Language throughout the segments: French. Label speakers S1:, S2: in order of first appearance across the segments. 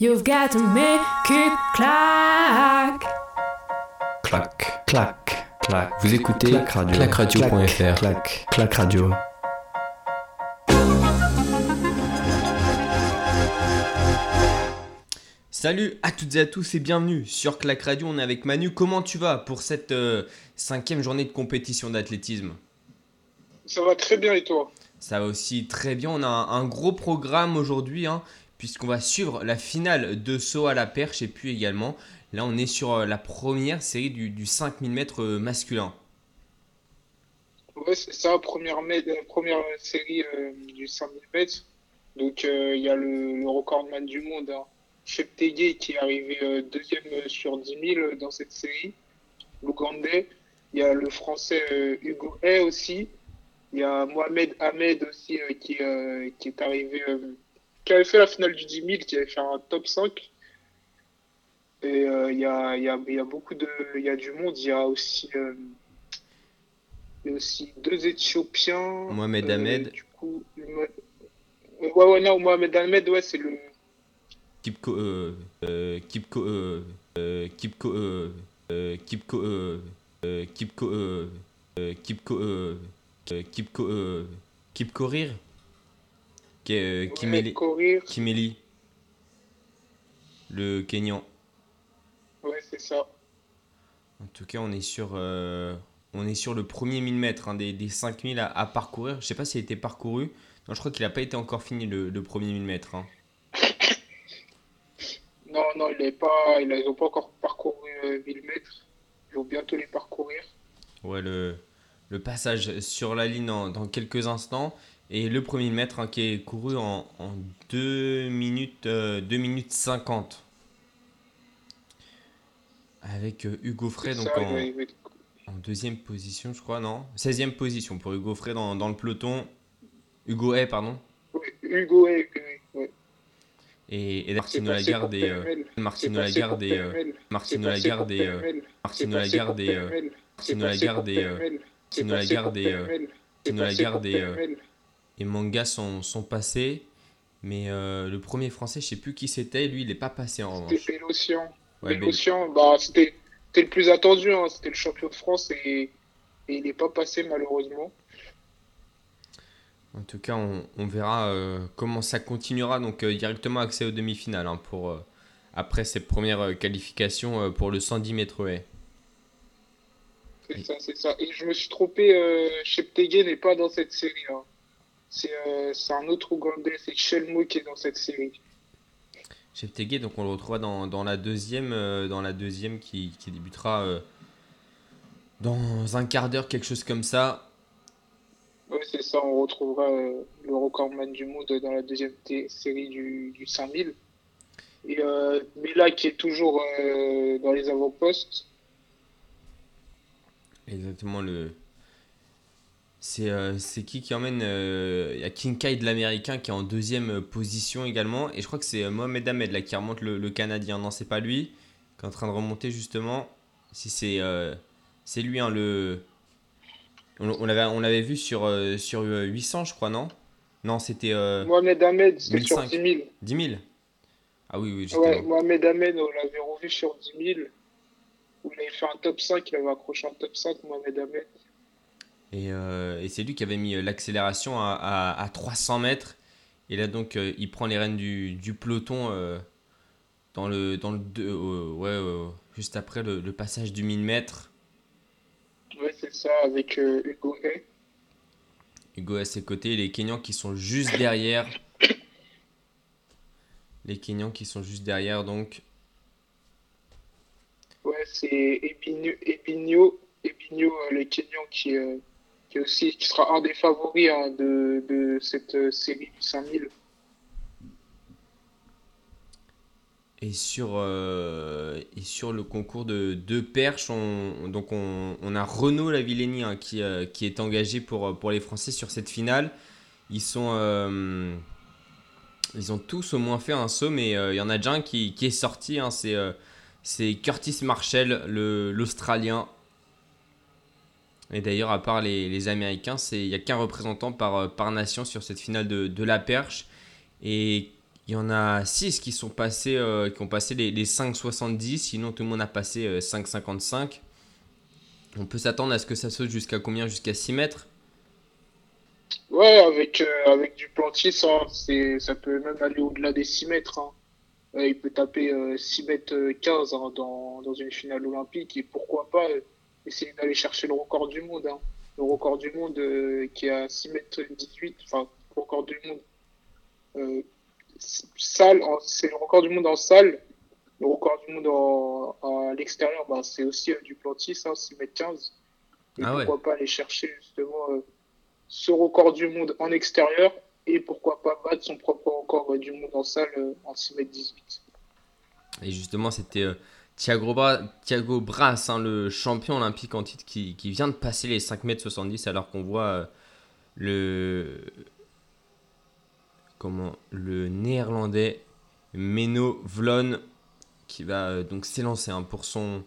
S1: You've got to make it clack.
S2: Clac,
S3: Clac, clac.
S2: Vous écoutez
S3: Clac Radio.
S2: clacradio.fr.
S3: Clac, clac radio.
S4: Salut à toutes et à tous et bienvenue sur Clac Radio. On est avec Manu. Comment tu vas pour cette euh, cinquième journée de compétition d'athlétisme?
S5: Ça va très bien et toi?
S4: Ça va aussi très bien. On a un, un gros programme aujourd'hui, hein, puisqu'on va suivre la finale de saut à la perche et puis également, là, on est sur euh, la première série du, du 5000 mètres euh, masculin.
S5: Ouais, c'est ça, première, euh, première série du 5000 mètres. Donc il y a le, le recordman du monde, hein, qui est arrivé deuxième sur 10 000 dans cette série, l'Ougandais. Il y a le français Hugo Hay aussi. Il y a Mohamed Ahmed aussi qui, qui est arrivé, qui avait fait la finale du 10 000, qui avait fait un top 5. Et euh, il y a, il y, a, il y a beaucoup de, il y a du monde. Il y a aussi, euh, il y a aussi deux Éthiopiens.
S4: Mohamed
S5: Euh,
S4: Ahmed.
S5: Du coup, ouais, ouais, non, Mohamed Ahmed, ouais, c'est le.
S4: Kipko, euh, euh, Kipko, euh, Kipko, euh, Kipko, euh, Kipko, euh, Kipko, euh, euh, Kipko, euh, Kipkorir, Euh, Kimeli,
S5: Ouais, courir.
S4: Kimeli, le Kenyan.
S5: Ouais, c'est ça.
S4: En tout cas, on est sur, euh, on est sur le premier 1000 mètres hein, des, des 5000 à, à parcourir. Je sais pas s'il a été parcouru. Non, je crois qu'il n'a pas été encore fini le, le premier 1000 mètres. hein.
S5: Non, non, il est pas, ils n'ont pas encore parcouru euh, 1000 mètres. Ils vont bientôt les parcourir.
S4: Ouais, le, le passage sur la ligne dans quelques instants. Et le premier mètre hein, qui est couru en, en 2 minutes, euh, 2 minutes 50. Avec euh, Hugo Frey donc
S5: ça,
S4: en, deuxième position, je crois, non? 16e position pour Hugo Frey dans, dans le peloton. Hugo Hay, pardon.
S5: Hugo Hay.
S4: Et, et
S5: C'est
S4: Martino Lagarde et. euh. Martino Lagarde et. euh. Martino Lagarde et. Martino Lagarde et. Martino Lagarde et. Martino Lagarde et, Martino Lagarde et, euh,
S5: PML.
S4: et Manga sont, sont passés. Mais euh, le premier français, je sais plus qui c'était. Lui, il n'est pas passé en revanche.
S5: C'était.
S4: Ouais,
S5: Bélocian, bah, c'était le plus attendu, hein. C'était le champion de France et, et il n'est pas passé malheureusement.
S4: En tout cas, on, on verra euh, comment ça continuera. Donc, euh, directement accès aux demi-finales hein, pour, après cette première euh, qualification euh, pour le 110 mètres haies.
S5: C'est ça, c'est ça. Et je me suis trompé, Cheptegei n'est pas dans cette série. hein. C'est euh, un autre Ougandais, c'est Chelmo qui est dans cette série.
S4: Cheptegei, donc on le retrouvera dans, dans la deuxième, euh, dans la deuxième qui, qui débutera euh, dans un quart d'heure, quelque chose comme ça.
S5: Ouais, c'est ça, on retrouvera euh, le recordman du monde dans la deuxième série du, du 5000. Et Mela qui est toujours dans les avant-postes.
S4: Exactement le. C'est euh, c'est qui qui emmène euh, Il y a Kincaid de l'américain qui est en deuxième euh, position également. Et je crois que c'est euh, Mohamed Ahmed là qui remonte le, le canadien. Non, c'est pas lui qui est en train de remonter justement. Si c'est c'est lui, hein, le. On, on l'avait on vu sur, sur euh, 800, je crois, non? Non, c'était euh,
S5: Mohamed Ahmed, c'était sur
S4: 1005.
S5: 10 000.
S4: 10 000. Ah oui, oui,
S5: Ouais. Mohamed Ahmed, on l'avait revu sur 10 000. Où il avait fait un top 5, il avait accroché un top 5, Mohamed Ahmed.
S4: Et, euh, et c'est lui qui avait mis euh, l'accélération à, à- à 300 mètres. Et là, donc, euh, il prend les rênes du, du peloton euh, dans le, dans le ouais, juste après le, le passage du 1000 mètres.
S5: Ouais, c'est ça, avec Hugo Hay.
S4: Hugo à ses côtés, et les Kenyans qui sont juste derrière. Les Kenyans qui sont juste derrière, donc.
S5: Ouais, c'est Ebinio, Ebinio euh, le Kenyan, qui, qui, aussi, qui sera un des favoris hein, de, de cette euh, série du 5000.
S4: Et sur, euh, et sur le concours de, de perche, on, donc on, on a Renaud Lavillenie hein, qui, euh, qui est engagé pour, pour les Français sur cette finale. Ils sont, ils ont tous au moins fait un saut, mais il y en a déjà un qui, qui est sorti. hein, c'est, Curtis Marshall, l'Australien. Et d'ailleurs, à part les, Américains, il n'y a qu'un représentant par, euh, par nation sur cette finale de, de la perche. Et Il y en a 6 qui sont passés, euh, qui ont passé les, les 5,70. Sinon, tout le monde a passé euh, 5,55. On peut s'attendre à ce que ça saute jusqu'à combien? Jusqu'à 6 mètres?
S5: Ouais, avec, euh, avec du plantier, ça, ça peut même aller au-delà des 6 mètres. hein. Euh, il peut taper euh, 6 mètres euh, 15 hein, dans, dans une finale olympique et pourquoi pas euh, essayer d'aller chercher le record du monde. hein. Le record du monde euh, qui est à 6 mètres 18, enfin, le record du monde. Euh, s- salle, c'est le record du monde en salle. Le record du monde en, à l'extérieur, bah, c'est aussi euh, du plantier, ça, 6 mètres 15. Et
S4: Ah ouais.
S5: pourquoi pas aller chercher justement euh, ce record du monde en extérieur et pourquoi pas battre son propre record euh, du monde en salle euh, en 6 mètres 18.
S4: Et justement, c'était euh, Thiago, Bra- hein, le champion olympique en titre, qui, vient de passer les 5m70 alors qu'on voit euh, le. Comment Le néerlandais Menno Vlon qui va euh, donc s'élancer hein, pour son.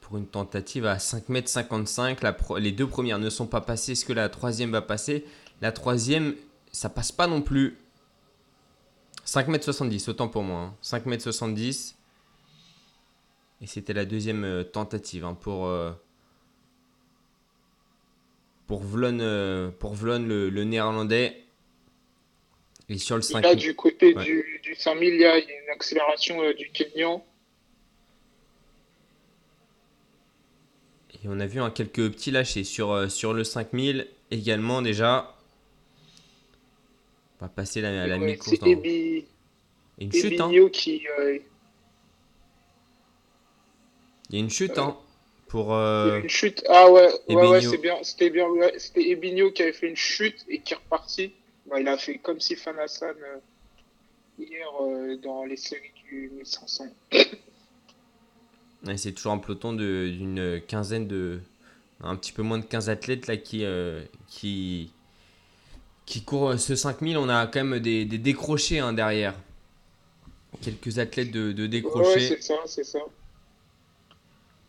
S4: Pour une tentative à 5m55. La pro- les deux premières ne sont pas passées. Est-ce que la troisième va passer? La troisième, ça passe pas non plus. 5m70, autant pour moi. hein. 5m70. Et c'était la deuxième euh, tentative hein, pour, euh, pour Vlon, euh, pour Vlon le, le néerlandais. Et sur le
S5: Et
S4: 5
S5: là, du côté
S4: Ouais.
S5: du, du 5000, il y a une accélération euh, du Kenyan.
S4: Et on a vu hein, quelques petits lâchers sur, sur le 5000 également déjà. On va passer la, la
S5: Ouais,
S4: mi-course. dans- Et une chute, hein.
S5: Qui.
S4: Il y a une chute, hein. Pour. euh,
S5: eu une chute. Ah ouais, ouais, ouais, c'est bien. C'était bien. ouais, C'était Ebinio qui avait fait une chute et qui est reparti. Bah, il a fait comme si Hassan euh, hier euh, dans les séries du 1500.
S4: Ouais, c'est toujours un peloton d'une quinzaine de. Un petit peu moins de 15 athlètes là qui. euh, qui qui courent ce 5000, on a quand même des, des décrochés hein, derrière. Quelques athlètes de, de
S5: Ouais,
S4: décrochés.
S5: c'est ça, c'est ça.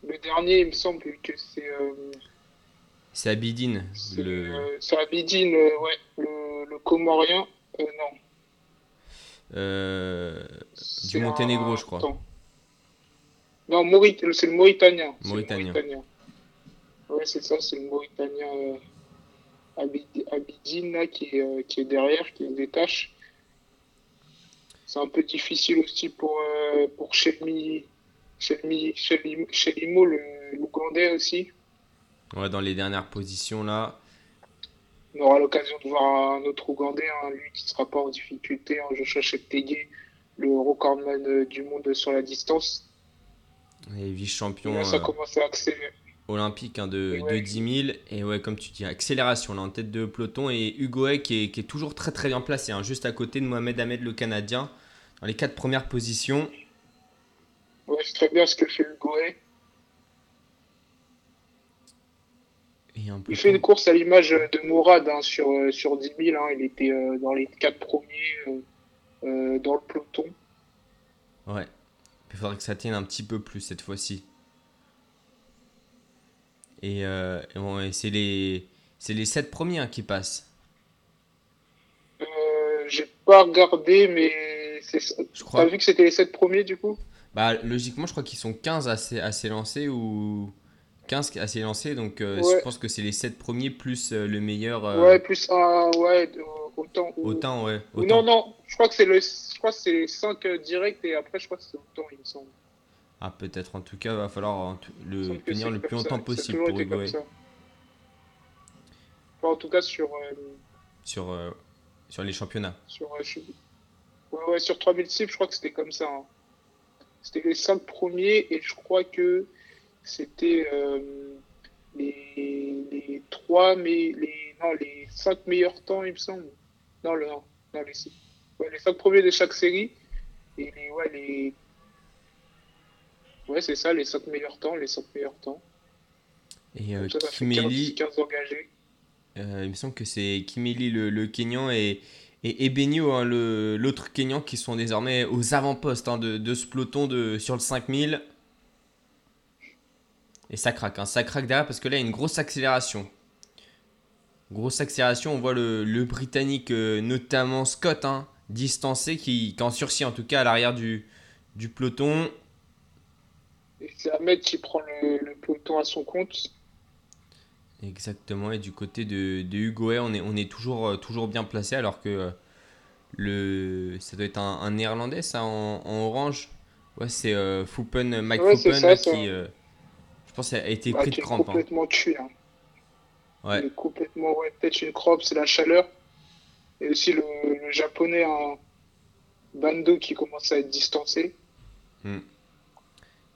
S5: Le dernier, il me semble que c'est euh,
S4: c'est Abidine.
S5: c'est
S4: Le...
S5: euh, c'est Abidine, euh, ouais, le, le Comorien. Non. C'est
S4: Monténégro,
S5: un-
S4: je crois.
S5: Attends. Non, Maurit... c'est le Mauritanien.
S4: Mauritanien.
S5: Mauritanien. Ouais, c'est ça, c'est le Mauritanien euh, Abid- Abidine là, qui, est, euh, qui est derrière, qui détache. C'est un peu difficile aussi pour, euh, pour Le l'Ougandais aussi.
S4: Ouais, dans les dernières positions là.
S5: On aura l'occasion de voir un autre Ougandais, hein, lui qui ne sera pas en difficulté, hein, Joshua Cheptegei, le recordman euh, du monde sur la distance.
S4: Et vice-champion
S5: là, ça
S4: euh,
S5: commence à accélérer.
S4: olympique hein, de,
S5: ouais.
S4: de 10 000. Et ouais, comme tu dis, accélération là en tête de peloton. Et Hugo Hay qui est, qui est toujours très très bien placé, hein, juste à côté de Mohamed Ahmed le Canadien, dans les quatre premières positions.
S5: Ouais, c'est très bien ce que fait
S4: peu
S5: Il fait une course à l'image de Mourad hein, sur, euh, sur 10 000. hein. Il était euh, dans les quatre premiers euh, euh, dans le peloton.
S4: Ouais. Il faudrait que ça tienne un petit peu plus cette fois-ci. Et, euh, et bon, et c'est les c'est les 7 premiers hein, qui passent.
S5: Euh, J'ai pas regardé, mais c'est ça.
S4: Je
S5: T'as
S4: crois.
S5: vu que c'était les 7 premiers du coup?
S4: Bah logiquement, je crois qu'ils sont 15 à à s'élancer ou 15 à s'élancer donc euh,
S5: Ouais.
S4: je pense que c'est les 7 premiers plus euh, le meilleur euh,
S5: Ouais, plus un. Ouais, autant. ou-
S4: autant ouais,
S5: ou
S4: autant.
S5: non, non, je crois que c'est le, je crois que c'est les 5 directs et après, je crois que c'est autant, il me semble.
S4: Ah, peut-être. En tout cas, va falloir le tenir le plus longtemps
S5: ça
S4: possible pour
S5: ça. Enfin, en tout cas, sur.
S4: sur, sur les championnats.
S5: Sur, je- ouais, ouais, sur 3000 cibles, je crois que c'était comme ça. hein. C'était les 5 premiers et je crois que c'était euh, les, les 3, mais les, non, les 5 meilleurs temps, il me semble. Non, le, non, non, les, ouais, les 5 premiers de chaque série. Et les, ouais, les. Ouais, c'est ça, les 5 meilleurs temps, les 5 meilleurs temps.
S4: Et euh,
S5: Comme ça, ça fait 15,
S4: Kimeli,
S5: 15 engagés.
S4: euh, il me semble que c'est Kimeli le, le Kenyan et, et Ebenio, hein, l'autre Kenyan, qui sont désormais aux avant-postes hein, de, de ce peloton de, sur le 5000. Et ça craque, hein, ça craque derrière parce que là, il y a une grosse accélération. Grosse accélération, on voit le, le Britannique, euh, notamment Scott, hein, distancé, qui, qui en sursis en tout cas à l'arrière du, du peloton.
S5: C'est Ahmed qui prend le peloton à son compte.
S4: Exactement, et du côté de, de Hugo on est, on est toujours, euh, toujours bien placé alors que euh, le, ça doit être un, un néerlandais ça en, en orange. Ouais, c'est euh, Foupen, Mike
S5: Ouais,
S4: Foupen
S5: ça,
S4: qui, euh, je pense, a été
S5: Bah,
S4: pris de crampe. hein.
S5: complètement tué. hein.
S4: Ouais.
S5: Il est complètement, ouais, peut-être une crampe, c'est la chaleur. Et aussi le, le japonais, un Bando qui commence à être distancé.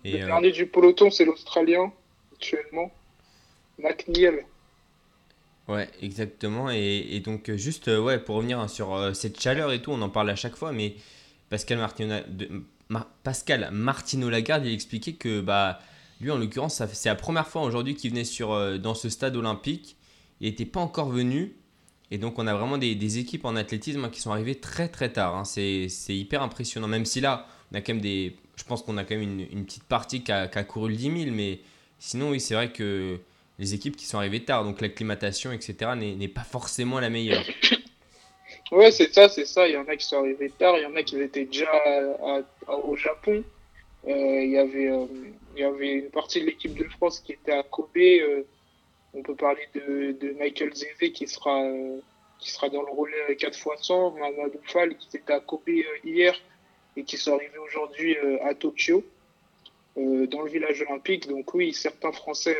S4: Et,
S5: le
S4: euh,
S5: dernier du peloton, c'est l'Australien, actuellement. McNeil.
S4: Ouais, exactement. Et, donc, euh, juste euh, ouais, pour revenir hein, sur euh, cette chaleur et tout, on en parle à chaque fois, mais Pascal Martino, de- Mar- Pascal Martino Lagarde, il expliquait que bah, lui, en l'occurrence, c'est la première fois aujourd'hui qu'il venait sur, dans ce stade olympique. Il n'était pas encore venu. Et donc, on a vraiment des, équipes en athlétisme hein, qui sont arrivées très très tard. hein. C'est hyper impressionnant. Même si là, on a quand même des. Je pense qu'on a quand même une, une petite partie qui a, qui a couru le 10 000, mais sinon, oui, c'est vrai que les équipes qui sont arrivées tard, donc l'acclimatation, etc., n'est pas forcément la meilleure.
S5: Ouais, c'est ça, c'est ça. Il y en a qui sont arrivés tard, il y en a qui étaient déjà au Japon. Euh, il, y avait, euh, il y avait une partie de l'équipe de France qui était à Kobe. euh, on peut parler de, de Michael Zévé qui sera, qui sera dans le relais 4x100, Mamadou Fall qui était à Kobe hier et qui sont arrivés aujourd'hui à Tokyo, dans le village olympique. Donc oui, certains Français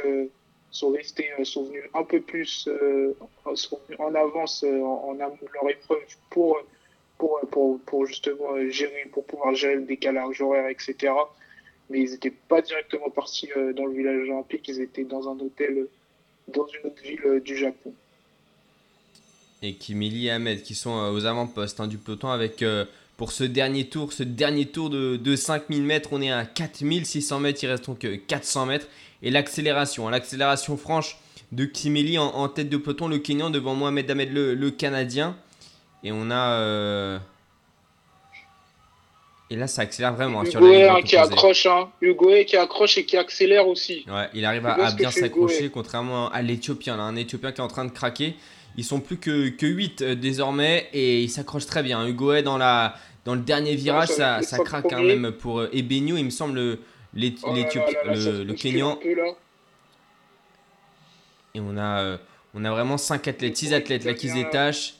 S5: sont restés, euh, sont venus un peu plus euh, sont en avance euh, en, amont de leur épreuve pour, pour, pour, pour justement gérer, pour pouvoir gérer le décalage horaire, etc. Mais ils n'étaient pas directement partis dans le village olympique, ils étaient dans un hôtel dans une autre ville du Japon.
S4: Et Kimeli et Ahmed qui sont aux avant-postes hein, du peloton avec pour ce dernier tour, ce dernier tour de, de 5000 mètres, on est à 4600 mètres, il reste donc euh, 400 mètres. Et l'accélération, hein, l'accélération franche de Kimeli en, en tête de peloton, le Kenyan devant Mohamed Ahmed, le, le Canadien. Et on a. euh, Et là, ça accélère vraiment hein, sur
S5: Hugo hein, qui accroche, hein. Hugo qui accroche et qui accélère aussi.
S4: Ouais, il arrive à, bien s'accrocher, contrairement à l'Éthiopien, là, un Éthiopien qui est en train de craquer. Ils sont plus que, que 8 euh, désormais et il s'accroche très bien. Hugo dans, la, dans le dernier virage,
S5: ça
S4: ça, craque hein,
S5: premier.
S4: même pour euh, Ebenio, il me semble, le-
S5: Oh
S4: le, Kenyan. Et on a, euh, on a vraiment 5 athlètes, 6 athlètes là qui se détachent.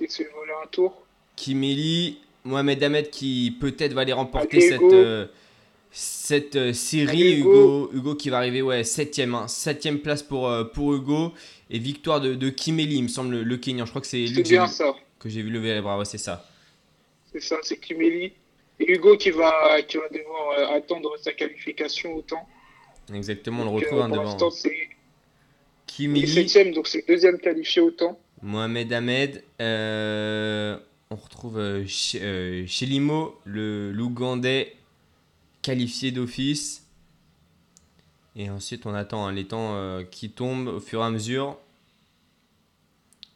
S5: Voler un tour.
S4: Kimeli, Mohamed Ahmed qui peut-être va aller remporter
S5: Allez,
S4: cette, euh, cette euh, série.
S5: Allez,
S4: Hugo.
S5: Hugo.
S4: Hugo qui va arriver ouais, 7ème, hein, 7ème place pour, euh, pour Hugo. Et victoire de, de Kimeli, il me semble, le, Kenyan. Je crois que c'est lui que j'ai vu lever les bras. Ouais, c'est ça.
S5: C'est ça, c'est Kimeli. Et Hugo qui va, qui va devoir euh, attendre sa qualification autant.
S4: Exactement, on le
S5: Donc,
S4: retrouve
S5: euh,
S4: hein,
S5: pour
S4: devant.
S5: l'instant, c'est il est
S4: Kimeli,
S5: septième, donc c'est le deuxième qualifié autant.
S4: Mohamed Ahmed. euh, on retrouve euh, Ch- euh, Chelimo, le l'Ougandais, qualifié d'office. Et ensuite, on attend hein, les temps euh, qui tombent au fur et à mesure.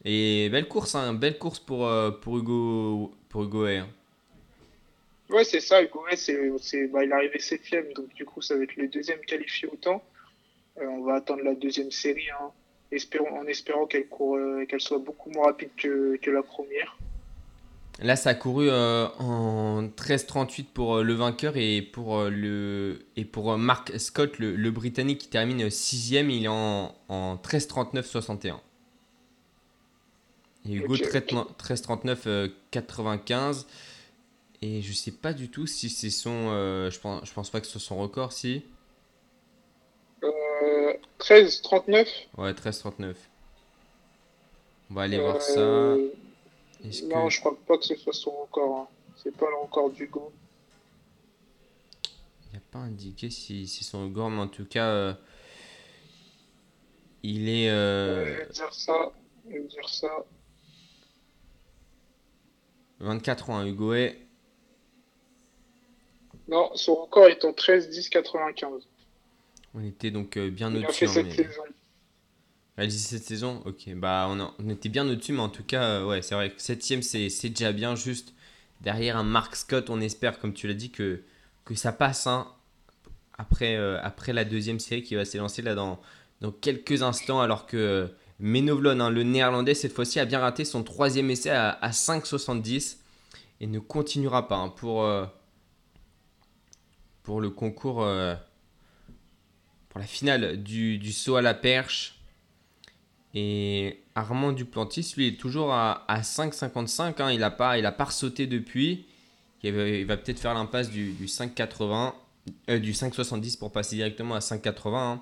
S4: Et belle course, hein, belle course pour, euh, pour Hugo, pour Hugo Hay, hein.
S5: Ouais, c'est ça, Hugo Hay, c'est, bah, il est arrivé septième, donc du coup, ça va être le deuxième qualifié autant. Euh, on va attendre la deuxième série, hein, espérons, en espérant qu'elle, euh, qu'elle soit beaucoup moins rapide que, que la première.
S4: Là, ça a couru euh, en 13-38 pour euh, le vainqueur et pour, euh, le, et pour Mark Scott, le, le Britannique qui termine 6 il est en, en 13-39-61. Et Hugo
S5: Ok.
S4: 13-39 euh, 95. Et je sais pas du tout si c'est son. euh, je, pense, je pense pas que ce soit son record, si.
S5: Euh, 13, 39.
S4: Ouais, 13-39. On va aller voir
S5: euh,
S4: ça.
S5: Non,
S4: que-
S5: je crois pas que ce soit son record. hein. C'est pas le record d'Hugo.
S4: Il n'y a pas indiqué si c'est son record, mais en tout cas, euh, il est.
S5: Je vais dire ça. Je vais dire ça.
S4: 24 ans, Hugo Hay.
S5: Non, son record est en 13, 10, 95.
S4: On était donc euh, bien
S5: Il a
S4: au-dessus.
S5: fait
S4: hein,
S5: cette
S4: mais-
S5: saison.
S4: Elle dit cette saison? Ok, bah on, a- on était bien au-dessus, mais en tout cas, euh, ouais, c'est vrai que 7ème, c'est c'est déjà bien. Juste derrière un Mark Scott, on espère, comme tu l'as dit, que, que ça passe hein, après, euh, après la deuxième série qui va s'élancer là dans, dans quelques instants, alors que euh, Menovlon, hein, le néerlandais, cette fois-ci, a bien raté son troisième essai à, à 5,70. et ne continuera pas hein, pour, euh, pour le concours, euh, pour la finale du, du saut à la perche. Et Armand Duplantis, lui, est toujours à, à 5,55. hein. Il n'a pas, pas sauté depuis. Il va, peut-être faire l'impasse du, du 5,80, euh, du 5,70 pour passer directement à 5,80.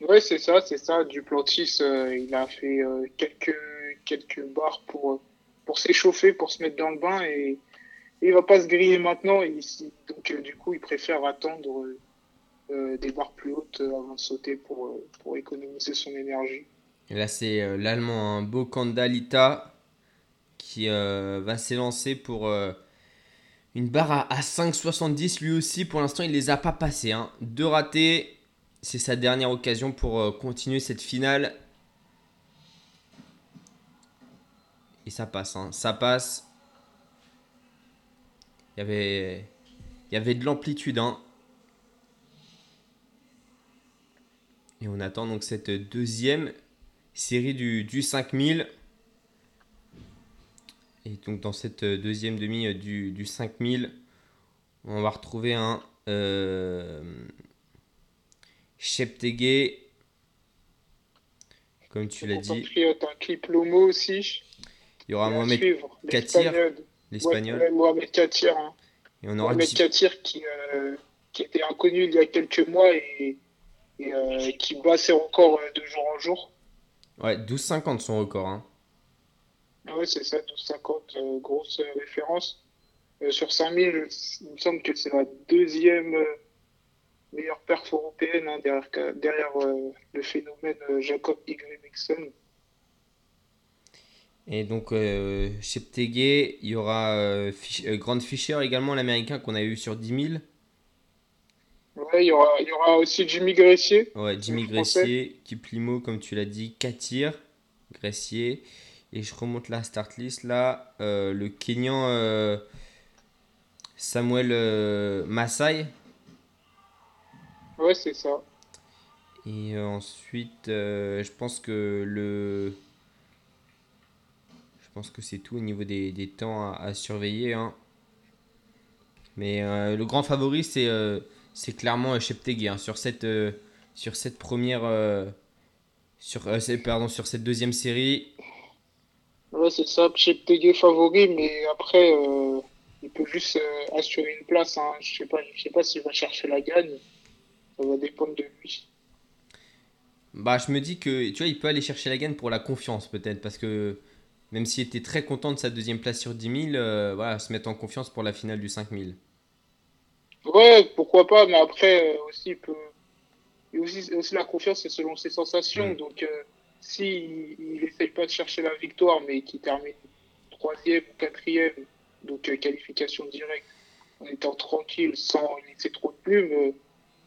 S5: Ouais, c'est ça, c'est ça. Duplantis, euh, il a fait euh, quelques, quelques barres pour, pour s'échauffer, pour se mettre dans le bain et, et il va pas se griller maintenant. Donc, euh, du coup, il préfère attendre euh, euh, des barres plus hautes euh, avant de sauter pour, euh, pour économiser son énergie.
S4: Et là, c'est euh, l'Allemand, hein, Bokandalita, qui euh, va s'élancer pour euh, une barre à, à 5,70. Lui aussi, pour l'instant, il les a pas passés. hein. Deux ratés. C'est sa dernière occasion pour euh, continuer cette finale. Et ça passe. hein. Ça passe. Il y avait, de l'amplitude. hein. Et on attend donc cette deuxième série du, du 5000. Et donc dans cette deuxième demi du, du 5000, on va retrouver un euh, Cheptegei, comme tu l'as dit.
S5: Un clip Lomo aussi.
S4: Il y aura Mohamed Katir,
S5: l'Espagnol. Ouais, Mohamed Katir. hein.
S4: Et on aura
S5: Mohamed
S4: Di-
S5: Katir qui, euh, qui était inconnu il y a quelques mois et, et, euh, qui bat ses records euh, de jour en jour.
S4: ouais, 12,50 son record. hein.
S5: Ah Ouais, c'est ça, 12,50, euh, grosse euh, référence. Euh, sur 5000, il me semble que c'est la deuxième meilleure perf européenne hein, derrière, derrière euh, le phénomène euh, Jacob Ingebrigtsen.
S4: Et donc, euh, Cheptegei, il y aura euh, Grant Fisher également, l'américain qu'on a eu sur 10 000.
S5: Ouais, il y aura, il y aura aussi Jimmy Gressier.
S4: Ouais, Jimmy. Gressier, Kiplimo, comme tu l'as dit, Katir, Gressier. Et je remonte la start list là. le Kenyan Samuel Masai.
S5: Ouais, c'est ça.
S4: Et ensuite, euh, je pense que le. Je pense que c'est tout au niveau des, des temps à, à surveiller. hein. Mais euh, le grand favori, c'est euh, c'est clairement Cheptegei. hein. Sur, cette, sur cette première. sur, pardon, sur cette deuxième série.
S5: Ouais, c'est ça. Cheptegei favori, mais après, il peut juste assurer une place. Hein. Je sais pas, je sais pas s'il va chercher la gagne. Ça va dépendre de lui.
S4: Bah, je me dis que tu vois, il peut aller chercher la gagne pour la confiance, peut-être. Parce que même s'il était très content de sa deuxième place sur 10 000, euh, voilà, se mettre en confiance pour la finale du 5000.
S5: Ouais, pourquoi pas, mais après, euh, aussi, il peut. Et aussi, aussi, la confiance, c'est selon ses sensations.
S4: Mm.
S5: Donc, euh, si il essaye pas de chercher la victoire, mais qu'il termine troisième ou quatrième, donc euh, qualification directe, en étant tranquille, sans laisser trop de plumes,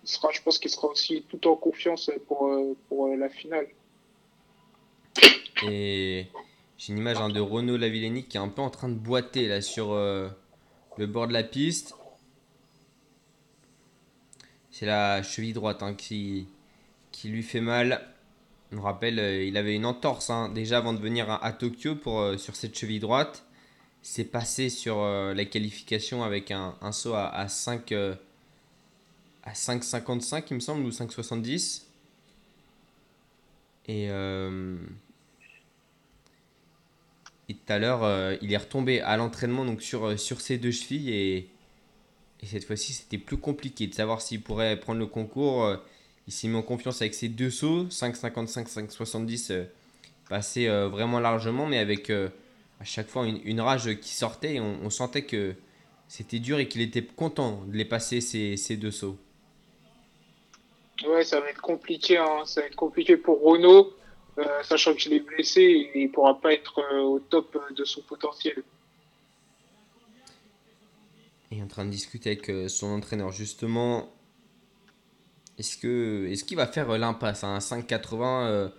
S5: sera, je pense qu'il sera aussi tout en confiance pour, euh, pour euh, la finale.
S4: Et j'ai une image hein, de Renaud Lavillenie qui est un peu en train de boiter là sur euh, le bord de la piste. C'est la cheville droite hein, qui, qui lui fait mal. On rappelle, il avait une entorse hein, déjà avant de venir à, Tokyo pour, sur cette cheville droite. C'est passé sur la qualification avec un, un saut à, à 5 euh, à 5,55 il me semble ou 5,70. Et euh, et tout à l'heure, euh, il est retombé à l'entraînement donc sur, euh, ses deux chevilles et, et cette fois-ci, c'était plus compliqué de savoir s'il pourrait prendre le concours. Euh, Il s'est mis en confiance avec ses deux sauts, 5,55, 5,70, euh, passé vraiment largement, mais avec à chaque fois une, rage qui sortait et on, on sentait que c'était dur et qu'il était content de les passer ces, ces deux sauts.
S5: Ouais, ça va être compliqué, hein. Ça va être compliqué pour Renault, euh, sachant qu'il est blessé et il pourra pas être euh, au top euh, de son potentiel.
S4: Et en train de discuter avec euh, son entraîneur justement. Est-ce que est-ce qu'il va faire l'impasse à un 5,80 euh,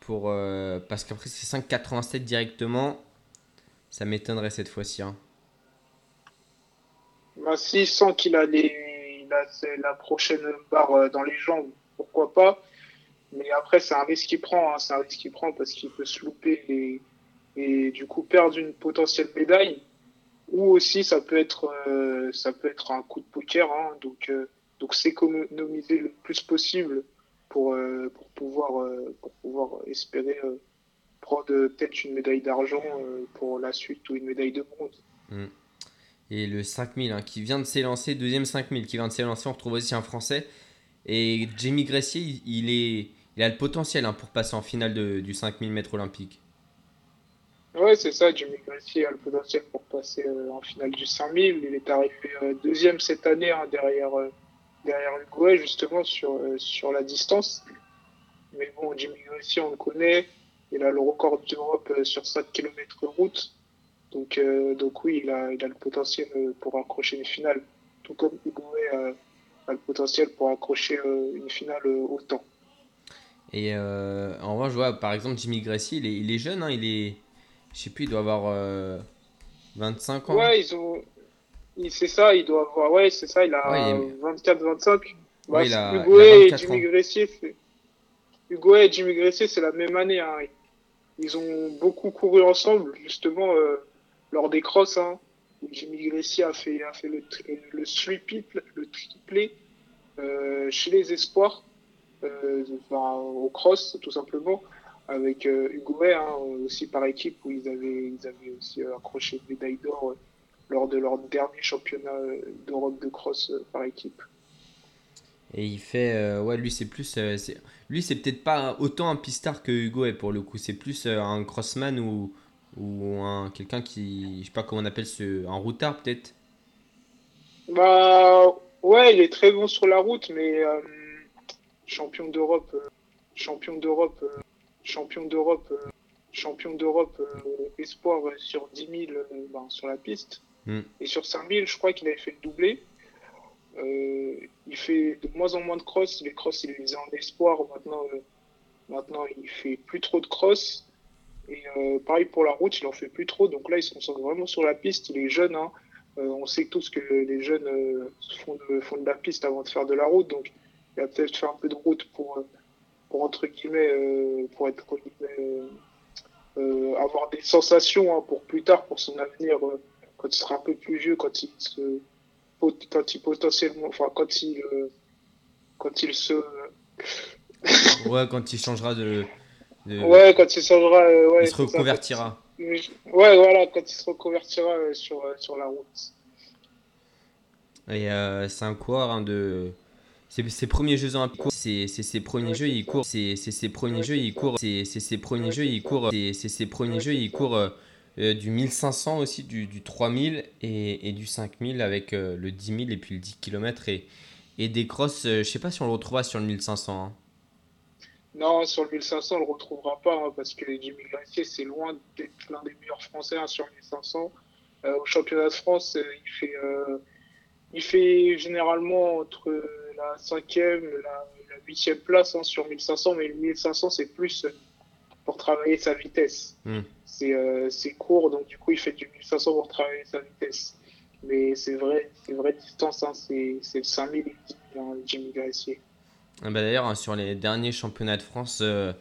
S4: pour euh, parce qu'après c'est 5,87 directement. Ça m'étonnerait cette fois-ci. hein.
S5: Bah, s'il sent qu'il a, c'est la prochaine barre euh, dans les jambes, pourquoi pas. Mais après, c'est un risque qu'il prend. hein. C'est un risque qu'il prend parce qu'il peut se louper et du coup perdre une potentielle médaille. Ou aussi ça peut être euh, ça peut être un coup de poker, hein, donc euh, donc s'économiser le plus possible pour pour pouvoir pour pouvoir espérer prendre peut-être une médaille d'argent pour la suite ou une médaille de bronze.
S4: Et le 5000 hein, qui vient de s'élancer, deuxième 5000 qui vient de s'élancer, on retrouve aussi un Français. Et Jamie Gressier, il, est, il a le potentiel hein, pour passer en finale du 5000 mètres olympique.
S5: Ouais, c'est ça, Jimmy Gracie a le potentiel pour passer euh, en finale du 5000. Il est arrivé euh, deuxième cette année hein, derrière, euh, derrière justement sur, euh, sur la distance. Mais bon, Jimmy Gracie, on le connaît. Il a le record d'Europe sur 5 km route. Donc, euh, donc oui, il a, il a le potentiel euh, pour accrocher une finale. Tout comme Hugo euh, a le potentiel pour accrocher une finale autant.
S4: Et en revanche, je vois par exemple Jimmy Gressier, il est, il est jeune, hein, il est. Je sais plus, il doit avoir euh, 25 ans.
S5: Ouais, ils ont. C'est ça, il doit avoir. Ouais, c'est ça, il a
S4: Ouais, il
S5: 24-25. Bah,
S4: Ouais, il a-
S5: Hugo
S4: il a
S5: et
S4: 24
S5: Jimmy. Gressier, c'est- Hugo et Jimmy Gressier, c'est la même année. Hein. Ils ont beaucoup couru ensemble, justement, euh, lors des crosses. Hein, où Jimmy Gressier a fait, a fait le, le sweep le triplé euh, chez les espoirs, euh, enfin, au cross, tout simplement, avec euh, Hugo hein, aussi par équipe, où ils avaient, ils avaient aussi accroché une médaille d'or lors de leur dernier championnat d'Europe de cross par équipe.
S4: Et il fait. ouais, lui, c'est plus. lui, c'est peut-être pas autant un pistard que Hugo est pour le coup. C'est plus un crossman ou, ou un, quelqu'un qui. Je sais pas comment on appelle ce. Un routard peut-être?
S5: Bah ouais, il est très bon sur la route, mais euh, champion d'Europe, euh, champion d'Europe, euh, champion d'Europe, champion d'Europe espoir sur 10 000 euh, ben, sur la piste.
S4: Mm.
S5: Et sur 5 000, je crois qu'il avait fait le doublé. Il fait de moins en moins de cross. Les cross, il les faisait en espoir. Maintenant, maintenant, il fait plus trop de cross. Et euh, pareil pour la route, il en fait plus trop. Donc là, il se concentre vraiment sur la piste. Il est jeune. Hein. Euh, on sait tous que les jeunes euh, font, de, la piste avant de faire de la route. Donc, il va peut-être faire un peu de route pour, pour entre guillemets, pour être avoir des sensations hein, pour plus tard, pour son avenir, quand il sera un peu plus vieux, quand il se, quand il potentiellement, enfin, quand il, quand il se,
S4: Ouais, quand il changera de. De-
S5: ouais, quand il changera, euh, ouais,
S4: il se
S5: ça,
S4: reconvertira.
S5: quand Ouais, voilà, quand il se reconvertira euh, sur, euh, sur la route.
S4: Et c'est un coureur hein, de. C'est ses premiers Jeux Olympiques, c'est c'est ses premiers jeux, il court. C'est ses premiers jeux, il court. C'est ses premiers jeux, il court. C'est ses premiers jeux, il court du 1500 aussi, du, du 3000 et, et du 5000 avec euh, le 10 000 et puis le 10 km et, et des crosses. euh, je sais pas si on le retrouvera sur le 1500. hein.
S5: Non, sur le 1500, on le retrouvera pas hein, parce que Jimmy Gracier, c'est loin d'être l'un des meilleurs Français hein, sur 1500. Euh, au championnat de France, euh, il fait, euh, il fait généralement entre la cinquième et la, la huitième place hein, sur 1500, mais le 1500, c'est plus pour travailler sa vitesse.
S4: Hmm.
S5: C'est court, donc du coup, il fait du 1500 pour travailler sa vitesse. Mais c'est vrai, c'est vraie distance, hein, c'est le 5000 et le 10 000, hein, Jimmy Gracier.
S4: Ah bah D'ailleurs, hein, sur les derniers championnats de France euh,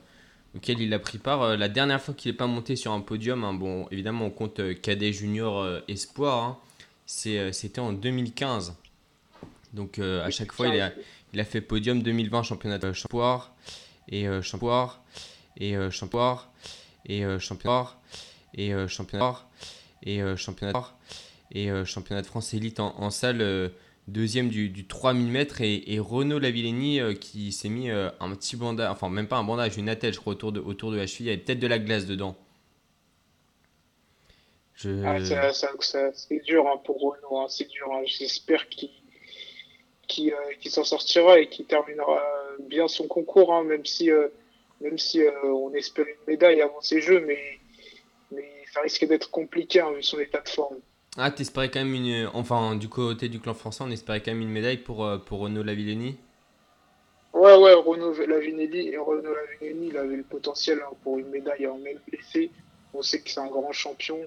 S4: auxquels il a pris part, euh, la dernière fois qu'il n'est pas monté sur un podium, hein, bon, évidemment, on compte euh, cadet junior espoir, hein, c'était en 2015. Donc, à chaque fois, il a, il a fait podium 2020 championnat de espoir et champoir et champoir et championnat et championnat et championnat et championnat de France élite en, en salle deuxième du, du 3000 mètres et, et Renaud Lavillenie euh, qui s'est mis euh, un petit bandage, enfin même pas un bandage, une attelle je crois autour de, autour de la cheville, il y avait peut-être de la glace dedans.
S5: Ah, c'est dur hein, pour Renault, hein, c'est dur. hein. J'espère euh, qu'il s'en sortira et qu'il terminera bien son concours, même si, euh, même si on espère une médaille avant ces Jeux, mais, mais ça risque d'être compliqué vu son état de forme.
S4: Ah, t'espérais quand même une... Enfin, du côté du clan français, on espérait quand même une médaille pour, euh, pour Renaud Lavillenie.
S5: Ouais, ouais, Renaud Lavinelli et Renaud Lavinelli, il avait le potentiel hein, pour une médaille en même blessé. On sait que c'est un grand champion.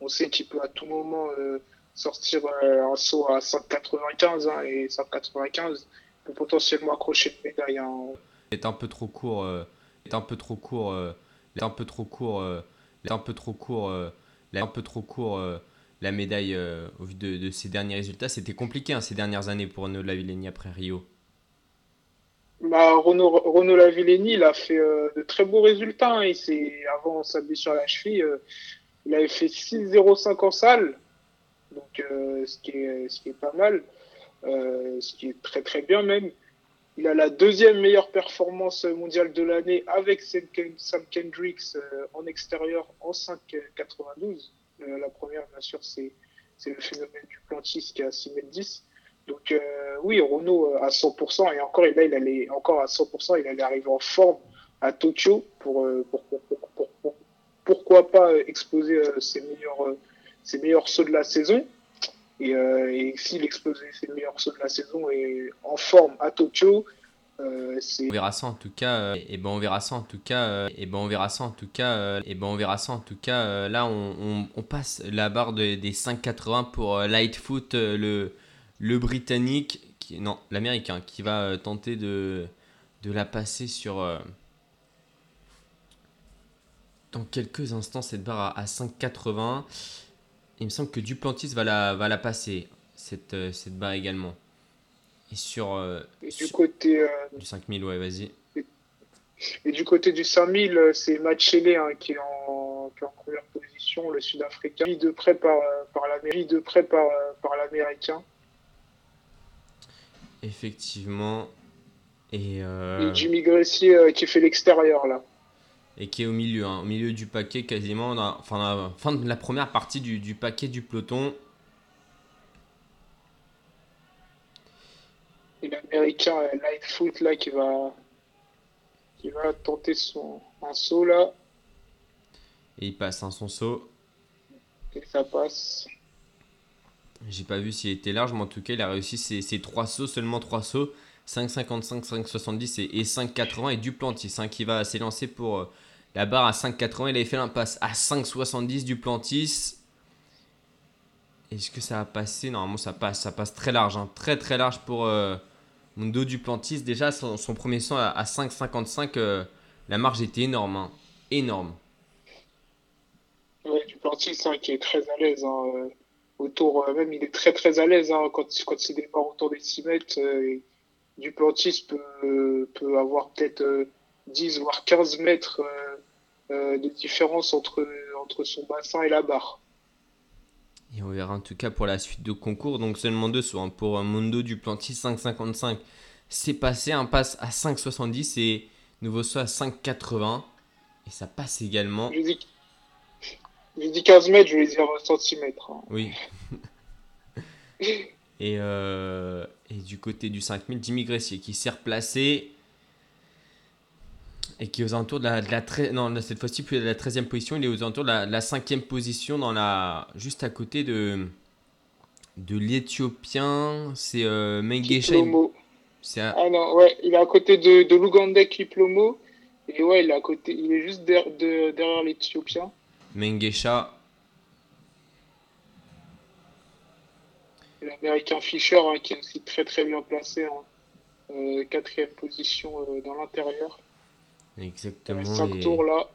S5: On sait qu'il peut à tout moment euh, sortir euh, un saut à 195 hein, et 195 peut potentiellement accrocher une médaille. Hein.
S4: est un peu trop court, euh, est un peu trop court, est un peu trop court, il est un peu trop court, il a un peu trop court euh, la médaille euh, au vu de, ses derniers résultats. C'était compliqué hein, ces dernières années pour Renaud Lavillenie après Rio.
S5: Bah, Renaud, Renaud il a fait euh, de très beaux résultats. hein. Il avant sa blessure à la cheville, euh, il avait fait 6,05 en salle, donc ce, qui est, ce qui est pas mal, ce qui est très très bien même. Il a la deuxième meilleure performance mondiale de l'année avec Sam, Ken- Sam Kendricks en extérieur en 5,92. Euh, la première, bien sûr, c'est le phénomène du plantis qui est à 6,10. Donc euh, oui, Renault euh, à 100%, et encore, là, il allait encore à 100%, il allait arriver en forme à Tokyo pour, pour, pour, pour- pour- pour- pourquoi pas exposer ses, meilleurs, ses meilleurs sauts de la saison. Et, euh, et s'il explosait ses meilleurs sauts de la saison et en forme à Tokyo, euh,
S4: On verra ça en tout cas. euh, et ben on verra ça en tout cas. euh, et ben on verra ça en tout cas. et ben on verra ça en tout cas. là, on, passe la barre de- des 5,80 pour Lightfoot, le britannique, non l'américain, qui va tenter de la passer sur. dans quelques instants, cette barre à, à 5,80. Il me semble que Duplantis va la, passer, cette barre également. Et sur, euh,
S5: et du
S4: sur-
S5: côté euh,
S4: du 5000, ouais, vas-y.
S5: et du côté du 5000, euh, c'est Machele hein, qui, est en, qui est en première position, le Sud-Africain, Suivi de près par euh, par par euh, par l'Américain.
S4: Effectivement. Et, euh,
S5: Et Jimmy Gressier euh, qui fait l'extérieur là.
S4: et qui est au milieu, hein, au milieu du paquet quasiment, dans- enfin dans la fin de la première partie du, du paquet du peloton.
S5: Euh, Lightfoot là qui va qui va tenter son un saut là
S4: Et il passe un son saut.
S5: et ça passe.
S4: J'ai pas vu s'il était large, mais en tout cas, il a réussi ses, ses trois sauts, seulement trois sauts. 5,55, 5,70 et, et 5,80 et Duplantis hein, qui va s'élancer pour euh, la barre à 5,80. Il avait fait l'impasse à 5,70 Duplantis. Est-ce que ça va passer Normalement, ça passe. Ça passe très large. hein, Très très large pour euh, Mundo Duplantis. Déjà, son, premier saut à, à 5,55, euh, la marge était énorme. hein, Énorme.
S5: Ouais, Duplantis hein, qui est très à l'aise hein, euh, autour euh, même il est très très à l'aise quand quand il démarre autour des 6 mètres. Duplantis peut peut avoir peut-être euh, 10 voire 15 mètres de différence entre entre son bassin et la barre.
S4: Et on verra en tout cas pour la suite de concours. Donc seulement deux sauts hein, pour Mundo Duplantis 5,55. C'est passé un passe à 5,70 et nouveau saut à 5,80. Et ça passe également.
S5: Je dis je dis 15 mètres, je vais dire centimètres. hein.
S4: Oui. Et, euh, et du côté du 5000, Jimmy Gressier qui s'est replacé. Et qui est aux alentours de la, de la tre- non, cette fois-ci plus de la 13e position, il est aux alentours de la, la 5e position dans la juste à côté de de l'Éthiopien, c'est euh, Mengesha. À-
S5: Ah non, ouais, il est à côté de, de l'Ouganda Kiplomo. Et ouais, il est à côté, il est juste der- de- derrière l'Éthiopien.
S4: Mengesha.
S5: L'Américain Fischer, hein, qui est aussi très très bien placé en euh, quatrième position euh, dans l'intérieur.
S4: Exactement.
S5: 5
S4: et-
S5: tours là.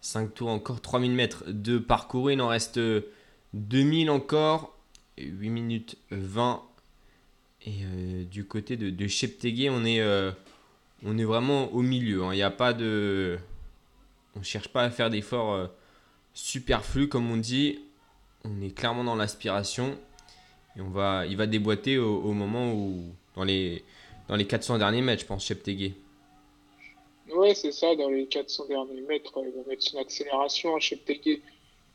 S4: 5 tours encore, 3000 mètres de parcouru. Il en reste euh, 2000 encore. Et 8 minutes 20. Et euh, du côté de, de Cheptegei, on est, euh, on est vraiment au milieu. hein. Il n'y a pas de. On cherche pas à faire d'efforts euh, superflus, comme on dit. On est clairement dans l'aspiration. Et on va, il va déboîter au, au moment où. Dans les, dans les 400 derniers mètres, je pense, Cheptegei.
S5: Ouais, c'est ça, dans les 400 derniers mètres, euh, il va mettre son accélération à.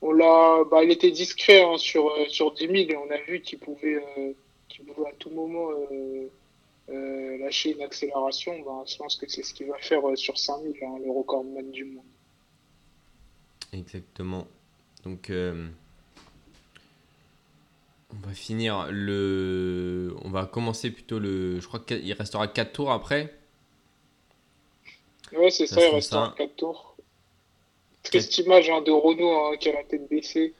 S5: On l'a, bah, il était discret hein, sur, euh, sur 10 000 et on a vu qu'il pouvait, euh, pouvait à tout moment euh, lâcher une accélération. Bah, je pense que c'est ce qu'il va faire sur 5000, hein, le recordman du monde.
S4: Exactement. Donc, on va finir le. On va commencer plutôt le. Je crois qu'il restera 4 tours après.
S5: Ouais, c'est
S4: Ça
S5: ça, il reste
S4: ça.
S5: un 4 tours. Triste image hein, de Renault hein, qui a la tête baissée.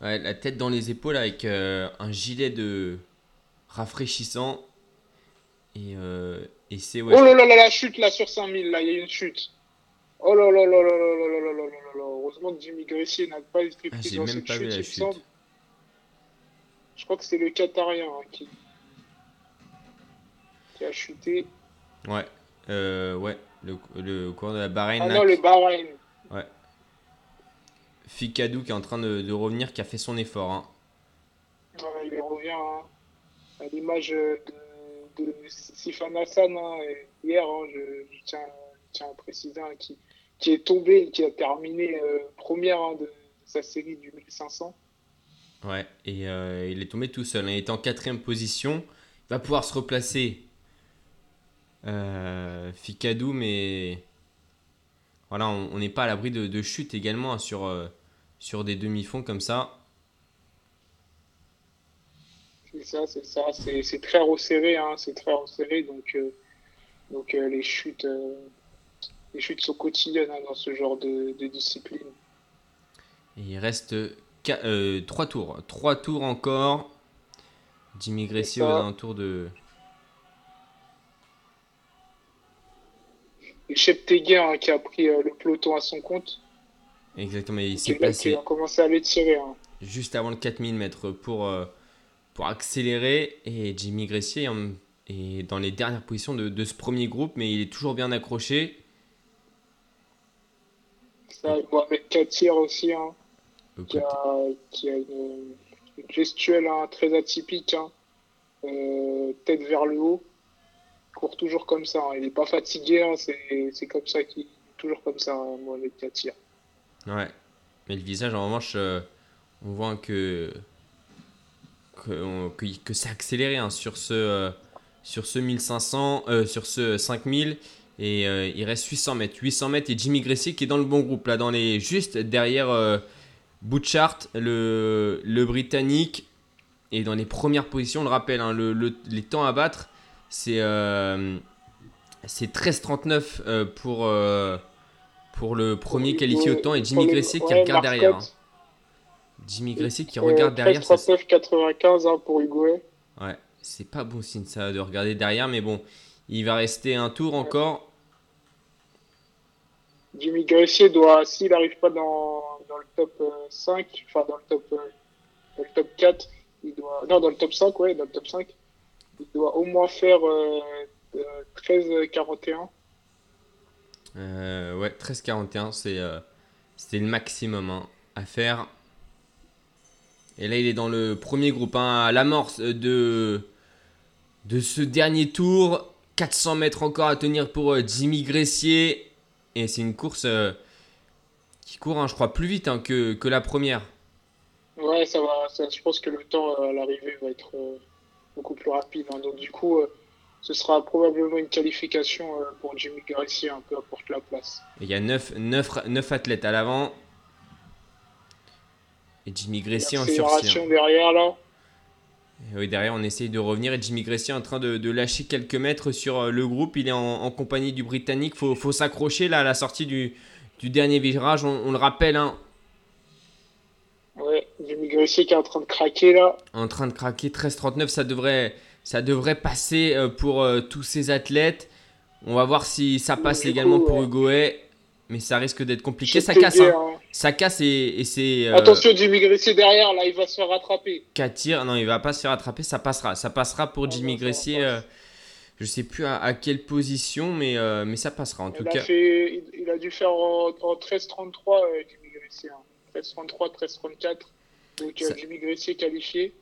S4: Ouais, la tête dans les épaules avec euh, un gilet de rafraîchissant. Et, euh, et c'est. Ouais,
S5: Oh là là là, la chute là sur 5000, là, il y a une chute. Oh là là là là là là là là là là là là. malheureusement, Jimmy Gressier n'a pas été
S4: Ah,
S5: dans cette chute,
S4: la
S5: il me semble. Je crois que c'est le Qatarien hein, qui... qui a chuté.
S4: Ouais. Euh, ouais. Le, le coureur de la Bahreïn.
S5: Ah
S4: là,
S5: non, le Bahreïn.
S4: Fikadou qui est en train de, de revenir, qui a fait son effort. hein.
S5: Ouais, il revient hein, à l'image de, de Sifan Hassan hein, hier, hein, je, je tiens, je tiens à préciser, qui, qui est tombé et qui a terminé euh, première de, de sa série du 1500.
S4: Ouais, et euh, il est tombé tout seul. Il était en quatrième position. Il va pouvoir se replacer. Euh, Fikadou, mais voilà, on n'est pas à l'abri de, de chute également hein, sur, euh, sur des demi-fonds comme ça.
S5: C'est ça, c'est ça. C'est très resserré, hein, c'est très resserré. Donc, euh, donc euh, les chutes, les chutes sont quotidiennes hein, dans ce genre de, de discipline.
S4: Et il reste 3 tours. 3 tours encore. Jimmy Gressier aux tour de.
S5: Et Cheptegei hein, qui a pris euh, le peloton à son compte,
S4: Exactement, il
S5: qui,
S4: s'est
S5: qui
S4: placé
S5: a commencé à l'étirer. Hein.
S4: juste avant le 4000 mètres pour, euh, pour accélérer. Et Jimmy Gressier en- est dans les dernières positions de, de ce premier groupe, mais il est toujours bien accroché.
S5: Ça, Mohamed Katir aussi, hein, qui, a, qui a une, une gestuelle hein, très atypique, hein, euh, tête vers le haut, court toujours comme ça. hein. Il n'est pas fatigué, hein, c'est comme ça qu'il toujours comme ça, hein, Mohamed Katir.
S4: Ouais. Mais le visage, en revanche, euh, on voit que, que, que, que c'est accéléré hein, sur, ce, euh, sur ce 1500, euh, sur ce 5000. Et il reste 800 mètres. 800 mètres et Jimmy Gressier qui est dans le bon groupe, là, dans les, juste derrière Butchart, le, le Britannique. Et dans les premières positions, on le rappelle, hein, le, le- les temps à battre, c'est euh, c'est 13,39 euh, pour, euh, pour le premier qualifié au temps et Jimmy Gressier qui regarde derrière. hein. Jimmy Gressier qui regarde derrière. ça,
S5: 13,39,95 hein, pour Hugo.
S4: Ouais, c'est pas bon signe ça de regarder derrière, mais bon, il va rester un tour encore.
S5: Jimmy Gressier doit, s'il n'arrive pas dans, dans le top euh, 5, enfin dans le top, dans le top 4, il doit, non, dans le top 5, ouais, dans le top 5, il doit au moins faire euh, euh, 13,41.
S4: Euh, ouais, 13,41, c'est euh, c'est le maximum hein, à faire. Et là, il est dans le premier groupe, hein, à l'amorce de, de ce dernier tour. 400 mètres encore à tenir pour euh, Jimmy Gressier. Et c'est une course euh, qui court, hein, je crois, plus vite hein, que, que la première.
S5: Ouais, ça va, ça- je pense que le temps euh, à l'arrivée va être beaucoup plus rapide. hein. Donc du coup, euh, ce sera probablement une qualification euh, pour Jimmy Gressier, un peu importe la place.
S4: Et Il y a 9, athlètes à l'avant. Et Jimmy Gressier en sursis. Hein.
S5: derrière là.
S4: Et oui, derrière, on essaye de revenir. Et Jimmy est en train de, de lâcher quelques mètres sur euh, le groupe. Il est en, en compagnie du Britannique. faut, faut s'accrocher là à la sortie du, du dernier virage. On, on le rappelle, hein,
S5: Ouais, Jimmy Gressier qui est en train de craquer là.
S4: en train de craquer 13-39. Ça devrait, ça devrait passer euh, pour euh, tous ces athlètes. On va voir si ça passe
S5: Du
S4: également pour
S5: ouais.
S4: Mais ça risque d'être compliqué. Ça casse, hein.
S5: hein.
S4: Ça casse et, et c'est. euh,
S5: Attention, Jimmy Gressier derrière, là, il va se faire rattraper.
S4: qu'à tir. Non, il va pas se faire attraper, ça passera. Ça passera pour
S5: Ah
S4: Jimmy Gressier. euh, je sais plus à, à quelle position, mais, euh, mais ça passera en tout
S5: il,
S4: cas.
S5: fait, il, il a dû faire en, en 13-33, euh, Jimmy Gressier. hein. 13-33, 13-34. Donc euh,
S4: Ça-
S5: Jimmy Gressier qualifié.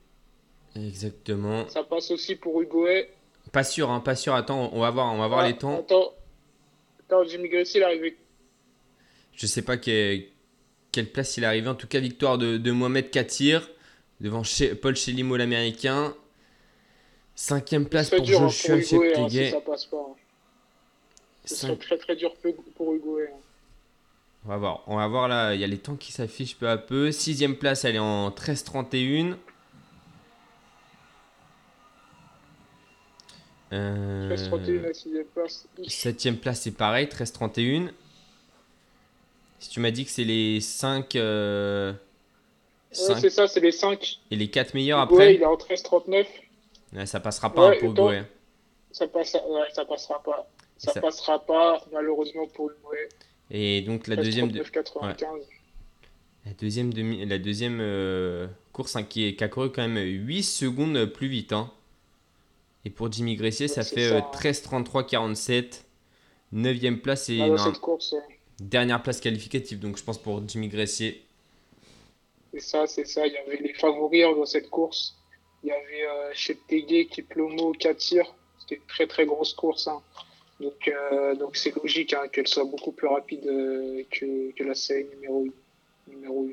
S4: Exactement.
S5: Ça passe aussi pour Hugo Hay.
S4: Pas sûr, hein, pas sûr. Attends, on va voir, on va voir
S5: Ah,
S4: les temps.
S5: Attends, attends Jimmy Gressier, il est arrivé.
S4: Je sais pas que- quelle place il est arrivé. En tout cas, victoire de, de Mohamed Katir devant Che- Paul Chelimo l'américain. Cinquième place pour
S5: dur hein,
S4: Joshua
S5: pour Hugo Hay, hein, si ça passe pas. hein. Ce
S4: Cinq-
S5: serait très très dur pour- pour Hugo hein.
S4: On va voir. On va voir là. Il y a les temps qui s'affichent peu à peu. Sixième place, elle est en 13-31. Euh,
S5: 13-31 la sixième place.
S4: Septième place, c'est pareil, 13-31. Si tu m'as dit que c'est les 5
S5: Ouais, c'est ça, c'est les 5.
S4: et les 4 meilleurs
S5: Hay,
S4: après,
S5: il est en 13-39.
S4: ouais, ça passera pas
S5: Ouais,
S4: pour Hay.
S5: Ça, passe, ça passera pas. Ça,
S4: Ça-
S5: passera pas, malheureusement pour Hay.
S4: Et donc la deuxième, de-
S5: 95.
S4: La deuxième, demi, la deuxième euh, course hein, qui, est, qui a couru quand même 8 secondes plus vite. hein. Et pour Jimmy Gressier, ça fait
S5: ça,
S4: euh,
S5: hein.
S4: 13-33-47. 9ème place et
S5: Ah,
S4: non,
S5: course,
S4: dernière place qualificative. Donc je pense pour Jimmy Gressier.
S5: c'est ça, c'est ça. Il y avait les favoris hein, dans cette course. Il y avait euh, Cheptegei, Kiplomo, Katir. C'était une très très grosse course. hein. Donc euh, donc c'est logique hein, qu'elle soit beaucoup plus rapide euh, que, que la série numéro 1. Numéro 1.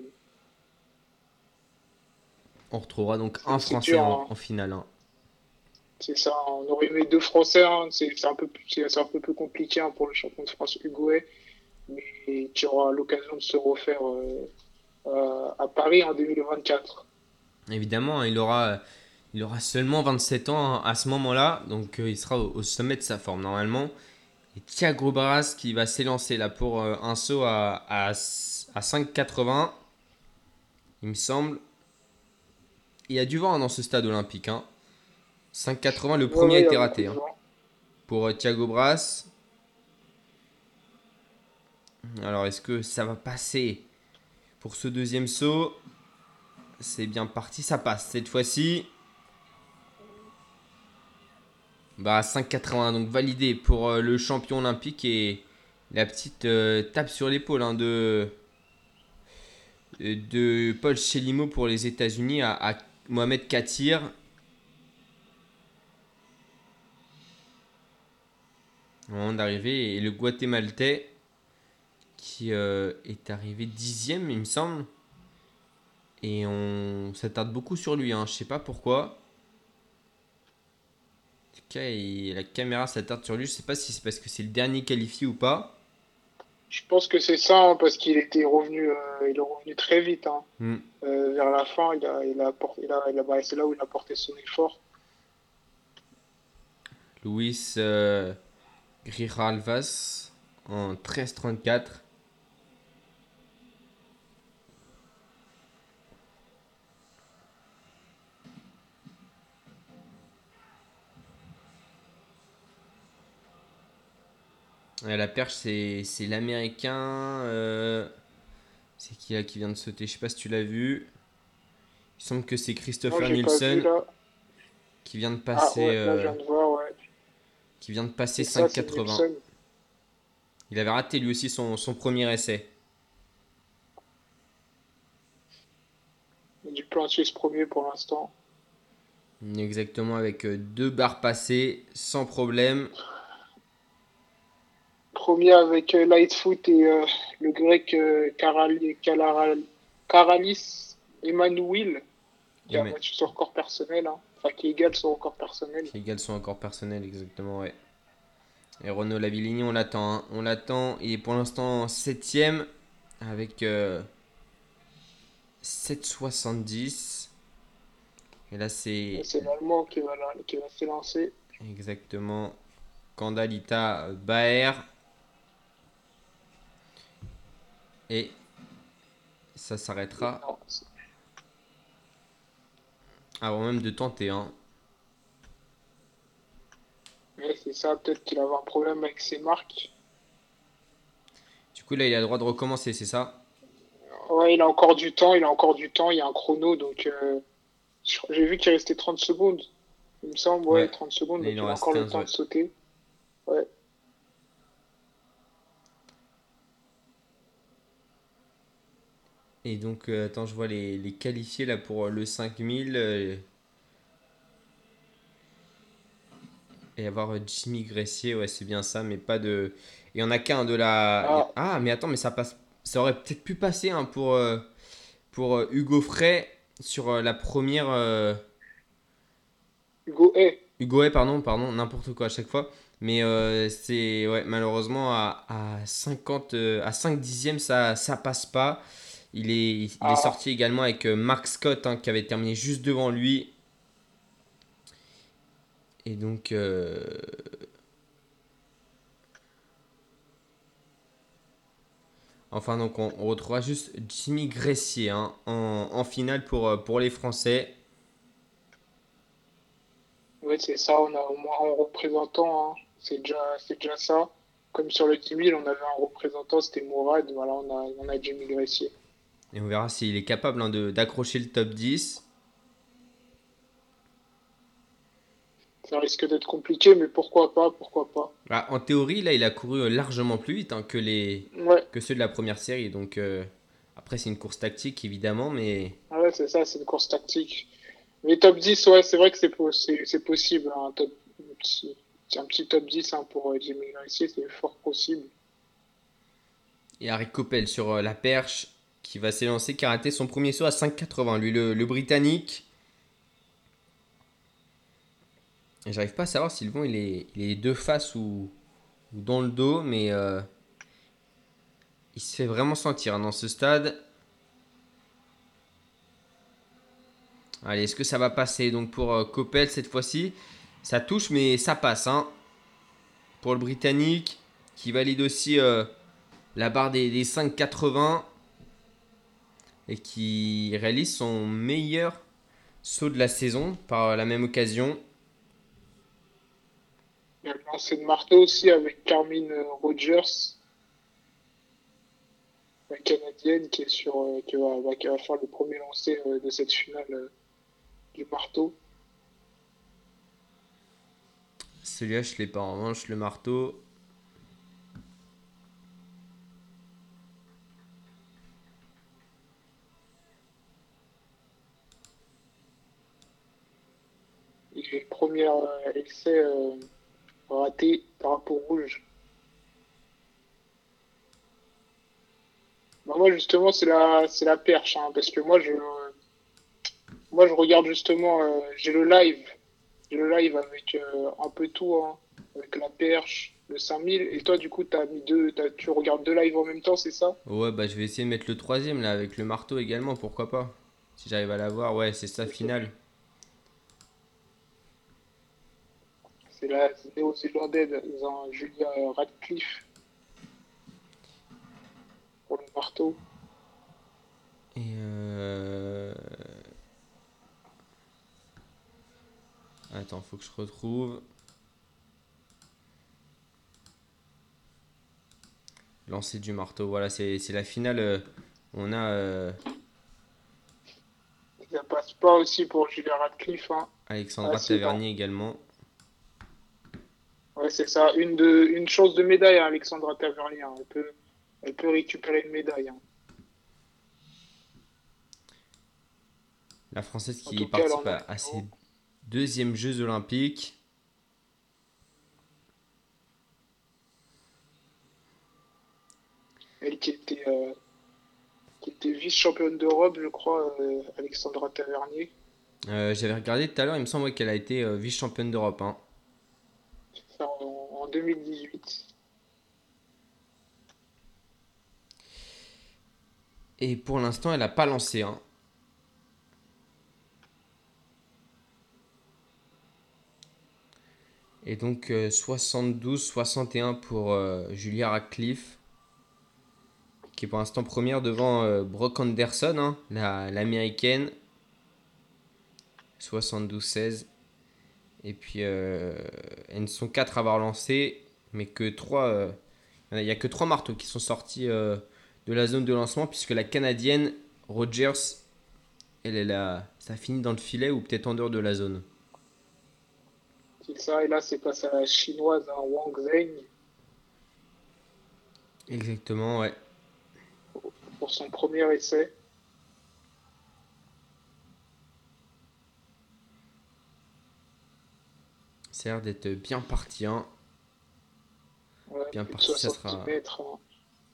S4: On retrouvera donc un Français
S5: dur,
S4: en,
S5: hein.
S4: en finale. hein.
S5: C'est ça, on aurait aimé deux Français, c'est c'est un, peu plus- un peu plus compliqué pour le champion de France Uruguay, mais qui aura l'occasion de se refaire euh, à Paris en 2024.
S4: Évidemment, il aura, il aura seulement 27 ans à ce moment-là, donc euh, il sera au, au sommet de sa forme normalement. Et Thiago Barras qui va s'élancer là pour euh, un saut à, à, à 5,80, il me semble. Il y a du vent hein, dans ce stade olympique. Hein. 5,80, le premier
S5: Ouais,
S4: été raté hein, pour euh, Thiago Bras. Alors, est-ce que ça va passer pour ce deuxième saut? C'est bien parti, ça passe cette fois-ci. Bah, 5,80, donc validé pour euh, le champion olympique et la petite euh, tape sur l'épaule hein, de, Paul Chelimo pour les États-Unis à, Mohamed Katir. Moment d'arriver, et le Guatémaltais qui euh, est arrivé dixième, il me semble. Et on s'attarde beaucoup sur lui, hein. je sais pas pourquoi. Cas, il- la caméra s'attarde sur lui, je sais pas si c'est parce que c'est le dernier qualifié ou pas.
S5: Je pense que c'est ça, hein, parce qu'il était revenu, euh, il est revenu très vite. hein.
S4: Hmm.
S5: Euh, vers la fin, il a, il a, apport- il a, il a- bah, c'est là où il a porté son effort.
S4: Luis euh, Grijalvas en 13-34. La perche, c'est c'est l'américain. euh, c'est qui là qui vient de sauter? Je sais pas si tu l'as vu. Il semble que c'est Christopher
S5: j'ai pas vu
S4: Nielsen qui vient de
S5: Ah
S4: passer,
S5: ouais, là, je
S4: euh,
S5: viens de voir, ouais.
S4: qui vient de passer
S5: C'est ça, c'est
S4: 5,80.
S5: Nielsen.
S4: Il avait raté lui aussi son, son premier essai.
S5: Duplantis premier pour l'instant.
S4: Exactement, avec euh, deux barres passées, sans problème.
S5: Premier avec euh, Lightfoot et euh, le grec euh, Karali- Kalaral- Karalis Emmanuel, qui a battu son record personnel, hein. enfin qui égale son record personnel.
S4: Qui égale son accord personnel, exactement, ouais. Et Renaud Lavillini, on l'attend. hein. On l'attend. Il est pour l'instant septième avec euh, 7,70. Et là, c'est
S5: C'est l'Allemand qui va, qui va s'élancer.
S4: exactement Kandalita Baer. Et ça s'arrêtera avant même de tenter. Hein.
S5: ouais, c'est ça, peut-être qu'il va avoir un problème avec ses marques.
S4: Du coup, là, il a le droit de recommencer, c'est ça?
S5: Ouais, il a encore du temps, il a encore du temps, il y a un chrono, donc euh, j'ai vu qu'il restait 30 secondes. Il me semble, ouais,
S4: Ouais.
S5: 30 secondes, donc
S4: il
S5: a encore le
S4: 15,
S5: temps
S4: ouais.
S5: de sauter.
S4: Et donc, euh, attends, je vois les, les qualifiés là pour euh, le 5000. euh, et avoir Jimmy Gressier, ouais, c'est bien ça, mais pas de. Il y en a qu'un de la.
S5: Ah.
S4: Ah, mais attends, mais ça passe. Ça aurait peut-être pu passer hein, pour, euh, pour Hugo Frey sur la première.
S5: Hugo, hey,
S4: Hugo Hay, pardon, pardon, n'importe quoi à chaque fois. Mais euh, c'est ouais, malheureusement à, à 50 euh, à 5 dixièmes ça ça passe pas. Il est il
S5: Ah.
S4: est sorti également avec euh, Mark Scott hein, qui avait terminé juste devant lui. Et donc euh, Enfin donc on, on retrouvera juste Jimmy Gressier hein, en, en finale pour, euh, pour les Français.
S5: ouais, c'est ça, on a au moins un représentant, hein. c'est déjà, déjà ça. Comme sur le 10 000, on avait un représentant, c'était Mourad, voilà, on a, on a Jimmy Gressier.
S4: Et on verra s'il est capable hein, d'accrocher le top 10.
S5: Ça risque d'être compliqué, mais pourquoi pas, pourquoi pas.
S4: Ah, en théorie, là, il a couru euh, largement plus vite hein, que, les,
S5: Ouais,
S4: que ceux de la première série. Donc, euh, après, c'est une course tactique, évidemment, mais
S5: ouais, c'est ça, c'est une course tactique. Mais top 10, ouais, c'est vrai que c'est po- c'est- c'est possible. hein, un, top, un, petit, un petit top 10 hein, pour euh, Jimmy Gracie, c'est fort possible.
S4: Et Harry Coppel sur la perche qui va s'élancer, qui son premier saut à 5,80. Lui, le, le Britannique. J'arrive pas à savoir si le vent il est, il est de face ou, ou dans le dos, mais euh, il se fait vraiment sentir hein, dans ce stade. Allez, est-ce que ça va passer Donc pour euh, Coppel cette fois-ci, ça touche, mais ça passe. hein. Pour le Britannique, qui valide aussi euh, la barre des, des 5,80 et qui réalise son meilleur saut de la saison par la même occasion.
S5: Il y a le lancer de marteau aussi avec Carmine euh, Rogers, la Canadienne qui est sur, euh, qui va, va- qui va faire le premier lancer euh, de cette finale du marteau.
S4: Celui-là, je l'ai pas en revanche, le marteau.
S5: Et le premier euh, essai euh, raté, drapeau rouge. Bah, moi justement c'est la c'est la perche hein, parce que moi je moi je regarde justement euh, j'ai le live j'ai le live avec euh, un peu tout hein, avec la perche le 5000 et toi du coup t'as mis deux t'as- tu regardes deux lives en même temps c'est ça?
S4: Ouais, bah je vais essayer de mettre le troisième là avec le marteau également, pourquoi pas? Si j'arrive à l'avoir, ouais, c'est sa finale.
S5: C'est la néo-zélandaise hein, Julia Radcliffe pour le marteau
S4: Et euh... Attends, faut que je retrouve. Lancer du marteau, voilà, c'est la finale. euh, On a euh,
S5: ça passe pas aussi pour Julia Radcliffe hein.
S4: Alexandra
S5: Ah,
S4: Tavernier également.
S5: Ouais, c'est ça. Une, de, une chance de médaille à Alexandra Tavernier. hein. Elle peut, elle peut récupérer une médaille. hein.
S4: La Française qui
S5: cas,
S4: participe à, ses deuxièmes Jeux Olympiques.
S5: Elle qui était, euh, qui était vice-championne d'Europe, je crois, euh, Alexandra Tavernier.
S4: Euh, J'avais regardé tout à l'heure, il me semble ouais, qu'elle a été vice-championne d'Europe. hein.
S5: En, en 2018.
S4: Et pour l'instant, elle n'a pas lancé. hein. Et donc 72-61 pour euh, Julia Radcliffe, qui est pour l'instant première devant euh, Brooke Anderson, hein, la- l'américaine. 72-16. Et puis, euh, elles ne sont 4 à avoir lancé, mais que 3. Il n'y a que 3 marteaux qui sont sortis euh, de la zone de lancement, puisque la canadienne Rogers, elle, elle a, ça finit dans le filet ou peut-être en dehors de la zone.
S5: C'est ça. Et là, c'est passé à la chinoise, hein, Wang Zheng,
S4: Exactement, ouais.
S5: pour son premier essai.
S4: D'être bien parti. hein.
S5: Ouais,
S4: Bien parti, ça
S5: 70
S4: sera-
S5: hein.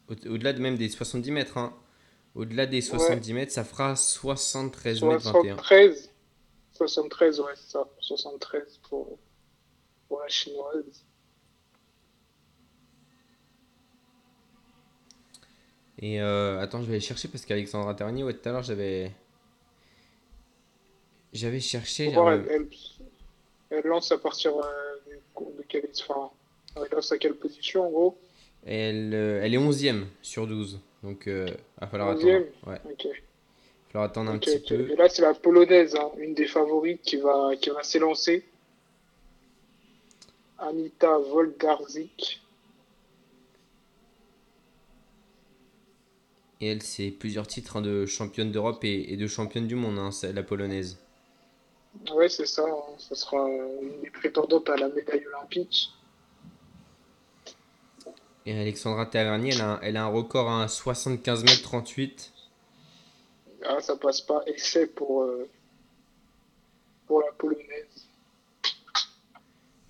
S4: Au- Au-delà de même des 70 mètres. hein. Au-delà des 70 mètres, ça fera 73 mètres 21.
S5: 73. 73, ouais, c'est ça. 73 pour, pour la chinoise.
S4: Et euh, attends, je vais aller chercher parce qu'Alexandra Ternier, ouais, tout à l'heure, j'avais. J'avais cherché. J'avais-
S5: lance à partir euh, de quelle, enfin, elle lance à quelle position en gros?
S4: Elle, euh, elle est 11ème sur 12. Donc, euh, va falloir
S5: 11e?
S4: attendre. Ouais,
S5: Ok.
S4: va falloir attendre un petit peu.
S5: Et là, c'est la polonaise, hein, une des favorites qui va, qui va s'élancer. Anita Voldarzik.
S4: Et elle, c'est plusieurs titres hein, de championne d'Europe et, et de championne du monde, hein, la polonaise.
S5: Ouais, c'est ça. hein. Ça sera une des prétendantes à la médaille olympique.
S4: Et Alexandra Tavernier, elle a, un- elle a un record à 75 mètres 38.
S5: Ah, ça passe pas. Essai pour, euh, pour la polonaise.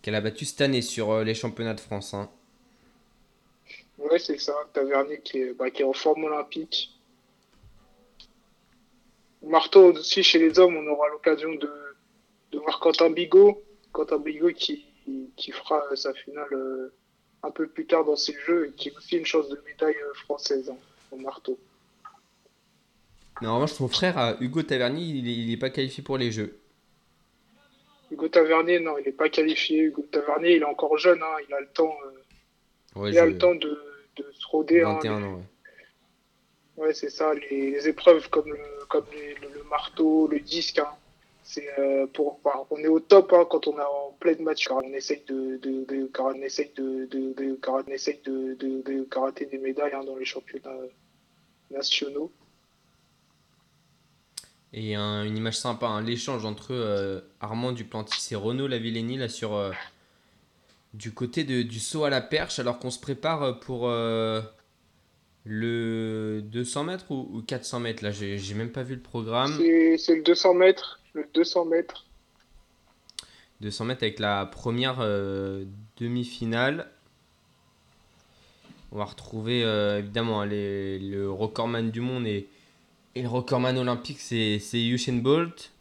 S4: Qu'elle a battu cette année sur euh, les championnats de France. hein.
S5: Ouais, c'est ça. Tavernier qui est, bah, qui est en forme olympique. Marteau aussi, chez les hommes, on aura l'occasion de, de voir Quentin Bigot. Quentin Bigot qui, qui fera euh, sa finale euh, un peu plus tard dans ses jeux et qui a aussi une chance de médaille euh, française hein, au marteau.
S4: Mais en revanche, son frère, Hugo Tavernier, il est, il est pas qualifié pour les Jeux.
S5: Hugo Tavernier, non, il n'est pas qualifié. Hugo Tavernier, il est encore jeune, hein, il a le temps, euh,
S4: Ouais,
S5: il a le temps de, de se roder. hein,
S4: 21 ans, ouais.
S5: Ouais, c'est ça, les, les épreuves comme le, comme les- le, le marteau, le disque, hein, c'est euh, pour, enfin, on est au top hein, quand on est en pleine match, car on essaye de, de, de- car on essaye de, de, car on essaye de, des médailles hein, dans les championnats nationaux.
S4: Et un- une image sympa, hein, l'échange entre euh, Armand Duplantis et Renaud Lavillenie là sur euh, du côté de, du saut à la perche alors qu'on se prépare pour euh, le 200 mètres ou, ou 400 mètres? Là j'ai même pas vu le programme.
S5: C'est c'est le 200 mètres, le 200 mètres.
S4: 200 mètres avec la première euh, demi-finale. On va retrouver euh, évidemment les- le recordman du monde et, et le recordman olympique c'est c'est Usain Bolt.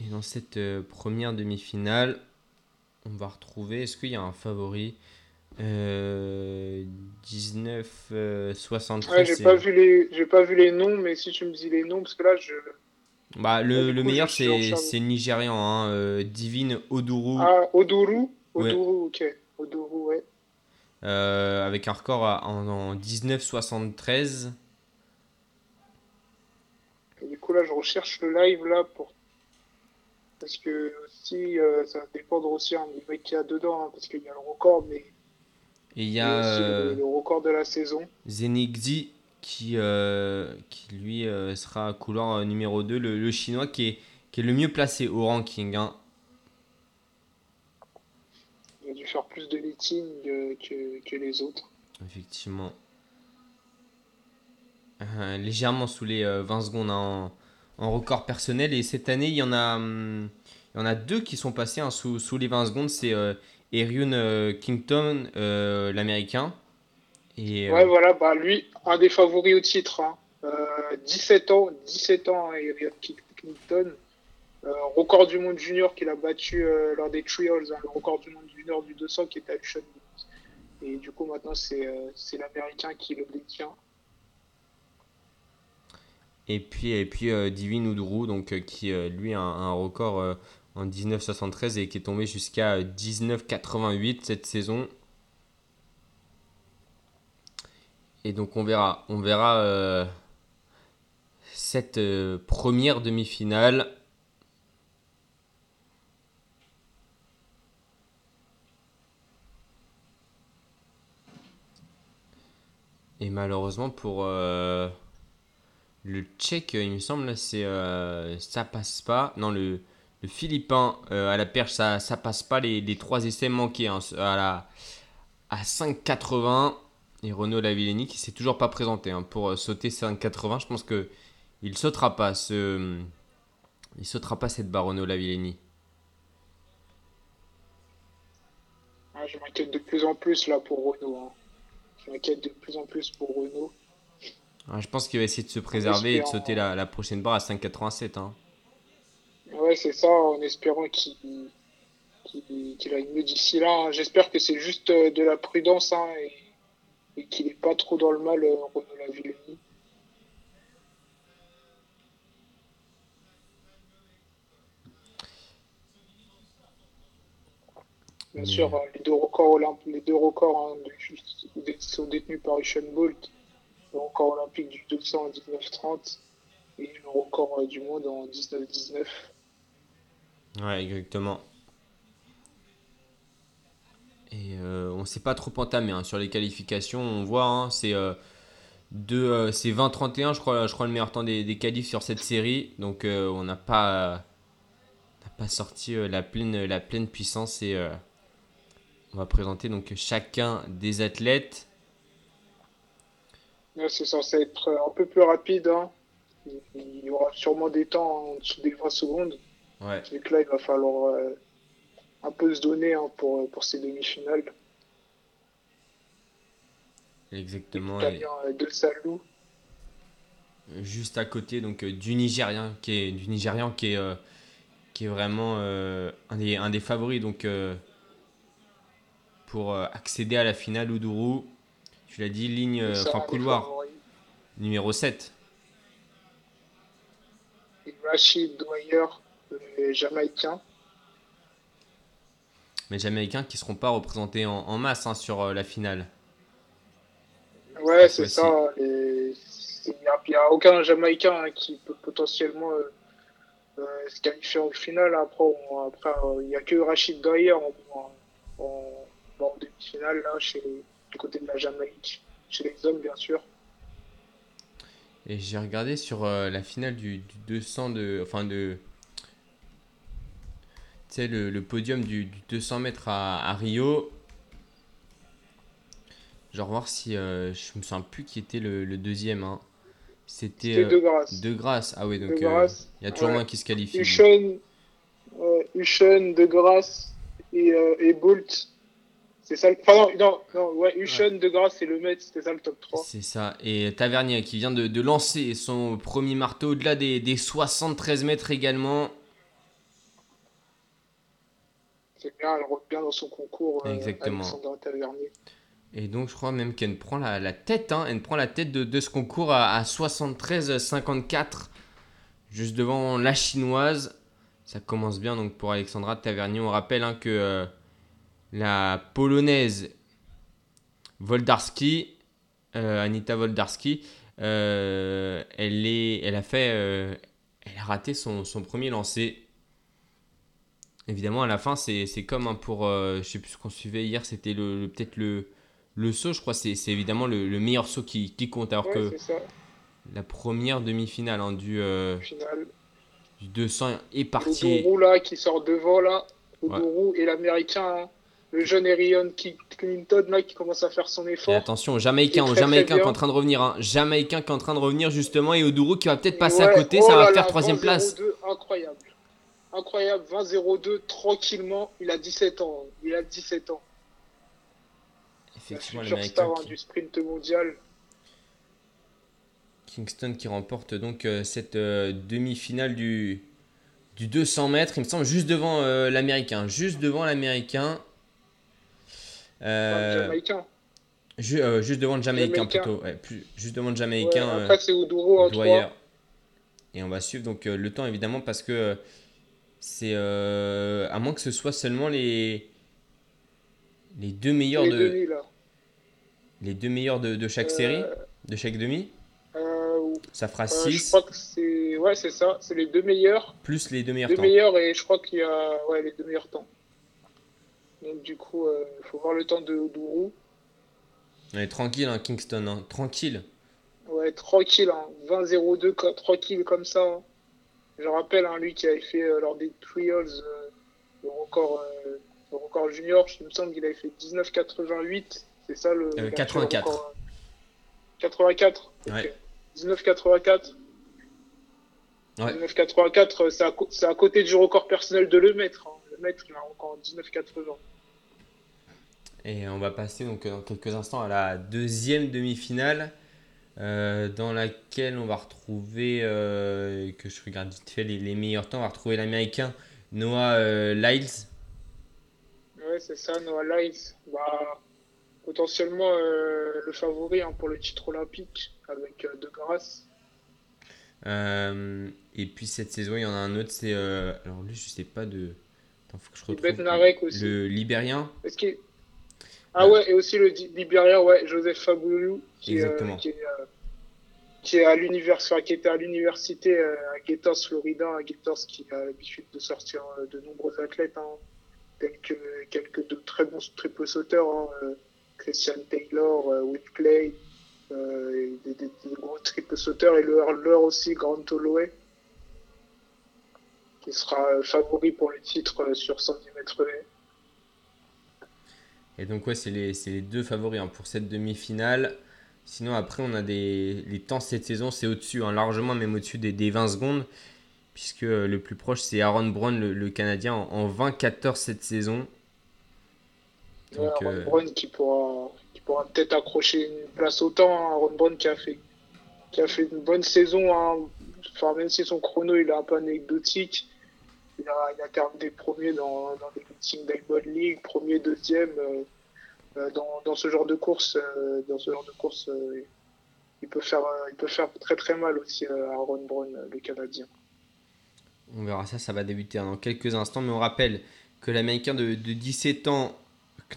S4: Et dans cette euh, première demi-finale, on va retrouver, est-ce qu'il y a un favori? Euh, 19, euh, 73.
S5: Ouais, j'ai pas vu les, j'ai pas vu les noms, mais si tu me dis les noms, parce que là, je,
S4: Bah, le,
S5: coup,
S4: meilleur, c'est c'est le Nigérian, hein, euh, Divine Oduru,
S5: ah, Oduru,
S4: Ouais.
S5: Oduru, ok, Oduru, ouais.
S4: euh, avec un record à- en, en 1973.
S5: Et du coup, là, je recherche le live, là, pour... Parce que, aussi, euh, ça va dépendre aussi hein, du mec qu'il y a dedans, hein, parce qu'il y a le record, mais
S4: Et il y a
S5: aussi
S4: euh,
S5: le, le record de la saison.
S4: Zenigzi qui, euh, qui lui euh, sera couloir euh, numéro 2, le, le chinois qui est, qui est le mieux placé au ranking. hein.
S5: Il a dû faire plus de meetings que, que les autres.
S4: Effectivement. Euh, légèrement sous les euh, 20 secondes hein, en, en record personnel. Et cette année, il y en a, hum, il y en a deux qui sont passés hein, sous, sous les 20 secondes. C'est euh, Erion euh, Kington, euh, l'américain. Et, euh,
S5: Ouais, voilà, bah lui, un des favoris au titre. Hein. Euh, 17 ans, 17 ans, et Clinton. Euh, record du monde junior qu'il a battu euh, lors des trials, hein, le record du monde junior du 200 qui était à Bolt. Et du coup, maintenant, c'est euh, l'américain qui le détient.
S4: et puis, et puis Divine Uduru, donc, qui lui a un, un record en 1973 et qui est tombé jusqu'à euh, 1988 cette saison. Et donc on verra, on verra euh, cette euh, première demi-finale. Et malheureusement pour euh, le tchèque, il me semble, c'est ça passe pas. Non, le, le philippin euh, à la perche, ça, ça passe pas les, les trois essais manqués hein, à la à 5,80 et Renaud Lavillenie qui s'est toujours pas présenté hein, pour euh, sauter 5,80. Je pense que il sautera pas ce il sautera pas cette barre Renaud Lavillenie.
S5: Ah, je m'inquiète de plus en plus là pour Renault. hein. Je m'inquiète de plus en plus pour Renault.
S4: Ah, je pense qu'il va essayer de se préserver et de sauter la, la prochaine barre à 5,87. Hein.
S5: Ouais, c'est ça, en espérant qu'il aille mieux d'ici là. hein. J'espère que c'est juste euh, de la prudence hein, et, et qu'il n'est pas trop dans le mal, euh, Renaud Lavillenie. Bien sûr, les deux records, les deux records hein, de- sont détenus par Usain Bolt. Le record olympique du 200 en 1930 et le record euh, du monde en 1919.
S4: Ouais, exactement. Et euh, on s'est pas trop entamé hein, sur les qualifications. On voit, hein, c'est euh, deux, euh, c'est 20-31, je crois, je crois, le meilleur temps des, des qualifs sur cette série. Donc euh, on n'a pas, pas sorti euh, la, pleine, la pleine puissance. Et euh, on va présenter donc chacun des athlètes.
S5: C'est censé être un peu plus rapide. hein. Il y aura sûrement des temps en dessous des 20 secondes.
S4: Ouais.
S5: Donc là, il va falloir euh, un peu se donner hein, pour, pour ces demi-finales.
S4: Exactement.
S5: Italien euh, de Salou.
S4: juste à côté donc euh, du Nigérian qui est du Nigérian qui est euh, qui est vraiment euh, un, des, un des favoris donc euh, pour euh, accéder à la finale Oudourou. Tu l'as dit ligne euh, enfin couloir
S5: favoris.
S4: numéro 7.
S5: Et Rachid Dwyer, le Jamaïcain.
S4: Mais Jamaïcains qui seront pas représentés en, en masse hein, sur euh, la finale.
S5: Ouais, c'est ça. Il n'y a, aucun Jamaïcain hein, qui peut potentiellement euh, euh, se qualifier au final. Après, on- après, euh, il n'y a que Rachid Dwyer en, en, en- en demi-finale, là, chez, du côté de la Jamaïque. Chez les hommes, bien sûr.
S4: Et j'ai regardé sur la finale du, du 200 de enfin de sais le, le podium du, du 200 mètres à, à Rio. Genre voir si euh, je me souviens plus qui était le, le deuxième. hein. C'était euh,
S5: de grâce.
S4: De grâce. Ah ouais, donc euh, il y a toujours
S5: Ouais.
S4: moins qui se qualifient.
S5: Huchen, ouais, Huchen, De Grasse et, euh, et Bolt. C'est ça. le- Enfin, non, non, non ouais, Huchen, De Grasse et Le Met, c'était ça le top 3.
S4: C'est ça. Et Tavernier qui vient de, de lancer son premier marteau au-delà des, des 73 mètres également.
S5: C'est bien, elle rentre bien dans son concours. euh,
S4: Exactement.
S5: Tavernier.
S4: Et donc je crois même qu'elle prend la, la tête, hein, elle prend la tête de, de ce concours à, à 73-54, juste devant la chinoise. Ça commence bien donc pour Alexandra Tavernier. On rappelle hein, que euh, la polonaise Woldarski, euh, Anita Woldarski, euh, elle, est, elle a fait, elle a raté son, son premier lancer. Évidemment, à la fin, c'est comme hein, pour, euh, je sais plus ce qu'on suivait hier, c'était le, le- peut-être le, le saut, je crois, c'est évidemment le, le meilleur saut qui, qui compte. Alors
S5: Ouais,
S4: que la première demi-finale hein, du, euh, du 200 est partie.
S5: Odourou, là, qui sort devant, là. Odourou et l'américain, hein, le jeune Erion Clinton, là, qui commence à faire son
S4: Et
S5: effort.
S4: attention, aux Jamaïcains,
S5: Il est
S4: aux
S5: très,
S4: Jamaïcains qui est en train de revenir. Hein. Jamaïcain qui est en train de revenir justement et Oduro qui va peut-être passer à
S5: Ouais,
S4: côté,
S5: oh
S4: ça va
S5: là
S4: faire troisième
S5: 20-02,
S4: place.
S5: Incroyable. Incroyable, 20-02, tranquillement. Il a 17 ans. Il a 17 ans.
S4: Effectivement, l'Américain
S5: star hein,
S4: qui-
S5: du sprint mondial.
S4: Kingston qui remporte donc euh, cette euh, demi-finale du, du 200 mètres, il me semble, juste devant euh, l'Américain. Juste devant l'Américain. Euh,
S5: Jamaïcain.
S4: ju- euh, juste devant le Jamaïcain
S5: Jamaïcain.
S4: plutôt. Ouais, plus, juste devant le Jamaïcain.
S5: après, c'est Odourou en 3.
S4: Dwyer. Et on va suivre donc le temps évidemment parce que c'est euh, à moins que ce soit seulement les les deux meilleurs
S5: Les
S4: de
S5: demi, là.
S4: les deux meilleurs de, de chaque
S5: Euh,
S4: série, de chaque demi.
S5: Euh,
S4: Ça fera
S5: euh, je
S4: 6
S5: crois que c'est. Ouais, c'est ça. C'est les deux meilleurs.
S4: plus les deux meilleurs
S5: deux
S4: temps.
S5: meilleurs et je crois qu'il y a ouais, les deux meilleurs temps. Donc, du coup, il faut voir le temps de Odourou.
S4: On est tranquille hein, Kingston, hein, tranquille.
S5: Ouais, tranquille, hein. 20-02, co- tranquille comme ça. hein. Je rappelle, hein, lui qui avait fait euh, lors des trials euh, le, record, euh, le record junior, il me semble qu'il avait fait 19,88. C'est ça le.
S4: Euh,
S5: le
S4: 84.
S5: record, euh, 84 ok.
S4: Ouais.
S5: 19,84.
S4: Ouais.
S5: 19,84, euh, c'est à, co- c'est à côté du record personnel de le maître. hein. Le maître, il a encore 19,80.
S4: Et on va passer donc dans quelques instants à la deuxième demi-finale euh, dans laquelle on va retrouver, euh, que je regarde vite fait les, les meilleurs temps, on va retrouver l'américain Noah euh, Lyles.
S5: Ouais, c'est ça, Noah Lyles. Bah, potentiellement le favori hein, pour le titre olympique avec De Grasse.
S4: Et puis cette saison, il y en a un autre, c'est. alors lui, je sais pas de. Attends, faut que je
S5: Et
S4: retrouve.
S5: Bednarek aussi.
S4: Le Libérien.
S5: Est-ce qu'il- Ah ouais, et aussi le Libérien, ouais, Joseph Faboulou, qui, euh,
S4: Exactement.
S5: qui, est, euh, qui est à qui était à l'université euh, à Gators, Florida, à Gators, qui a l'habitude de sortir de nombreux athlètes. hein. tels que quelques de très bons triple sauteurs, hein, Christian Taylor, et des, des- des gros triple sauteurs, et le hurleur aussi, Grant Holloway, qui sera favori pour le titre sur 110 mètres.
S4: Et donc, ouais, c'est les, les deux favoris hein, pour cette demi-finale. Sinon, après, on a des. Les temps cette saison, c'est au-dessus, hein, largement, même au-dessus des, des 20 secondes. Puisque euh, le plus proche, c'est Aaron Brown, le, le Canadien, en, en 20-14 cette saison.
S5: Ouais, Aaron
S4: euh,
S5: Brown qui pourra, qui pourra peut-être accrocher une place autant. Hein, Aaron Brown qui a fait, qui a fait une bonne saison. hein. Enfin, même si son chrono il est un peu anecdotique, il a, il a terminé premier dans, dans les meetings League, premier, deuxième. euh, euh, dans, dans ce genre de course, euh, dans ce genre de course, il peut faire, il peut faire très très mal aussi euh, Aaron Brown, le Canadien.
S4: On verra ça, ça va débuter hein, dans quelques instants. Mais on rappelle que l'Américain de, de 17 ans,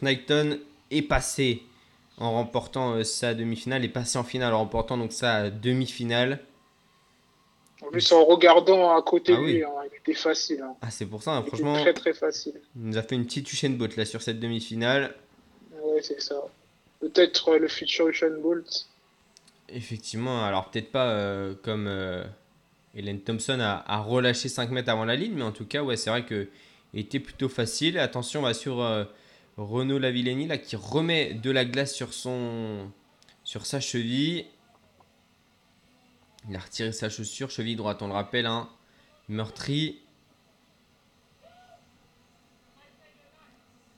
S4: Knighton, est passé en remportant sa demi-finale, est passé en finale en remportant donc sa demi-finale.
S5: En plus, en regardant à côté
S4: Ah
S5: de lui,
S4: oui.
S5: hein, il était facile. hein.
S4: Ah, c'est pour ça, hein,
S5: Il était
S4: franchement,
S5: très très facile.
S4: il nous a fait une petite Usain Bolt là sur cette demi-finale.
S5: Ouais, c'est ça. Peut-être euh, le futur Usain Bolt.
S4: Effectivement, alors peut-être pas euh, comme euh, Hélène Thompson a, a relâché 5 mètres avant la ligne, mais en tout cas, ouais, c'est vrai que était plutôt facile. Attention bah, sur euh, Renaud Lavillenie là, qui remet de la glace sur, son, sur sa cheville. Il a retiré sa chaussure, cheville droite, on le rappelle, hein, meurtrie.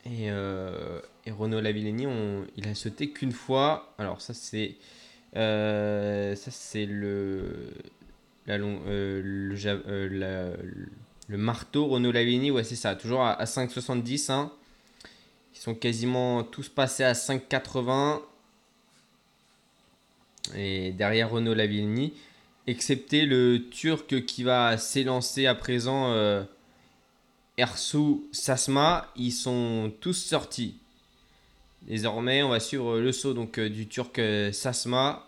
S4: Et, euh, et Renaud Lavillenie, il a sauté qu'une fois. Alors ça c'est euh, ça c'est le euh, le, marteau Renaud Lavillenie, ouais c'est ça, toujours à, à 5,70. Hein. Ils sont quasiment tous passés à 5,80. Et derrière Renaud Lavillenie, excepté le Turc qui va s'élancer à présent, euh, Ersu Sasma, ils sont tous sortis. Désormais, on va suivre le saut donc, euh, du Turc euh, Sasma.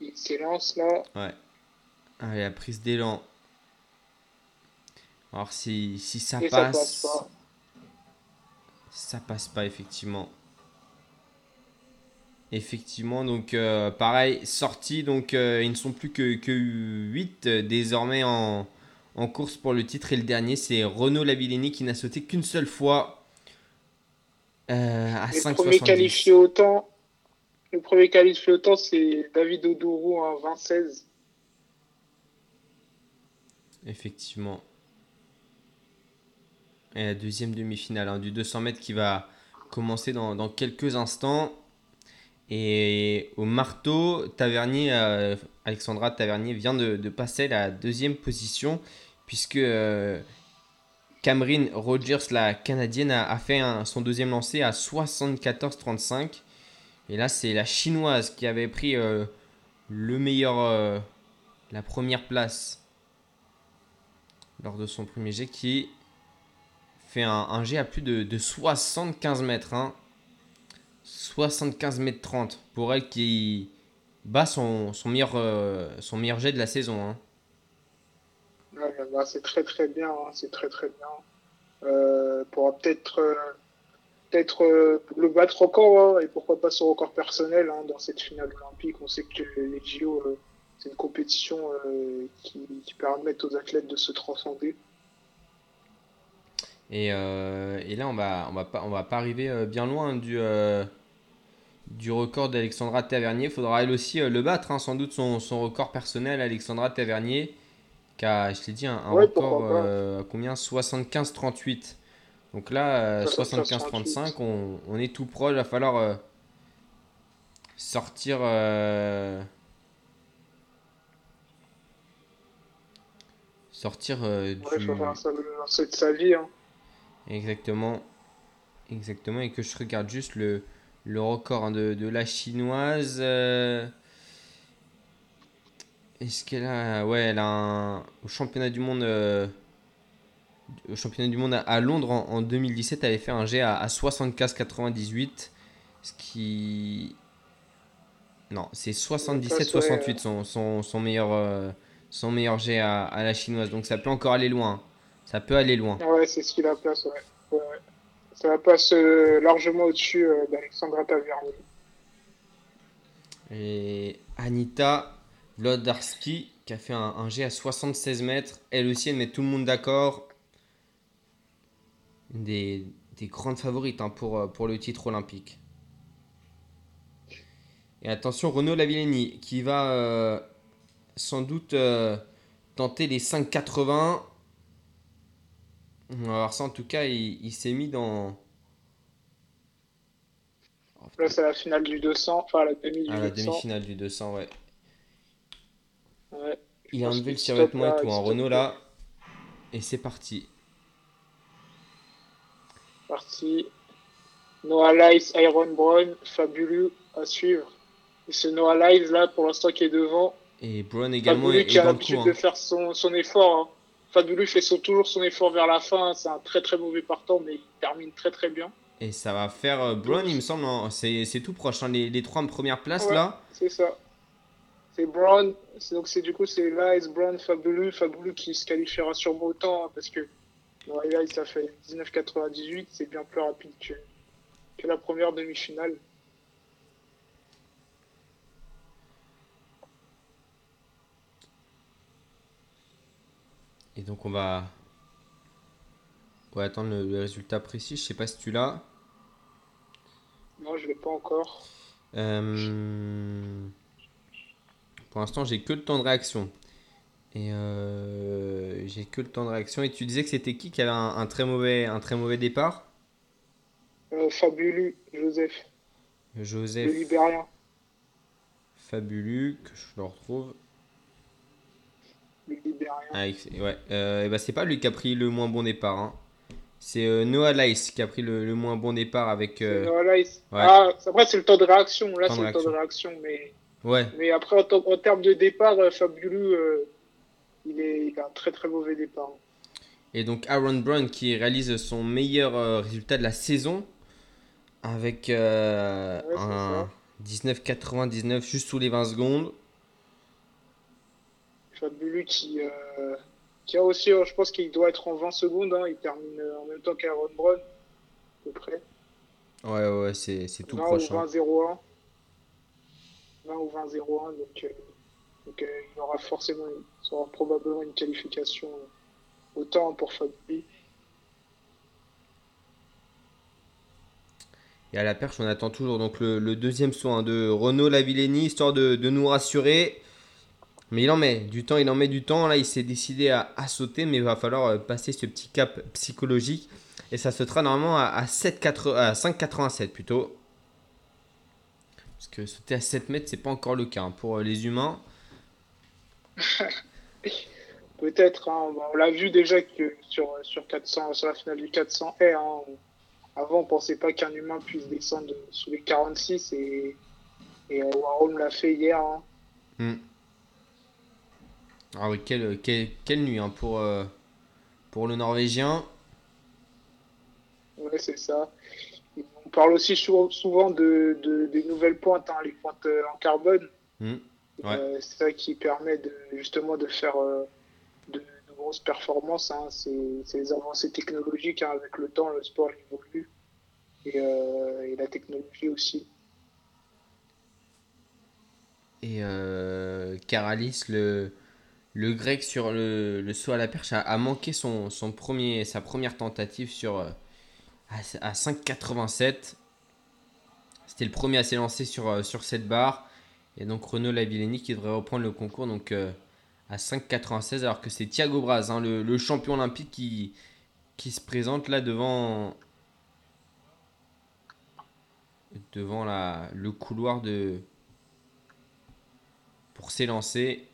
S5: Il s'élance là.
S4: Ouais. Allez, la prise d'élan. Alors si, si ça
S5: et ça
S4: passe,
S5: passe pas.
S4: Ça passe pas effectivement. Effectivement, donc euh, pareil, sorti, donc euh, ils ne sont plus que, que 8 désormais en, en course pour le titre. Et le dernier, c'est Renaud Lavillenie qui n'a sauté qu'une seule fois euh, à
S5: Le premier
S4: 5,70.
S5: qualifié au temps, le premier qualifié au temps, c'est David Odourou en 2016.
S4: Effectivement. Deuxième demi-finale hein, du 200 mètres qui va commencer dans, quelques instants. Et au marteau, Tavernier, euh, Alexandra Tavernier vient de, passer la deuxième position puisque euh, Cameron Rogers, la canadienne, a, fait son deuxième lancé à 74-35. Et là, c'est la chinoise qui avait pris euh, le meilleur, euh, la première place lors de son premier jet qui fait un, un jet à plus de, de 75 mètres. hein. 75 mètres 30 pour elle qui bat son, son, meilleur, euh, son meilleur jet de la saison. hein.
S5: Ouais, bah, c'est très très bien, hein, c'est très très bien. Euh, pourra peut-être euh, peut-être euh, le battre encore hein, et pourquoi pas son record personnel hein, dans cette finale olympique. On sait que les JO c'est une compétition qui, qui permet aux athlètes de se transcender.
S4: Et, euh, et là, on va, on va, pas, on va pas arriver euh, bien loin du, euh, du record d'Alexandra Tavernier. Il faudra elle aussi euh, le battre, hein, sans doute son, son record personnel, Alexandra Tavernier, qui a, je l'ai dit, un, un
S5: Ouais,
S4: record à combien? 75-38. Donc là, euh,
S5: 75-38.
S4: 75-35, on, on est tout proche. Il va falloir sortir. sortir euh,
S5: Ouais,
S4: du.
S5: faut faire lancer de sa vie. Hein.
S4: Exactement. Exactement. Et que je regarde juste le, le record hein, de, de la chinoise. euh, Est-ce qu'elle a. Ouais, elle a un. Au championnat du monde. euh, Au championnat du monde à, à Londres en, en 2017, elle avait fait un jet à, à 75-98. Ce qui. Non, c'est 77-68 son, son, son, meilleur, euh, son meilleur jet à, à, la chinoise. Donc ça peut encore aller loin. Ça peut aller loin.
S5: Ouais, c'est ce qui la place, ouais. ouais. Ça place euh, largement au-dessus euh, d'Alexandra Tavernier.
S4: Et Anita Lodarski qui a fait un, un jet à 76 mètres. Elle aussi, elle met tout le monde d'accord. Des, des grandes favorites hein, pour, pour le titre olympique. Et attention, Renaud Lavillenie qui va euh, sans doute euh, tenter les 5,80. On va voir ça en tout cas, il, il s'est mis dans.
S5: Là, c'est la finale du 200, enfin la demi du
S4: Ah, la
S5: 200.
S4: demi-finale du 200, ouais.
S5: Ouais.
S4: Il a enlevé le survêtement et tout, en Renault là. Et c'est parti.
S5: Parti. Noah Lyles, Iron Brown, fabuleux à suivre. Et ce Noah Lyles là, pour l'instant, qui est devant.
S4: Et Brown également
S5: Fabuleux
S4: est,
S5: qui
S4: est
S5: a l'habitude
S4: hein.
S5: de faire son, son effort. Hein. Fabuleux fait son- toujours son effort vers la fin. C'est un très très mauvais partant, mais il termine très très bien.
S4: Et ça va faire euh, Brown, il me semble, en- c'est tout proche. hein, Les, les trois premières places
S5: Ouais.
S4: là.
S5: C'est ça. C'est Brown. Donc c'est du coup c'est Lyles, Brown, Fabuleux. Fabuleux qui se qualifiera sûrement autant hein, parce que Lyles ça fait 19,98. C'est bien plus rapide que, que la première demi-finale.
S4: Et donc on va. On va attendre le, le résultat précis. Je sais pas si tu l'as.
S5: Moi je l'ai pas encore.
S4: Euh, Pour l'instant, j'ai que le temps de réaction. Et euh, j'ai que le temps de réaction. Et tu disais que c'était qui qui avait un, un très mauvais, un très mauvais départ?
S5: Euh, Fabuleux, Joseph, le
S4: Joseph
S5: Libérien.
S4: Fabulu, que je le retrouve.
S5: Le Libérien.
S4: Ah, ouais. Euh, et bah, c'est pas lui qui a pris le moins bon départ. hein. C'est euh, Noah Lyles qui a pris le, le moins bon départ avec. euh,
S5: Noah
S4: ouais.
S5: Ah, après c'est le temps de réaction. Là c'est le temps de réaction, mais
S4: Ouais.
S5: mais après en, termes de départ, Fabuleux, il est il a un très très mauvais départ.
S4: Et donc Aaron Brown qui réalise son meilleur résultat de la saison avec
S5: Ouais,
S4: un 19,99 juste sous les 20 secondes.
S5: Fabuleux qui, euh, qui a aussi, euh, je pense qu'il doit être en 20 secondes. hein, il termine euh, en même temps qu'Aaron Brown, à peu près.
S4: Ouais, ouais, c'est c'est tout
S5: 20
S4: proche.
S5: ou
S4: hein.
S5: 20-01. 20 ou 20-01. Donc, euh, donc euh, il aura forcément, il aura probablement une qualification autant pour Fabuleux.
S4: Et à la perche, on attend toujours donc le, le deuxième saut hein, de Renaud Lavillenie, histoire de, de nous rassurer. Mais il en met du temps, il en met du temps. Là, il s'est décidé à, à sauter, mais il va falloir euh, passer ce petit cap psychologique. Et ça sautera normalement à, à 7,80 à 5,87 plutôt. Parce que sauter à 7 mètres, c'est pas encore le cas hein, pour euh, les humains.
S5: Peut-être, hein, on l'a vu déjà que sur, sur, 400, sur la finale du 400 R, hein, on- avant on pensait pas qu'un humain puisse descendre sous les 46 et, et euh, Warholm l'a fait hier. hein.
S4: Ah oui, quelle, quelle, quelle nuit hein, pour, euh, pour le Norvégien.
S5: Ouais, c'est ça. On parle aussi sou- souvent de, de- des nouvelles pointes, hein, les pointes euh, en carbone.
S4: Hmm, ouais.
S5: Euh, c'est ça qui permet de, justement de faire euh, de, de grosses performances. hein. C'est c'est les avancées technologiques. hein. Avec le temps, le sport évolue. Et, et la technologie aussi.
S4: Et Karalis, le, le grec sur le, saut à la perche, a, manqué sa première tentative sur, euh, à, à 5,87. C'était le premier à s'élancer sur, euh, cette barre. Et donc Renaud Lavillenie qui devrait reprendre le concours donc, euh, à 5,96 alors que c'est Thiago Braz, hein, le, champion olympique qui, se présente là devant, le couloir de, pour s'élancer.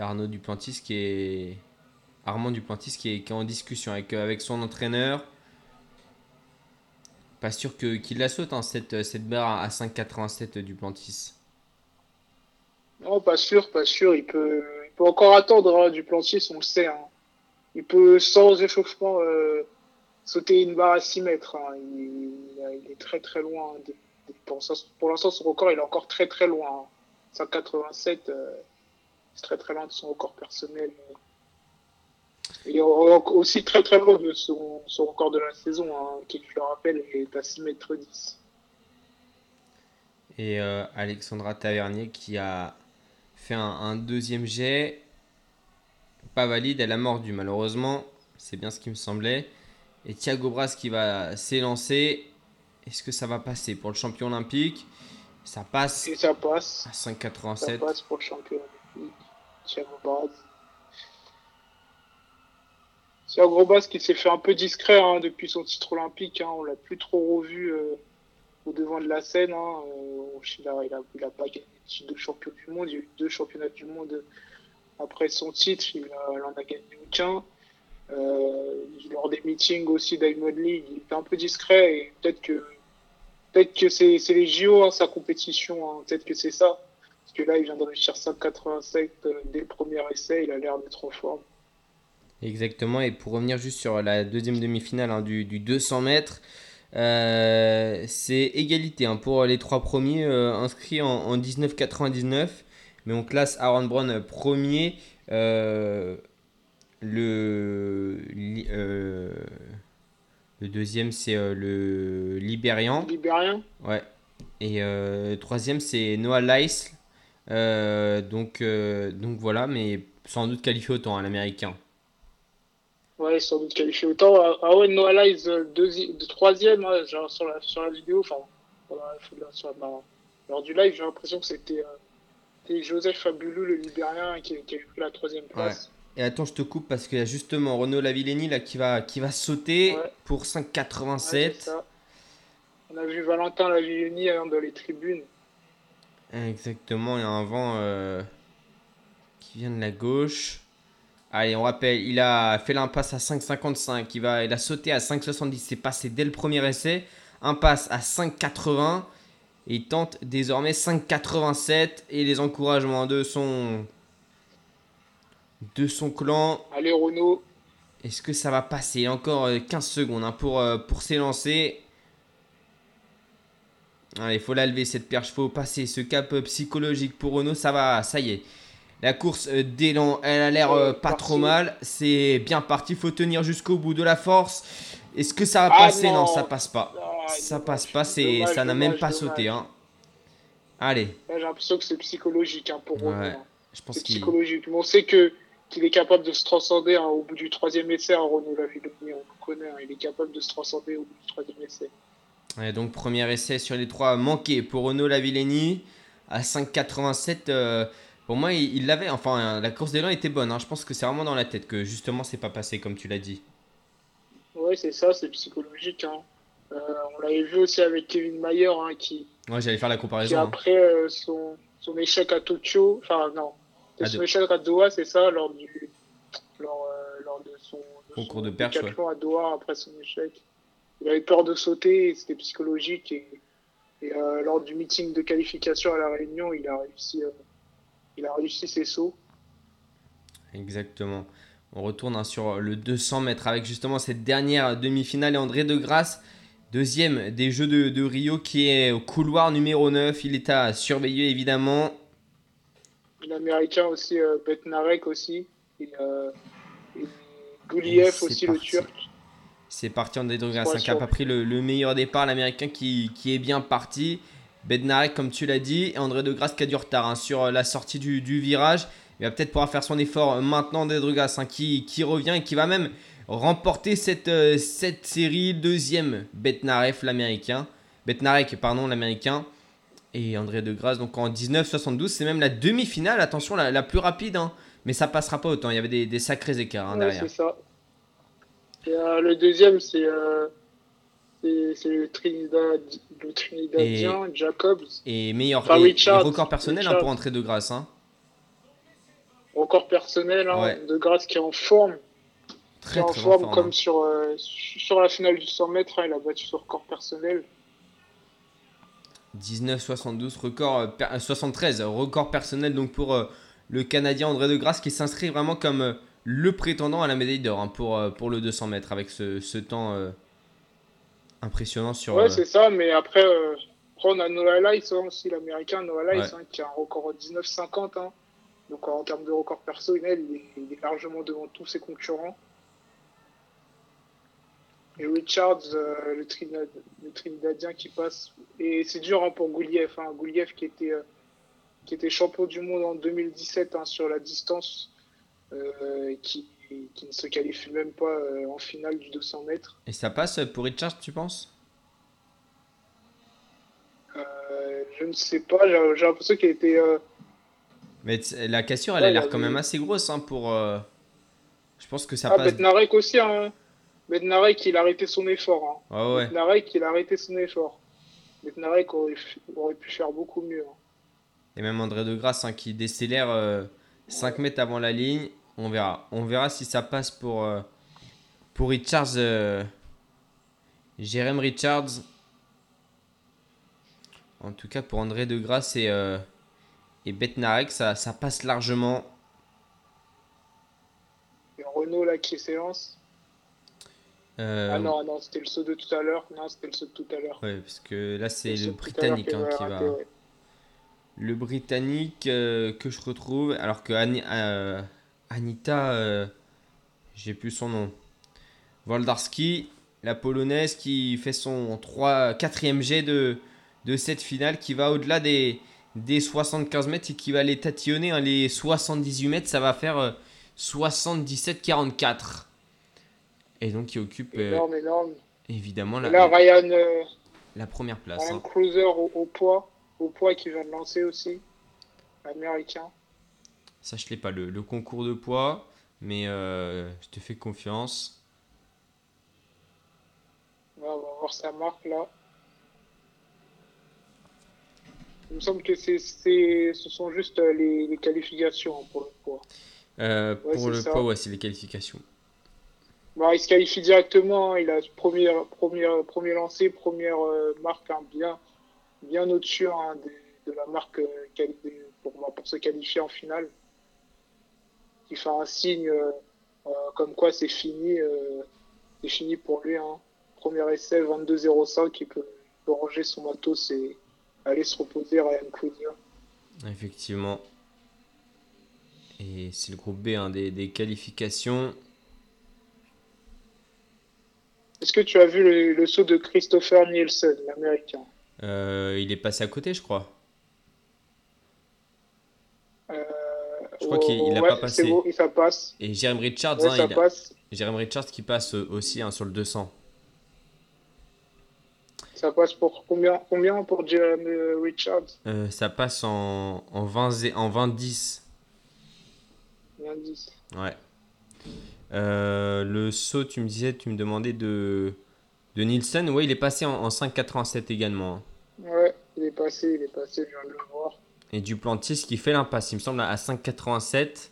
S4: Arnaud Duplantis qui est. Armand Duplantis qui est, qui est en discussion avec, euh, avec son entraîneur. Pas sûr qu'il la saute, hein, cette, cette barre à 5,87 Duplantis.
S5: Non, pas sûr, pas sûr. Il peut, il peut encore attendre hein, du plantier, on le sait. hein. Il peut, sans échauffement, euh, sauter une barre à 6 mètres. hein. Il, est très très loin pour, pour l'instant, son record, il est encore très très loin. hein. 187, euh, c'est très très loin de son record personnel. Il est au- aussi très très loin de son, son record de la saison, hein, qui, je le rappelle, est à 6 mètres 10.
S4: Et euh, Alexandra Tavernier qui a fait un, un deuxième jet. Pas valide, elle a mordu malheureusement. C'est bien ce qui me semblait. Et Thiago Bras qui va s'élancer. Est-ce que ça va passer pour le champion olympique? Ça passe
S5: Et ça passe.
S4: à
S5: Ça
S4: 5,87.
S5: passe pour le champion olympique. Thiago. Thiago Braz qui s'est fait un peu discret hein, depuis son titre olympique. Hein, on l'a plus trop revu euh, au devant de la scène. Hein, euh, il, a, il, a, pas gagné le titre de champion du monde. Il y a eu deux championnats du monde après son titre. Il, a- il en a gagné aucun. Euh, lors des meetings aussi Diamond League, il était un peu discret et peut-être que peut-être que c'est c'est les JO, hein, sa compétition. peut-être que c'est ça. Que là, il vient de réussir 5,87 euh, dès le premier essai. Il a l'air d'être en forme.
S4: Exactement, et pour revenir juste sur la deuxième demi-finale hein, du, du 200 mètres, euh, c'est égalité hein, pour les trois premiers euh, inscrits en, en 19,99. Mais on classe Aaron Brown premier. euh, le, euh, le deuxième, c'est le Libérian.
S5: Libérien
S4: Ouais. Et troisième, c'est Noah Lyles. Euh, donc, euh, donc voilà, mais sans doute qualifié autant à l'américain.
S5: Ouais, sans doute qualifié autant. Ouais, Lyles, euh, deuxi- de troisième, hein, genre sur, la, sur la vidéo, enfin, la- sur la- lors du live, j'ai l'impression que c'était euh, c'était Joseph Fabulou, le Libérien, qui, qui a pris la troisième place.
S4: Et attends, je te coupe parce qu'il y a justement Renaud Lavillenie là, qui, va, qui va sauter
S5: Ouais.
S4: pour
S5: Ouais,
S4: 5,87.
S5: c'est ça. On a vu Valentin Lavillenie hein, dans les tribunes.
S4: Exactement, il y a un vent euh, qui vient de la gauche. Allez, on rappelle, il a fait l'impasse à 5,55. Il, va, il a sauté à 5,70. C'est passé dès le premier essai. Impasse à 5,80. Et il tente désormais 5,87. Et les encouragements de son, de son clan.
S5: Allez, Renaud.
S4: Est-ce que ça va passer? Encore euh, 15 secondes hein, pour, euh, pour s'élancer. Allez, il faut la lever cette perche. Il faut passer ce cap euh, psychologique pour Renault. Ça va, ça y est. La course euh, d'élan, elle a l'air euh,
S5: Ouais,
S4: pas
S5: parti.
S4: trop mal. C'est bien parti. Il faut tenir jusqu'au bout de la force. Est-ce que ça va
S5: Ah
S4: passer? Non.
S5: non.
S4: ça passe pas.
S5: Ah,
S4: ça passe pas. C'est, ça n'a même pas
S5: dommage.
S4: sauté. Hein. Allez,
S5: j'ai l'impression que c'est psychologique hein, pour hein.
S4: je pense
S5: C'est psychologique. Mais on sait que qu'il est capable de se transcender hein, au bout du troisième essai. Hein, Renaud Lavillenie, on le connaît. hein, il est capable de se transcender au bout du troisième essai.
S4: Donc premier essai sur les trois manqué pour Renaud Lavillenie à 5,87. euh, pour moi, il l'avait. Enfin, la course d'élan était bonne. hein. Je pense que c'est vraiment dans la tête que justement c'est pas passé comme tu l'as dit.
S5: Ouais, c'est ça, c'est psychologique. Hein. Euh, on l'avait vu aussi avec Kevin Mayer, hein, qui,
S4: Ouais, j'allais faire la comparaison.
S5: après euh, son, son échec à Tokyo, enfin non, son échec à Doha, c'est ça, lors du lors, lors de son, de
S4: Concours
S5: son
S4: de perche,
S5: à Doha après son échec. Il avait peur de sauter, c'était psychologique et, et euh, lors du meeting de qualification à la Réunion, il a réussi, euh, il a réussi ses sauts.
S4: Exactement. On retourne hein, sur le 200 mètres avec justement cette dernière demi-finale et André de Grasse, deuxième des Jeux de, de Rio qui est au couloir numéro 9. Il est à surveiller évidemment.
S5: L'américain aussi, euh, Betnarek aussi, et, aussi, le turc.
S4: C'est parti
S5: Trois
S4: hein, qui n'a
S5: sur-
S4: pas pris le, le meilleur départ. L'américain qui, qui est bien parti. Bednarek, comme tu l'as dit, et André de Grasse qui a du retard hein, sur euh, la sortie du, du virage. Il va peut-être pouvoir faire son effort euh, maintenant, André de Grasse, hein, qui, qui revient et qui va même remporter cette, euh, cette série. Deuxième, Betnarek, l'américain. Betnarek, pardon, l'américain. Et André de Grasse, donc en 1972, c'est même la demi-finale, attention, la, la plus rapide. hein. mais ça passera pas autant. Il y avait des, des sacrés écarts hein,
S5: Ouais,
S4: derrière.
S5: c'est ça. Et, euh, le deuxième, c'est euh, c'est le, Trinidad, le Trinidadien Jacobs.
S4: Et meilleur
S5: Enfin,
S4: et-
S5: Richard,
S4: et record personnel hein, pour entrer de grâce. Hein.
S5: Record personnel, hein,
S4: Ouais.
S5: de grâce qui est en forme. Qui
S4: Très
S5: est en forme, comme sur, euh, sur la finale du 100 mètres. il a battu son record personnel.
S4: 1972 record euh, per- euh, 73 record personnel donc pour euh, le Canadien André de Grasse qui s'inscrit vraiment comme le prétendant à la médaille d'or hein, pour, euh, pour le 200 mètres avec ce, ce temps euh, impressionnant sur
S5: Ouais,
S4: euh,
S5: c'est ça, mais après, euh, Après, on a Noah Lyles hein, aussi, l'américain Noah
S4: Ouais.
S5: hein, qui a un record 19,50. Hein. Donc en termes de record personnel, il est, il est largement devant tous ses concurrents. Et Richards, le, Trinidad- le Trinidadien qui passe. Et c'est dur pour Gouliev. Gouliev qui était, qui était champion du monde en 2017 hein, sur la distance, qui, qui ne se qualifie même pas euh, en finale du 200 mètres.
S4: Et ça passe pour Richard, tu penses?
S5: Euh, je ne sais pas, j'ai l'impression qu'il était. euh,
S4: Mais la cassure, elle
S5: Ouais,
S4: a l'air quand même assez grosse hein, pour. euh, Je pense que ça
S5: Ah,
S4: passe.
S5: Bednarek aussi, hein. Bednarek, il a arrêté son effort. Hein.
S4: Ouais.
S5: Bednarek, il a arrêté son effort. Bednarek aurait, aurait pu faire beaucoup mieux. hein.
S4: Et même André de Grasse hein, qui décélère euh, 5 mètres avant la ligne. On verra. On verra si ça passe pour, euh, pour Richards. Euh, Jérém Richards. En tout cas, pour André de Grasse et, euh, et Betnarek, ça, ça passe largement.
S5: Et Renault, là, qui s'élance.
S4: Euh,
S5: Ah non, non, c'était le saut de tout à l'heure. Non, c'était le saut de tout à l'heure.
S4: ouais, parce que là, c'est le Britannique hein, qui va.
S5: raté, ouais.
S4: Le Britannique que je retrouve, alors que Anita, euh, j'ai plus son nom. Woldarski, la polonaise qui fait son 3, 4 jet de, de cette finale, qui va au-delà des, des 75 mètres et qui va les tatillonner. hein. les 78 mètres, ça va faire euh, 77-44. Et donc, qui occupe euh,
S5: Énorme, énorme.
S4: évidemment la,
S5: là, Ryan, euh,
S4: la première place.
S5: Ryan
S4: hein.
S5: Cruiser au, au poids. Au poids qui vient de lancer aussi. Américain.
S4: Ça, je l'ai pas, le, le concours de poids, mais euh, je te fais confiance.
S5: Ouais, on va voir sa marque là. Il me semble que c'est, c'est, ce sont juste euh, les, les qualifications pour le poids.
S4: Euh,
S5: Ouais,
S4: pour le
S5: ça.
S4: poids, ouais, c'est les qualifications.
S5: Bah, il se qualifie directement. Il a premier, premier, premier lancé, première euh, marque hein, bien, bien au-dessus hein, de, de la marque euh, pour, bah, pour se qualifier en finale. Il fait un signe euh, euh, comme quoi c'est fini, euh, c'est fini pour lui. Hein. Premier essai 22-05, il peut, il peut ranger son matos et aller se reposer Ryan Cruiser.
S4: Effectivement. Et c'est le groupe B hein, des, des qualifications.
S5: Est-ce que tu as vu le, le saut de Christopher Nielsen, l'américain?
S4: Euh, il est passé à côté, je crois.
S5: Euh,
S4: Je crois qu'il- il a
S5: ouais,
S4: pas passé.
S5: Ça passe.
S4: Et Jeremy Richards,
S5: Ouais,
S4: hein, il a-. Jeremy Richards qui passe euh, aussi hein, sur le 200.
S5: Ça passe pour combien, combien pour Jeremy Richards?
S4: Euh, ça passe en, en 20 zé- en 20-10.
S5: L'indice.
S4: Ouais. Euh, le saut, tu me disais, tu me demandais de, de Nielsen. Ouais, il est passé en, en 5,87 également. hein.
S5: Ouais, il est passé, il est passé, je viens de le voir.
S4: Et Duplantis qui fait l'impasse, il me semble, à 5,87.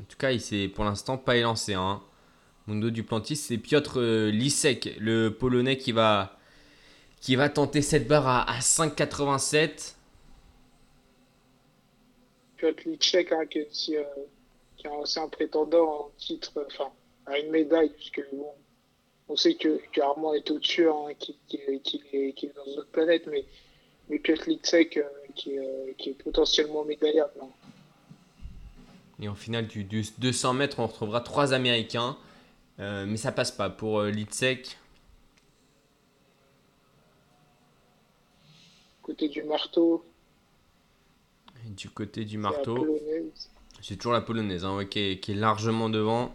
S4: En tout cas, il s'est pour l'instant pas élancé. Hein. Mundo Duplantis, c'est Piotr euh, Lisek, le Polonais qui va, qui va tenter cette barre à, à 5,87.
S5: Piotr Licek, hein, qui, est euh, un prétendant en titre, enfin, à une médaille, puisque bon, on sait que, que Armand est au-dessus, hein, qu'il est, est dans une autre planète, mais, mais Piotr Licek, euh, qui, est, euh, qui est potentiellement médaillable. hein.
S4: Et en finale du, du 200 mètres, on retrouvera trois Américains. Euh, mais ça passe pas pour euh, Lisek.
S5: Côté du marteau,
S4: Et du côté du marteau. C'est toujours la polonaise hein, ouais, qui, est, qui est largement devant.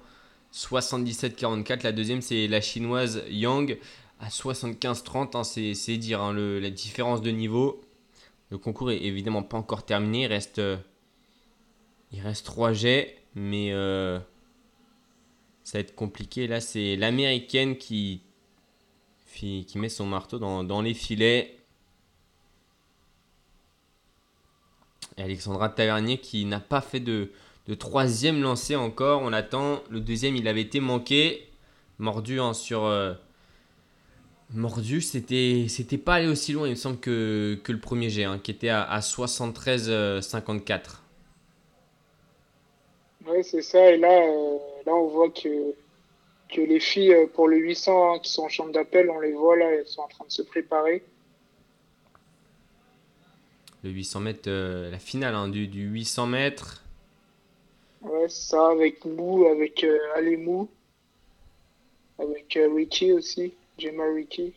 S4: 77-44. La deuxième, c'est la chinoise Yang à 75-30. hein, c'est dire hein, le- la différence de niveau. Le concours est évidemment pas encore terminé. Il reste, euh, il reste 3 jets. Mais euh, ça va être compliqué. Là, c'est l'américaine qui, met son marteau dans, les filets. Et Alexandra Tavernier qui n'a pas fait de, de troisième lancé encore. On l'attend. Le deuxième, il avait été manqué. Mordu hein, sur. euh, mordu, c'était c'était pas allé aussi loin, il me semble, que, que le premier jet, hein, qui était à, à 73-54.
S5: Ouais, c'est ça. Et là, euh, là, on voit que que les filles euh, pour le 800 hein, qui sont en chambre d'appel, on les voit là, elles sont en train de se préparer.
S4: Le 800 mètres, euh, la finale hein, du, du 800 mètres.
S5: Ouais, ça, avec Mou, avec euh, Alemou, avec euh, Ricky aussi, Gemma Ricky.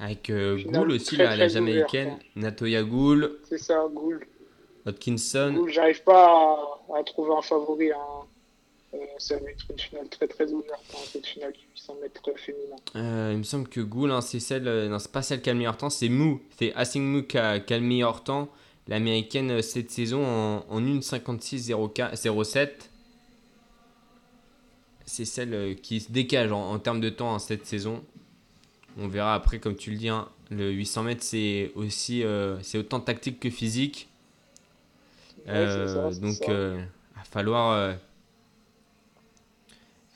S4: Avec euh, Gould aussi,
S5: très,
S4: la, la
S5: très
S4: jamaïcaine.
S5: ouverte,
S4: Natoya Gould,
S5: C'est ça, Gould. J'arrive pas à, à trouver un favori. Hein. Euh, ça va être une finale très très ouverte, hein, cette finale du 800 mètres féminin.
S4: Euh, il me semble que Gould, hein, c'est celle. euh, non, c'est pas celle qui a le meilleur temps, c'est Mou. C'est Asing Mou qui a, qui a le meilleur temps. L'américaine euh, cette saison en, en 1,56,07. C'est celle euh, qui se décale en, en termes de temps hein, cette saison. On verra après, comme tu le dis, hein, le 800 mètres c'est aussi euh, c'est autant tactique que physique. Euh,
S5: ça,
S4: donc, euh, va falloir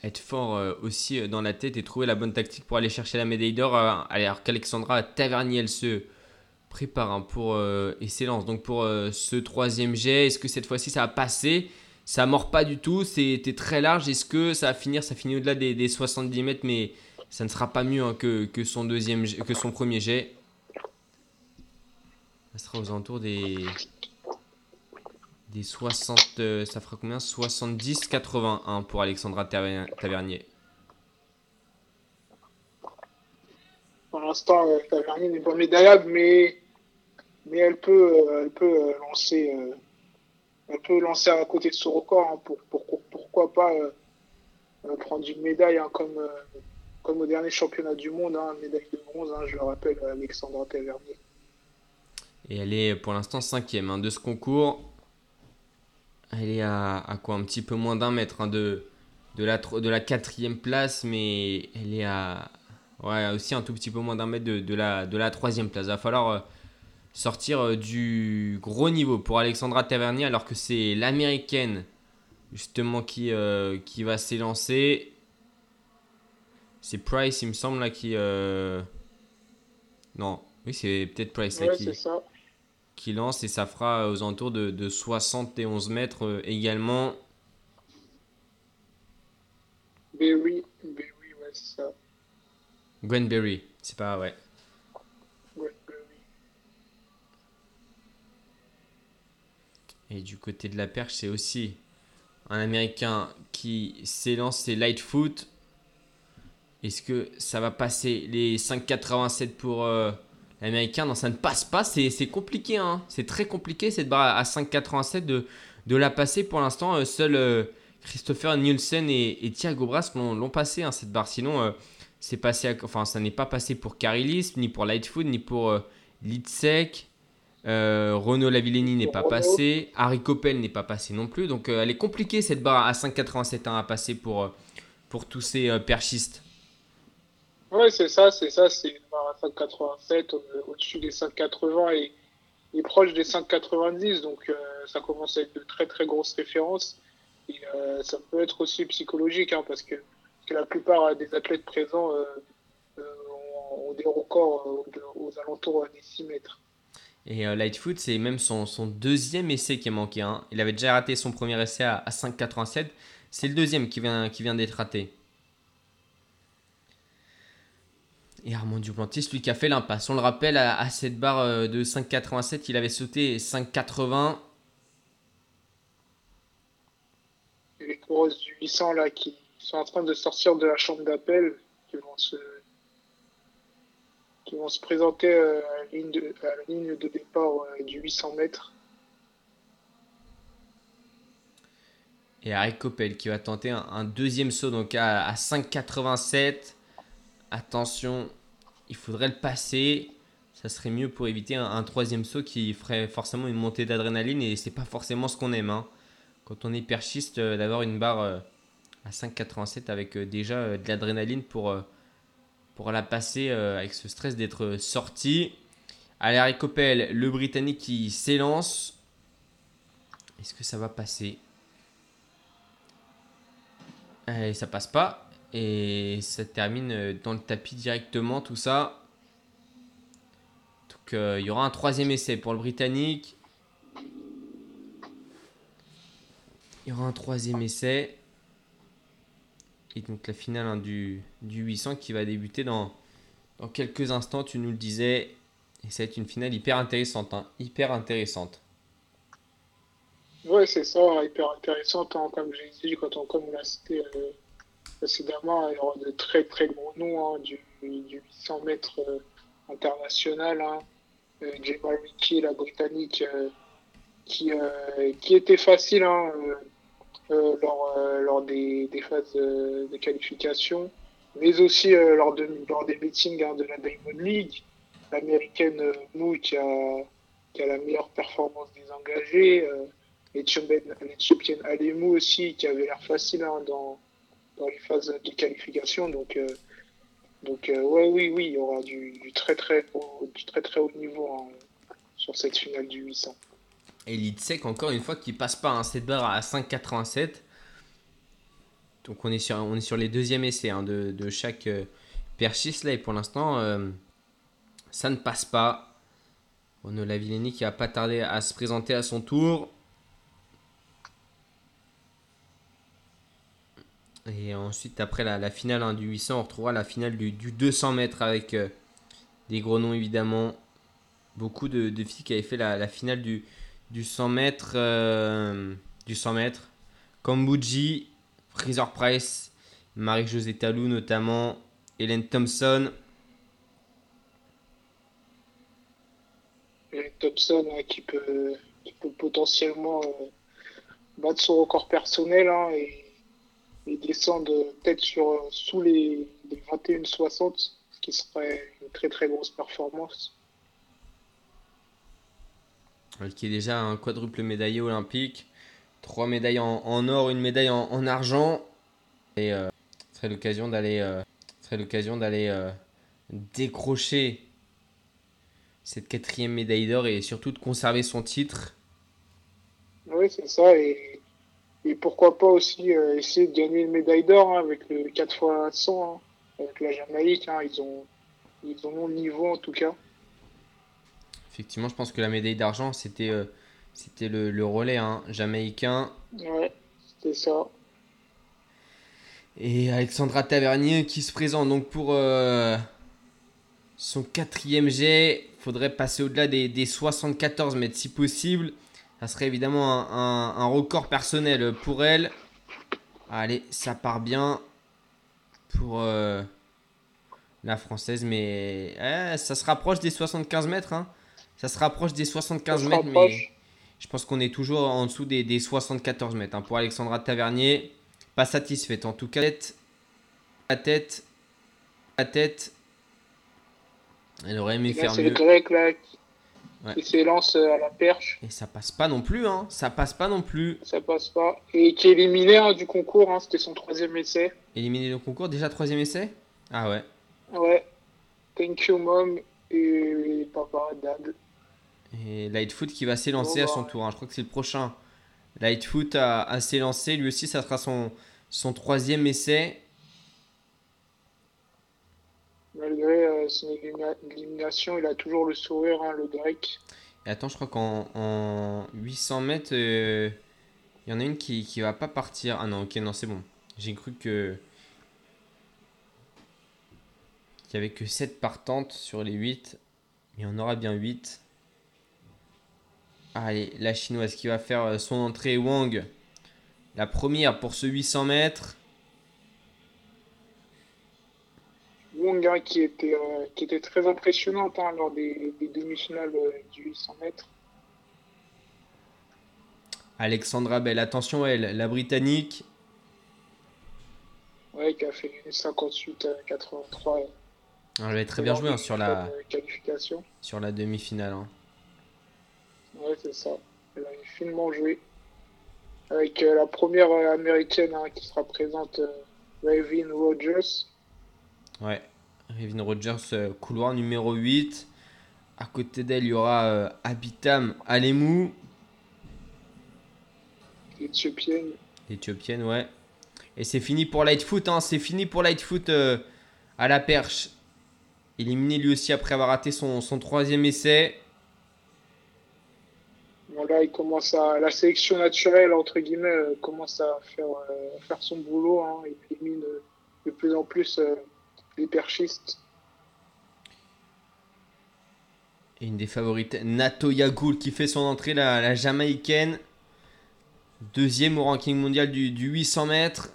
S4: être fort aussi dans la tête et trouver la bonne tactique pour aller chercher la médaille d'or. alors qu'Alexandra Tavernier, elle se prépare hein, pour et s'élance donc pour ce troisième jet. Est-ce que cette fois-ci ça va passer? Ça mord pas du tout. C'était très large. Est-ce que ça va finir Ça finit au-delà des, des 70 mètres, mais ça ne sera pas mieux hein, que, que son deuxième que son premier jet. Ça sera aux alentours des des 60, euh, ça fera combien? 70, 81 pour Alexandra Taver- Tavernier.
S5: Pour l'instant, euh, Tavernier n'est pas médaillable, mais, mais elle peut, euh, elle peut lancer, elle peut lancer à côté de son record. hein, pour, pour- pour- pourquoi pas euh, euh, prendre une médaille hein, comme, euh, comme au dernier championnat du monde, hein, médaille de bronze. hein, je le rappelle, Alexandra Tavernier.
S4: Et elle est pour l'instant cinquième de ce concours. Elle est à, quoi Un petit peu moins d'un mètre de, la, quatrième place, mais elle est à ouais, aussi un tout petit peu moins d'un mètre de, la, troisième place. Va falloir sortir euh, du gros niveau pour Alexandra Tavernier, alors que c'est l'américaine justement qui, euh, qui va s'élancer. C'est Price, il me semble, là, qui. euh, Non, oui, c'est peut-être Price là,
S5: Ouais,
S4: qui lance et ça fera aux alentours de, de 71 mètres euh, également.
S5: Berry, Berry, ouais, c'est ça.
S4: Gwen Berry, c'est pas. Ouais,
S5: Berry.
S4: Et du côté de la perche, c'est aussi un Américain qui s'élance, c'est Lightfoot. Est-ce que ça va passer les 5,87 pour euh, l'Américain? Non, ça ne passe pas. C'est compliqué. Hein. C'est très compliqué cette barre à 5,87 de, de la passer. Pour l'instant, euh, seul euh, Christopher Nielsen et, Thiago Brass l'ont passé, hein, cette barre. Sinon, euh, passé enfin, ça n'est pas passé pour Carilis, ni pour Lightfoot, ni pour Lidsec. Euh, Renaud Lavilleni n'est pas passé. Harry Coppel n'est pas passé non plus. Donc, euh, elle est compliquée cette barre à 5,87 hein, à passer pour, euh, pour tous ces euh, perchistes.
S5: Ouais, c'est ça, c'est ça, c'est une barre à 5,87 au- au-dessus des 5,80 et, et proche des 5,90, donc euh, ça commence à être de très très grosses références. Et euh, ça peut être aussi psychologique, hein, parce, que, parce que la plupart euh, des athlètes présents euh, euh, ont, ont des records euh, aux, aux alentours des 6 mètres.
S4: Et euh, Lightfoot, c'est même son, son deuxième essai qui est manqué. hein. Il avait déjà raté son premier essai à, à 5,87. C'est le deuxième qui vient, qui vient d'être raté. Et Armand Duplantis, lui qui a fait l'impasse. On le rappelle, à, cette barre euh, de 5,87, il avait sauté 5,80.
S5: Et les du 800 là qui sont en train de sortir de la chambre d'appel, qui vont se qui vont se présenter euh, à la ligne de, départ euh, du 800 mètres.
S4: Et Harry Coppel qui va tenter un, deuxième saut donc à, à 5,87. Attention, il faudrait le passer. Ça serait mieux pour éviter un, troisième saut qui ferait forcément une montée d'adrénaline et c'est pas forcément ce qu'on aime. hein. Quand on est perchiste, euh, d'avoir une barre à 5,87 avec déjà de l'adrénaline pour, pour la passer euh, avec ce stress d'être sorti. Allez, Harry Coppel, le Britannique qui s'élance. Est-ce que ça va passer? Allez, ça passe pas. Et ça termine euh, dans le tapis directement, tout ça. Donc euh, il y aura un troisième essai pour le Britannique. Il y aura un troisième essai. Et donc la finale hein, du, du 800 qui va débuter dans, dans quelques instants, tu nous le disais. Et ça va être une finale hyper intéressante. hein, hyper intéressante.
S5: Ouais, c'est ça, hyper intéressante, hein, comme j'ai dit, quand on, comme on l'a cité euh, précédemment, il y aura de très très gros noms hein, du, du 800 mètres euh, international. Hein. Euh, Jamal la britannique, euh, qui, qui était facile hein, lors, euh, lors des, des phases euh, de qualification, mais aussi euh, lors, de, lors des meetings hein, de la Diamond League. L'américaine euh, Mou qui a, qui a la meilleure performance des engagés. euh, l'Éthiopienne l'Éthiopienne Alemou aussi, qui avait l'air facile hein, dans, dans les phases de qualification. Donc, euh, donc euh, ouais, oui, oui, il y aura du, du très très haut, du très très haut niveau hein, sur cette finale du 800.
S4: Et Lidsec, encore une fois, qui passe pas un 7 barre à 5,87. Donc on est sur, on est sur les deuxièmes essais hein, de, de chaque euh, perchiste là. Et pour l'instant, euh, ça ne passe pas. Ono Lavilleni qui va pas tarder à se présenter à son tour. Et ensuite, après la, la finale hein, du 800, on retrouvera la finale du, du 200 mètres avec euh, des gros noms évidemment. Beaucoup de, de filles qui avaient fait la, la finale du, du 100 mètres. euh, du 100 mètres. Kambuji, Fraser Price, Marie-Josée Talou notamment, Hélène Thompson.
S5: Et Thompson qui, peut, qui peut potentiellement euh, battre son record personnel hein, et, et descendre peut-être sur euh, sous les, les 21-60, ce qui serait une très très grosse performance.
S4: Elle qui est déjà un quadruple médaillé olympique. Trois médailles en, or, une médaille en, en argent. Et euh, ce serait l'occasion d'aller euh, euh, décrocher cette quatrième médaille d'or et surtout de conserver son titre.
S5: Oui, c'est ça. Et, et pourquoi pas aussi euh, essayer de gagner une médaille d'or hein, avec le 4 x 100 hein, avec la Jamaïque. hein, ils ont ils ont niveau en tout cas.
S4: Effectivement, je pense que la médaille d'argent, c'était euh, c'était le, le relais hein, jamaïcain.
S5: Ouais, c'était ça.
S4: Et Alexandra Tavernier qui se présente donc pour euh, son quatrième jet. Faudrait passer au-delà des, des 74 mètres si possible. Ça serait évidemment un, un- un record personnel pour elle. Allez, ça part bien pour euh, la française, mais eh, ça se rapproche des 75 mètres. hein. Ça se rapproche des 75
S5: Ça se
S4: mètres, mais je pense qu'on est toujours en dessous des, des 74 mètres. hein. Pour Alexandra Tavernier, pas satisfaite. En tout cas, tête, la tête, la tête. Elle aurait aimé
S5: Là,
S4: faire
S5: c'est le
S4: mieux.
S5: grec là qui,
S4: Ouais.
S5: qui s'élance euh, à la perche.
S4: Et ça passe pas non plus, hein. Ça passe pas non plus.
S5: Ça passe pas. Et qui est éliminé hein, du concours. hein, C'était son troisième essai.
S4: Éliminé le concours, déjà troisième essai? Ah ouais.
S5: Ouais. Thank you, mom. Et papa, dad.
S4: Et Lightfoot qui va s'élancer à son tour. hein. Je crois que c'est le prochain. Lightfoot a, a s'élancé. Lui aussi, ça sera son, son troisième essai.
S5: Malgré euh, son élimina- élimination, il a toujours le sourire, hein, le grec.
S4: Et attends, je crois qu'en en 800 mètres, euh, il y en a une qui, qui va pas partir. Ah non, ok, non, c'est bon. J'ai cru que. Qu'il y avait que 7 partantes sur les 8. Il y en aura bien 8. Allez, la chinoise qui va faire euh, son entrée, Wang. La première pour ce 800 mètres.
S5: Wong hein, qui, était, euh, qui était très impressionnante hein, lors des, des demi-finales euh, du 800 mètres.
S4: Alexandra Bell, attention elle, la britannique.
S5: Ouais, qui a fait une 58 euh, 83 euh,
S4: Elle avait très bien joué hein, sur la,
S5: qualification.
S4: sur la demi-finale.
S5: Ouais, c'est ça. Elle avait finement joué. Avec euh, la première euh, américaine hein, qui sera présente, euh, Ravin Rogers.
S4: Ouais, Revin Rogers, couloir numéro 8. À côté d'elle, il y aura euh, Abitam Alemou,
S5: éthiopienne.
S4: éthiopienne, ouais. Et c'est fini pour Lightfoot, hein, c'est fini pour Lightfoot euh, à la perche. Éliminé lui aussi après avoir raté son, son troisième essai.
S5: Là, il commence à la sélection naturelle entre guillemets euh, commence à faire euh, faire son boulot. Hein, il élimine euh, de plus en plus les perchistes.
S4: Et une des favorites, Nato Yagoul, qui fait son entrée, la, la Jamaïcaine. Deuxième au ranking mondial du, du 800 mètres.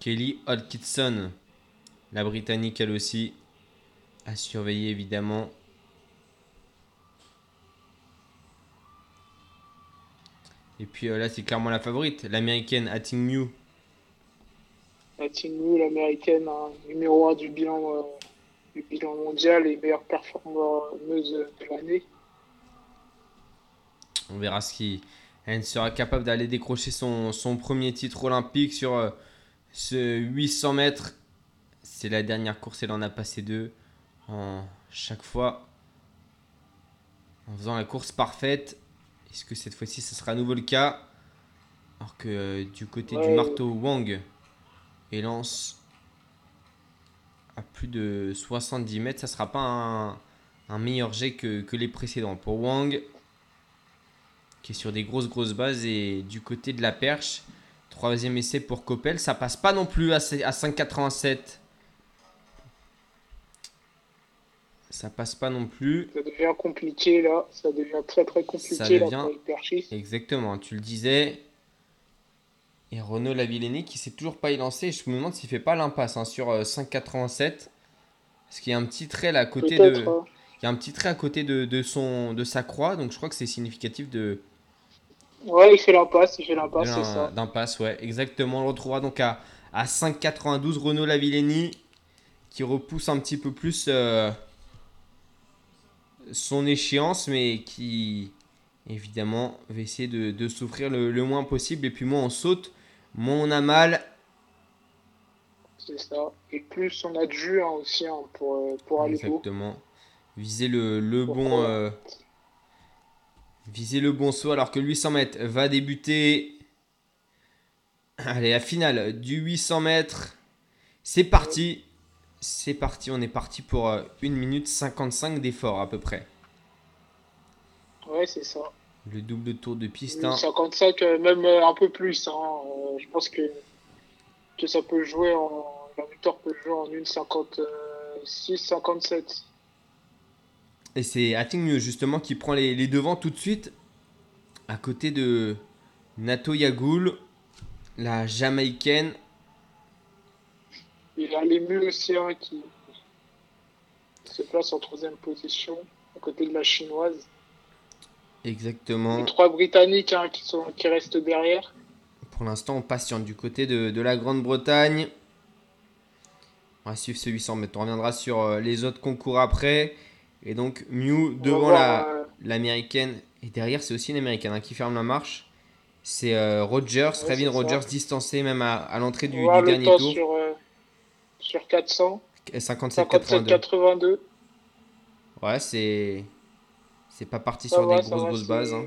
S4: Kelly Hodgkinson, la Britannique elle aussi, à surveiller évidemment. Et puis euh, là c'est clairement la favorite, l'américaine Ating Mew.
S5: La Team l'américaine, hein, numéro 1 du bilan, euh, du bilan mondial et meilleure performeuse de l'année.
S4: On verra ce qui. Elle sera capable d'aller décrocher son, son premier titre olympique sur euh, ce 800 mètres. C'est la dernière course, elle en a passé deux. En chaque fois, en faisant la course parfaite. Est-ce que cette fois-ci, ce sera à nouveau le cas? Alors que euh, du côté du marteau, Wang élance à plus de 70 mètres. Ça sera pas un, un meilleur jet que, que les précédents. Pour Wang, qui est sur des grosses grosses bases et du côté de la perche troisième essai pour Coppel ça passe pas non plus à, à 5,87 ça passe pas non plus
S5: Ça devient compliqué là, ça devient très très compliqué
S4: Ça
S5: là pour les perchistes.
S4: exactement tu le disais et Renaud Lavillenie qui s'est toujours pas élancé je me demande s'il fait pas l'impasse hein, sur euh, 5,87 parce qu'il y a un petit trait là à côté de
S5: hein.
S4: il y a un petit trait à côté de, de son de sa croix donc je crois que c'est significatif de
S5: Ouais, il fait l'impasse, il fait l'impasse, c'est ça.
S4: D'un pass, ouais, exactement. On le retrouvera donc à, à 5,92 Renault Lavillenie qui repousse un petit peu plus euh, son échéance, mais qui évidemment va essayer de, de souffrir le, le moins possible. Et puis moins on saute, moins on a mal.
S5: C'est ça. Et plus on a de jus hein, aussi hein, pour, euh, pour aller.
S4: Exactement. Viser le, le bon. Euh, viser le bon saut alors que le 800 mètres va débuter. Allez, la finale du 800 mètres. C'est parti. C'est parti. On est parti pour euh, 1 minute 55 d'effort à peu près.
S5: Ouais, c'est ça.
S4: Le double tour de piste. hein.
S5: 55, euh, même euh, un peu plus. Hein. Euh, je pense que, que ça peut jouer en. La victoire peut jouer en 1,56, 57.
S4: Et c'est Atting justement qui prend les, les devants tout de suite. À côté de Nato Yagoul, la Jamaïcaine.
S5: Il y a l'ému aussi hein, qui se place en troisième position, à côté de la chinoise.
S4: Exactement.
S5: Les trois britanniques hein, qui, sont, qui restent derrière.
S4: Pour l'instant, on patiente du côté de, de la Grande-Bretagne. On va suivre ce 800 mètres. On reviendra sur euh, les autres concours après. Et donc, Mew devant la-
S5: euh,
S4: l'américaine. Et derrière, c'est aussi une américaine hein, qui ferme la marche. C'est euh, Rogers,
S5: Ouais, ça.
S4: Rogers, distancé même à, à l'entrée du, dernier tour.
S5: sur, euh, sur 400.
S4: 57-82.
S5: 57-82.
S4: Ouais, c'est. C'est pas parti
S5: Ça
S4: sur
S5: va,
S4: des grosses,
S5: va,
S4: grosses bases. hein.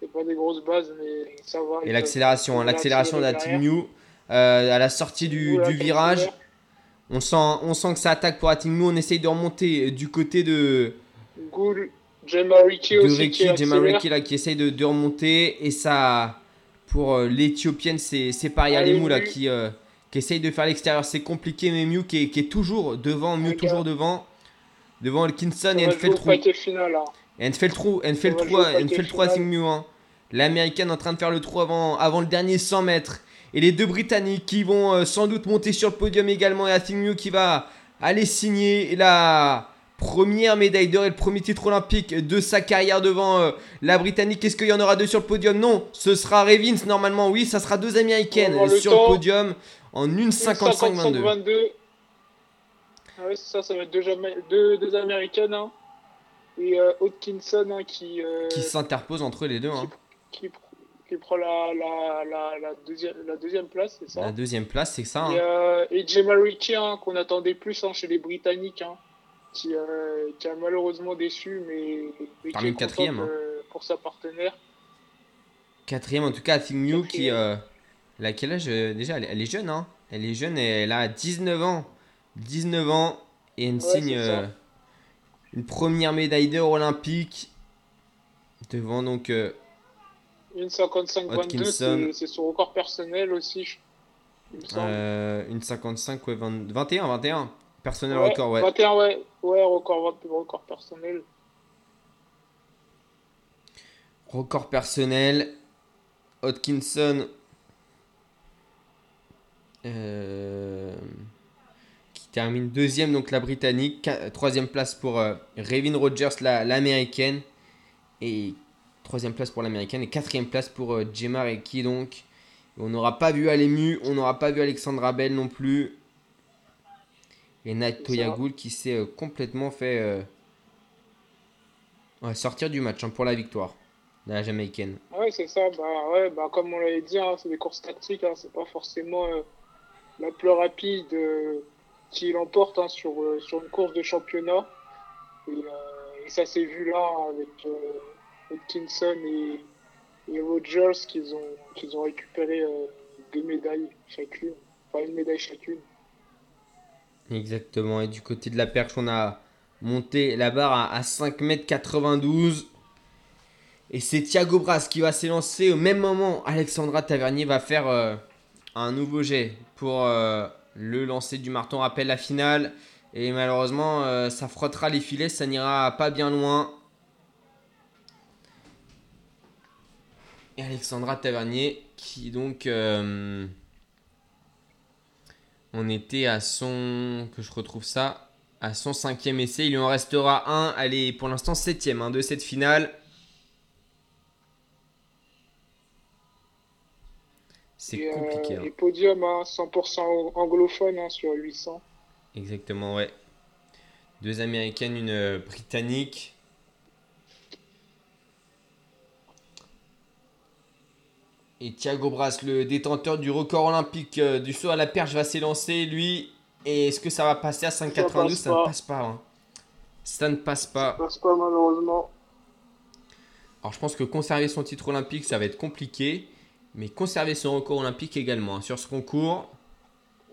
S5: C'est pas des grosses bases, mais ça va.
S4: Et l'accélération, hein, l'accélération de la Team New euh, à la sortie du, virage. On sent, on sent que ça attaque pour la Team New. On essaye de remonter du côté de,
S5: Gould, Gemma Ricky
S4: de
S5: aussi
S4: Ricky,
S5: qui
S4: Gemma
S5: accélère.
S4: Ricky là, qui essaye de, de remonter. Et ça, pour euh, l'Éthiopienne, c'est pareil. Alemou là, qui, euh, qui essaye de faire l'extérieur. C'est compliqué, mais Mew qui est, qui est toujours devant. Mew toujours devant. Devant Elkinson et elle fait le trou.
S5: paquet final. hein.
S4: Et elle fait le trou, elle fait le trou, elle fait le trou à
S5: final.
S4: Sigmu. Hein. L'américaine en train de faire le trou avant, avant le dernier 100 mètres. Et les deux britanniques qui vont euh, sans doute monter sur le podium également. Et Athingmu qui va aller signer la première médaille d'or et le premier titre olympique de sa carrière devant euh, la britannique. Est-ce qu'il y en aura deux sur le podium? Non, ce sera Revins normalement. Oui, ça sera deux américaines
S5: le
S4: sur le podium en 1,55-22.
S5: 22. Ah ouais, c'est ça, ça va être deux, deux, deux américaines. hein. Et euh, hein, qui, euh,
S4: Qui s'interpose entre les deux. hein.
S5: qui, pr- qui prend la, la, la, la, deuxième, la deuxième place, c'est ça?
S4: La deuxième place, c'est ça.
S5: Et,
S4: hein.
S5: euh, et Gemma Ricky, hein, qu'on attendait plus hein, chez les Britanniques, hein, qui, euh, qui a malheureusement déçu, mais, mais qui est contente,
S4: quatrième, hein.
S5: euh, pour sa partenaire.
S4: Quatrième, en tout cas, Athingmu qui.
S5: Quatrième.
S4: Elle a quel âge euh, déjà? Elle, est- elle est jeune, hein? Elle est jeune et elle a 19 ans. 19 ans. Et une
S5: Ouais,
S4: signe euh, une première médaille d'or olympique devant donc euh,
S5: Une 55-22,
S4: Hodgkinson.
S5: c'est son record personnel aussi, il me
S4: euh, une 55 ouais, 20 21 21 personnel
S5: Ouais,
S4: record ouais.
S5: 21, ouais, ouais, record, record personnel.
S4: Record personnel. Hodkinson. Euh, qui termine deuxième, donc la britannique. Qua- Troisième place pour euh, Revin Rogers, la- l'américaine. et troisième place pour l'américaine. Et quatrième place pour euh, Gemma Reiki, donc. On n'aura pas vu Alemu, on n'aura pas vu Alexandra Bell non plus. Et Natoya
S5: ça.
S4: Gould qui s'est euh, complètement fait euh, ouais, sortir du match hein, pour la victoire de la Jamaïcaine.
S5: Ouais, c'est ça. Bah, ouais, bah, comme on l'avait dit, hein, c'est des courses tactiques. Hein, c'est pas forcément euh, la plus rapide euh, qui l'emporte hein, sur, euh, sur une course de championnat. Et, euh, ça s'est vu là avec Hodgkinson et, Rogers qu'ils ont, ont récupéré deux médailles chacune. Enfin, une médaille chacune.
S4: Exactement. Et du côté de la perche, on a monté la barre à, à 5m92. Et c'est Thiago Bras qui va s'élancer au même moment. Alexandra Tavernier va faire un nouveau jet pour euh, le lancer du marteau. On rappelle la finale. Et malheureusement, euh, ça frottera les filets. Ça n'ira pas bien loin. Et Alexandra Tavernier qui donc... euh, on était à son. Que je retrouve ça. À son cinquième essai. Il lui en restera un. Elle est pour l'instant septième hein, de cette finale. C'est
S5: euh,
S4: compliqué. hein.
S5: et podium hein, 100% anglophone hein, sur 800.
S4: Exactement, ouais. Deux américaines, une euh, britannique. Et Thiago Bras, le détenteur du record olympique euh, du saut à la perche, va s'élancer, lui. Et est-ce que ça va passer à 5,92
S5: passe
S4: Ça ne
S5: pas.
S4: passe pas. hein. Ça ne passe pas.
S5: Ça passe pas malheureusement.
S4: Alors je pense que conserver son titre olympique, ça va être compliqué. Mais conserver son record olympique également. hein. Sur ce concours,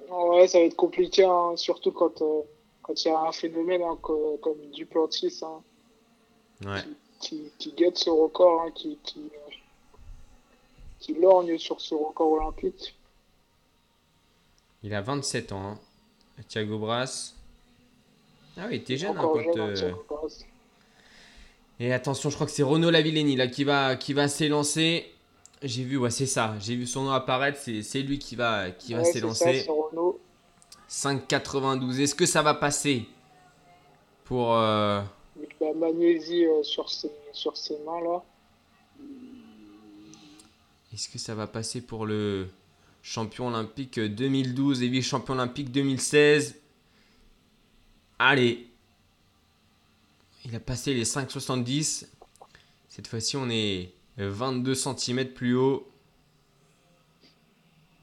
S5: Ouais, ça va être compliqué, hein, surtout quand euh, quand il y a un phénomène hein, co- comme Duplantis hein,
S4: ouais.
S5: qui, qui guette ce record, qui, qui, qui lorgne sur ce record olympique.
S4: il a 27 ans. hein. Thiago Bras. Ah oui, t'es jeune hein, quand,
S5: jeune,
S4: euh,
S5: Thiago Bras.
S4: Et attention, je crois que c'est Renaud Lavillenie là qui va, qui va s'élancer. J'ai vu, ouais, c'est ça. J'ai vu son nom apparaître. C'est, lui qui va, qui
S5: Ouais,
S4: s'élancer.
S5: c'est Renault.
S4: 5,92. Est-ce que ça va passer pour. euh,
S5: Avec la magnésie euh, sur ses, sur ses mains là.
S4: Est-ce que ça va passer pour le champion olympique 2012 et vice-champion olympique 2016 Allez. Il a passé les 5,70. Cette fois-ci, on est 22 cm plus haut.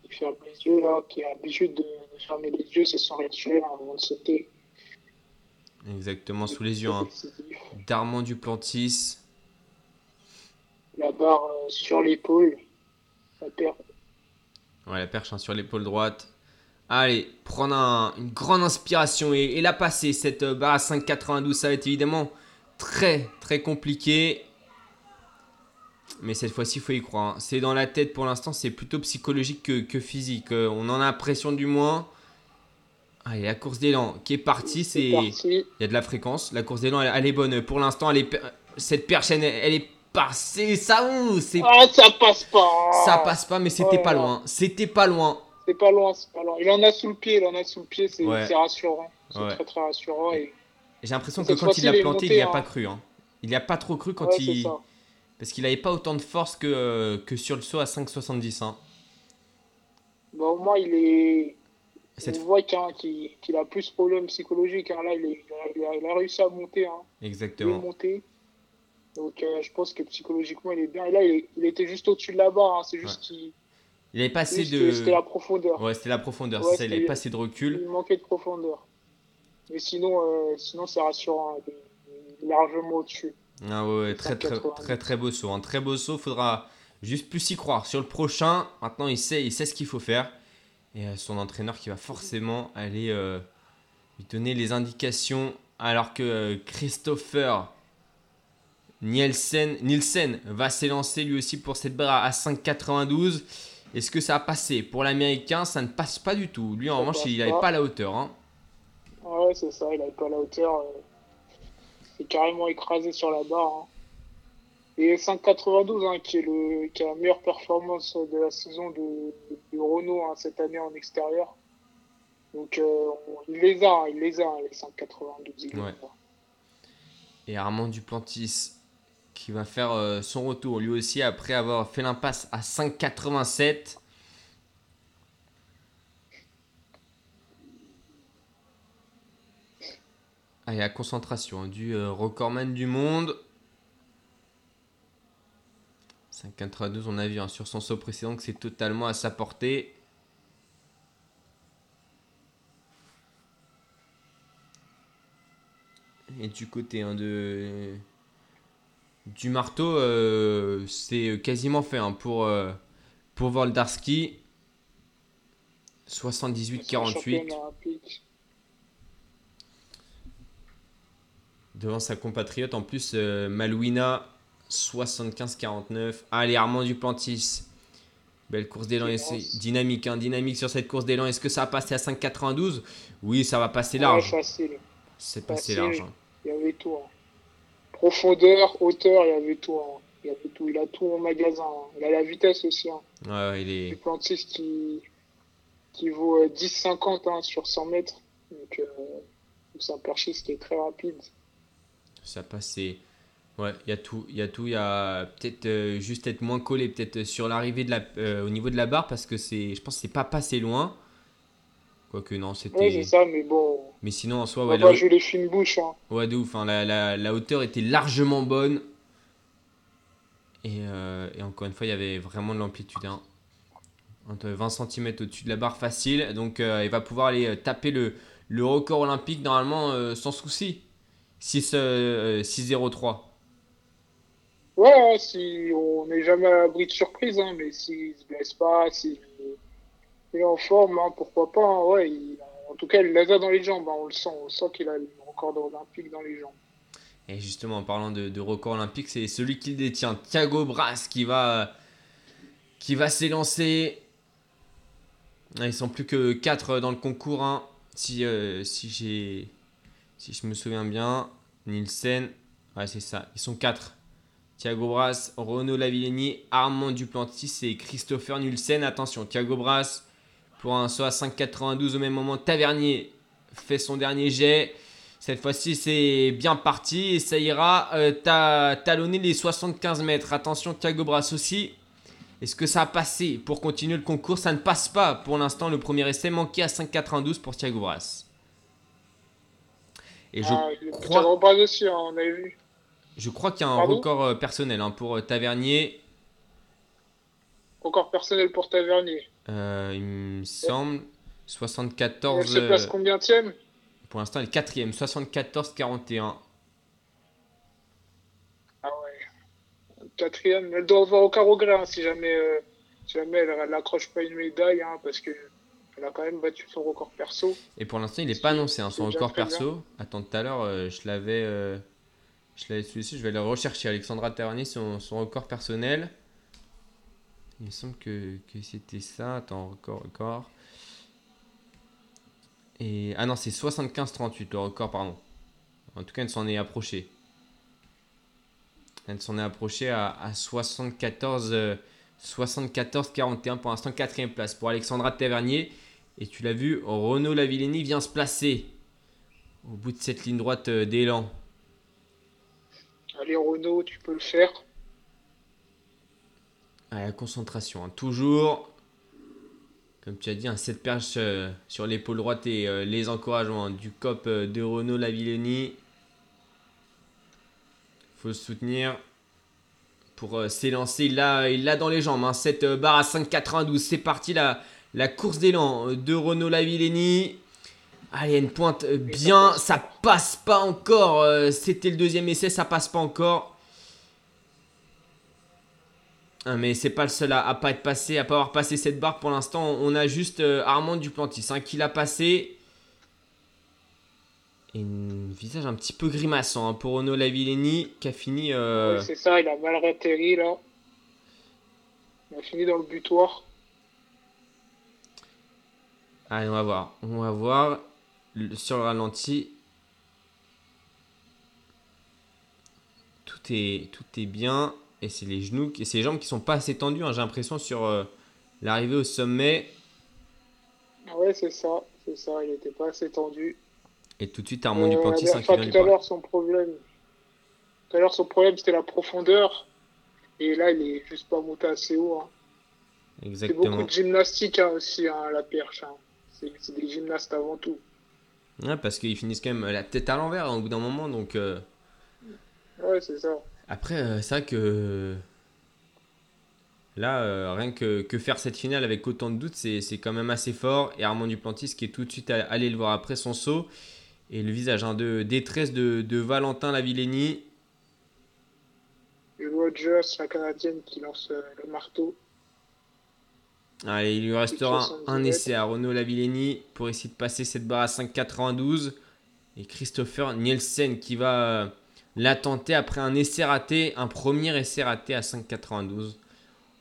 S5: Il ferme les yeux là, qui a l'habitude de, de fermer les yeux, c'est son rituel avant de sauter.
S4: Exactement, sous les yeux. hein.
S5: Décisif.
S4: Darman Duplantis.
S5: La barre euh, sur l'épaule. La paire.
S4: Ouais, la perche hein, sur l'épaule droite. Allez, prendre un- une grande inspiration et, et la passer. Cette euh, barre à 5,92, ça va être évidemment très très compliqué. Mais cette fois-ci, il faut y croire. hein. C'est dans la tête pour l'instant, c'est plutôt psychologique que, que physique. Euh, on en a l'impression du moins. Allez, la course d'élan qui est partie, c'est. Il y a de la fréquence. La course d'élan, elle, elle est bonne. Pour l'instant, elle est, cette perche, elle, elle est passée. Ça, ouh, c'est
S5: Ah, ça passe pas.
S4: ça passe pas, mais c'était
S5: Oh
S4: pas loin. C'était pas loin.
S5: C'est pas loin, c'est pas loin. Il en a sous le pied, il en a sous le pied, c'est
S4: Ouais.
S5: rassurant. C'est
S4: Ouais.
S5: très très rassurant. Et...
S4: J'ai l'impression que quand il a
S5: il est
S4: planté,
S5: monté,
S4: il n'y a
S5: hein.
S4: pas cru. hein. Il n'y a pas trop cru quand il. Parce qu'il n'avait pas autant de force que, euh, que sur le saut à 5,70. hein.
S5: Bah, au moins, il est.
S4: Cette
S5: On voit qu'il a plus de problèmes psychologiques. hein. Là, il, est- il a, il réussi à monter. Hein. Il est
S4: Exactement.
S5: monté. Donc, euh, je pense que psychologiquement, il est bien. Et là, il, il était juste au-dessus de la barre. hein. C'est juste qu'il
S4: Il avait pas assez de.
S5: C'était la profondeur.
S4: Ouais, c'était la profondeur.
S5: Ouais,
S4: ça, il avait pas assez de recul.
S5: Il manquait de profondeur. Mais sinon, euh, sinon c'est rassurant. hein. Il est largement au-dessus.
S4: Ah ouais, ouais, très, très,
S5: 180.
S4: très, très beau saut. Un très beau saut. Faudra juste plus y croire. Sur le prochain, maintenant, il sait, il sait ce qu'il faut faire. Et euh, son entraîneur qui va forcément aller euh, lui donner les indications alors que euh, Christopher Nielsen, Nielsen va s'élancer lui aussi pour cette barre à 5,92. Est-ce que ça a passé? Pour l'américain, ça ne passe pas du tout. Lui, en
S5: Ça
S4: revanche, il n'avait
S5: pas.
S4: pas la hauteur. hein.
S5: Ouais, c'est ça, il avait pas la hauteur. euh, Carrément écrasé sur la barre. hein. Et 5,92, hein, qui, est le, qui a la meilleure performance de la saison de, de Renault hein, cette année en extérieur. Donc, euh, il les a, il les a, les 5,92. il les
S4: Ouais.
S5: a.
S4: Et Armand Duplantis qui va faire euh, son retour lui aussi après avoir fait l'impasse à 5,87. Allez, la concentration hein, du euh, recordman du monde. 5,92, on a vu hein, sur son saut précédent que c'est totalement à sa portée. Et du côté hein, du marteau, euh, c'est quasiment fait hein, pour, euh, pour Voldarski.
S5: C'est un
S4: 78-48
S5: champion olympique.
S4: Devant sa compatriote. En plus, euh, Malouina 75-49. Allez, Armand Duplantis. Belle course d'élan. Dynamique, hein, dynamique sur cette course d'élan. Est-ce que ça va passer à 5,92 Oui, ça va passer large.
S5: facile.
S4: C'est passé large. hein.
S5: Il y avait tout. hein. Profondeur, hauteur, il y avait tout. hein. Il y avait tout. Il a tout en magasin. Il a la vitesse aussi.
S4: Ouais, ouais, il est...
S5: Duplantis qui, qui vaut euh, 10,50 hein, sur 100 mètres. Donc, euh, c'est un perchiste qui est très rapide.
S4: Ça passe, c'est- Ouais, il y a tout. Il y a tout. Il y a peut-être euh, juste être moins collé, peut-être sur l'arrivée de la, euh, au niveau de la barre, parce que c'est, je pense que c'est pas passé loin. Quoique non, c'était.
S5: Oui, c'est ça, mais bon,
S4: Mais sinon, en soi,
S5: on
S4: ouais, la,
S5: jouer les fines bouches. Hein.
S4: ouais, de ouf. hein, la, la- la hauteur était largement bonne. Et, euh, et encore une fois, il y avait vraiment de l'amplitude. hein. Entre 20 cm au-dessus de la barre facile. Donc, il va pouvoir aller taper le, le record olympique normalement sans souci. 6, euh, 6-0-3.
S5: Ouais, ouais, si on n'est jamais à l'abri de surprise, hein, mais s'il se blesse pas, s'il est en forme, hein, pourquoi pas. hein, ouais, il- en tout cas, il les a dans les jambes. hein, on le sent, on sent qu'il a le record olympique dans les jambes.
S4: Et justement, en parlant de, de record olympique, c'est celui qui le détient, Thiago Bras, qui va, qui va s'élancer. Ah, Ils sont plus que 4 dans le concours, hein, si, euh, si, j'ai, si je me souviens bien. Nielsen, ouais, c'est ça, ils sont 4. Thiago Bras, Renaud Lavillenie, Armand Duplantis et Christopher Nielsen. Attention, Thiago Bras pour un saut à 5,92 au même moment. Tavernier fait son dernier jet. Cette fois-ci, c'est bien parti et ça ira euh, ta- talonner les 75 mètres. Attention, Thiago Bras aussi. Est-ce que ça a passé pour continuer le concours? Ça ne passe pas pour l'instant. Le premier essai manqué à 5,92 pour Thiago Bras. Et je,
S5: Ah, il
S4: crois-
S5: crois... Bras aussi, hein, on avait vu.
S4: je crois qu'il y a un
S5: Pardon
S4: record euh, personnel hein, pour euh, Tavernier.
S5: Encore personnel pour Tavernier.
S4: Euh, il me semble.
S5: Elle
S4: 74.
S5: se place combien tième?
S4: pour l'instant, elle est quatrième. 74-41.
S5: Ah ouais. Quatrième, elle doit avoir aucun regret hein, si jamais, euh, si jamais elle, elle accroche pas une médaille, hein, parce que elle a quand même battu son record perso.
S4: Et pour l'instant, il n'est pas annoncé, hein, son record perso. Attends, tout à l'heure, euh, je l'avais euh, je l'avais yeux, je vais le rechercher. Alexandra Tavernier, son, son record personnel. Il me semble que, que c'était ça. Attends, record, record. Et, ah non, c'est 75-38 le record, pardon. En tout cas, elle s'en est approchée. Elle s'en est approchée à, à 74, euh, 74-41 pour l'instant, quatrième place pour Alexandra Tavernier. Et tu l'as vu, Renaud Lavillenie vient se placer au bout de cette ligne droite euh, d'élan.
S5: Allez Renault, tu peux le faire.
S4: À la concentration, hein. toujours. Comme tu as dit, un 7 perches euh, sur l'épaule droite et euh, les encouragements hein, du cop euh, de Renaud Lavillenie. faut se soutenir pour s'élancer. Il l'a il l'a dans les jambes. hein. Cette euh, barre à 5,92. C'est parti la, la course d'élan euh, de Renaud Lavillenie. Allez, une pointe euh, bien. Ça passe pas encore. euh, C'était le deuxième essai, ça passe pas encore. Ah, mais c'est pas le seul à, à pas être passé, à pas avoir passé cette barre pour l'instant. On a juste euh, Armand Duplantis hein, qui l'a passé. Et un visage un petit peu grimaçant hein, pour Renaud Lavillenie qui a fini. euh,
S5: c'est ça, il a mal atterri là. Il a fini dans le butoir.
S4: Allez, on va voir. On va voir sur le ralenti. Tout est, tout est bien. Et c'est les genoux et c'est les jambes qui sont pas assez tendues. hein, J'ai l'impression sur euh, l'arrivée au sommet.
S5: Ouais, c'est ça, c'est ça, il était pas assez tendu.
S4: Et tout de suite, Armand
S5: Euh,
S4: Duplantis
S5: enfin, tout à l'heure, son problème. Tout à l'heure, son problème, c'était la profondeur. Et là, il est juste pas monté assez haut. hein. C'est beaucoup
S4: Exactement.
S5: de gymnastique hein, aussi, hein, la perche. hein. C'est des gymnastes avant tout.
S4: Ouais, parce qu'ils finissent quand même la tête à l'envers hein, au bout d'un moment. Donc euh,
S5: Ouais, c'est ça.
S4: après, euh, c'est vrai que là, euh, rien que, que faire cette finale avec autant de doutes, c'est quand même assez fort. Et Armand Duplantis qui est tout de suite allé le voir après son saut. Et le visage hein, de détresse de, de Valentin Lavillenie.
S5: Et Rogers, la canadienne, qui lance le marteau.
S4: Allez, il lui restera
S5: 70
S4: un essai à Renaud Lavillenie pour essayer de passer cette barre à 5,92. Et Christopher Nielsen qui va euh, la tenter après un essai raté, un premier essai raté à 5,92. On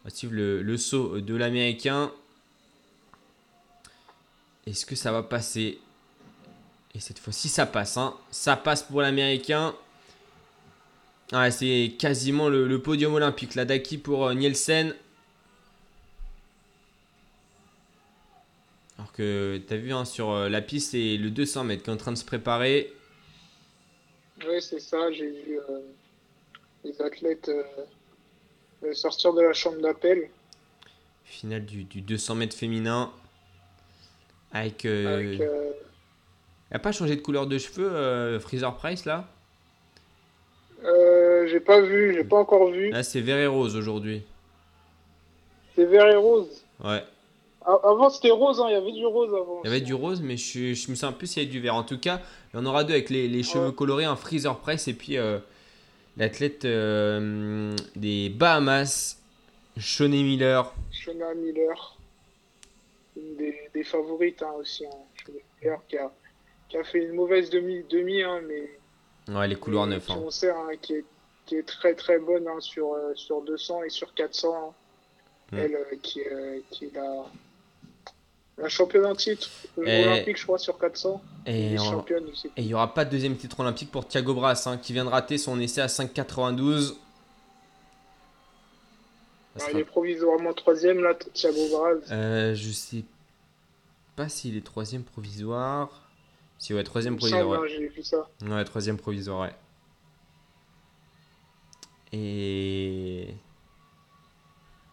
S4: va suivre le, le saut de l'américain. Est-ce que ça va passer? Et cette fois-ci, ça passe. hein. Ça passe pour l'américain. Ah, c'est quasiment le, le podium olympique. La Daki pour euh, Nielsen. Alors que tu as vu hein, sur euh, la piste, c'est le 200 mètres qui est en train de se préparer.
S5: Ouais, c'est ça. J'ai vu euh, les athlètes euh, sortir de la chambre d'appel.
S4: Finale du, du 200 mètres féminin. Avec. euh,
S5: avec,
S4: Elle a pas changé de couleur de cheveux, euh, Freezer Price là?
S5: Euh, j'ai pas vu, j'ai pas encore vu.
S4: Là, c'est vert et rose aujourd'hui.
S5: C'est vert et rose?
S4: Ouais.
S5: Avant, c'était rose, hein, il y avait du rose avant.
S4: Il y avait du rose, mais je, je me sens plus s'il y a du vert. En tout cas, il y en aura deux avec les, les cheveux
S5: Ouais.
S4: colorés un Freezer Price et puis euh, l'athlète euh, des Bahamas, Shawnee Miller.
S5: Shona Miller, une des, des favorites hein, aussi. Hein, Shona Miller qui a, qui a fait une mauvaise demi, demi hein, mais
S4: Ouais, les couloirs neufs.
S5: qui,
S4: hein.
S5: on sait, qui, est, qui est très très bonne sur, euh, sur 200 et sur 400. hein.
S4: Mm.
S5: Elle qui, euh, qui est la, la championne en titre
S4: Et-
S5: olympique, je crois, sur 400.
S4: Et on- il n'y aura pas de deuxième titre olympique pour Thiago Brass, hein, qui vient de rater son essai à 5,92. Ça
S5: Ah,
S4: sera-
S5: Elle est provisoirement troisième, là, Thiago Braz.
S4: Euh, je sais pas s'il est troisième provisoire. Si, ouais, troisième
S5: Il me
S4: provisoire.
S5: semble,
S4: Ouais,
S5: hein, J'ai vu ça.
S4: Ouais, troisième provisoire, ouais. Et.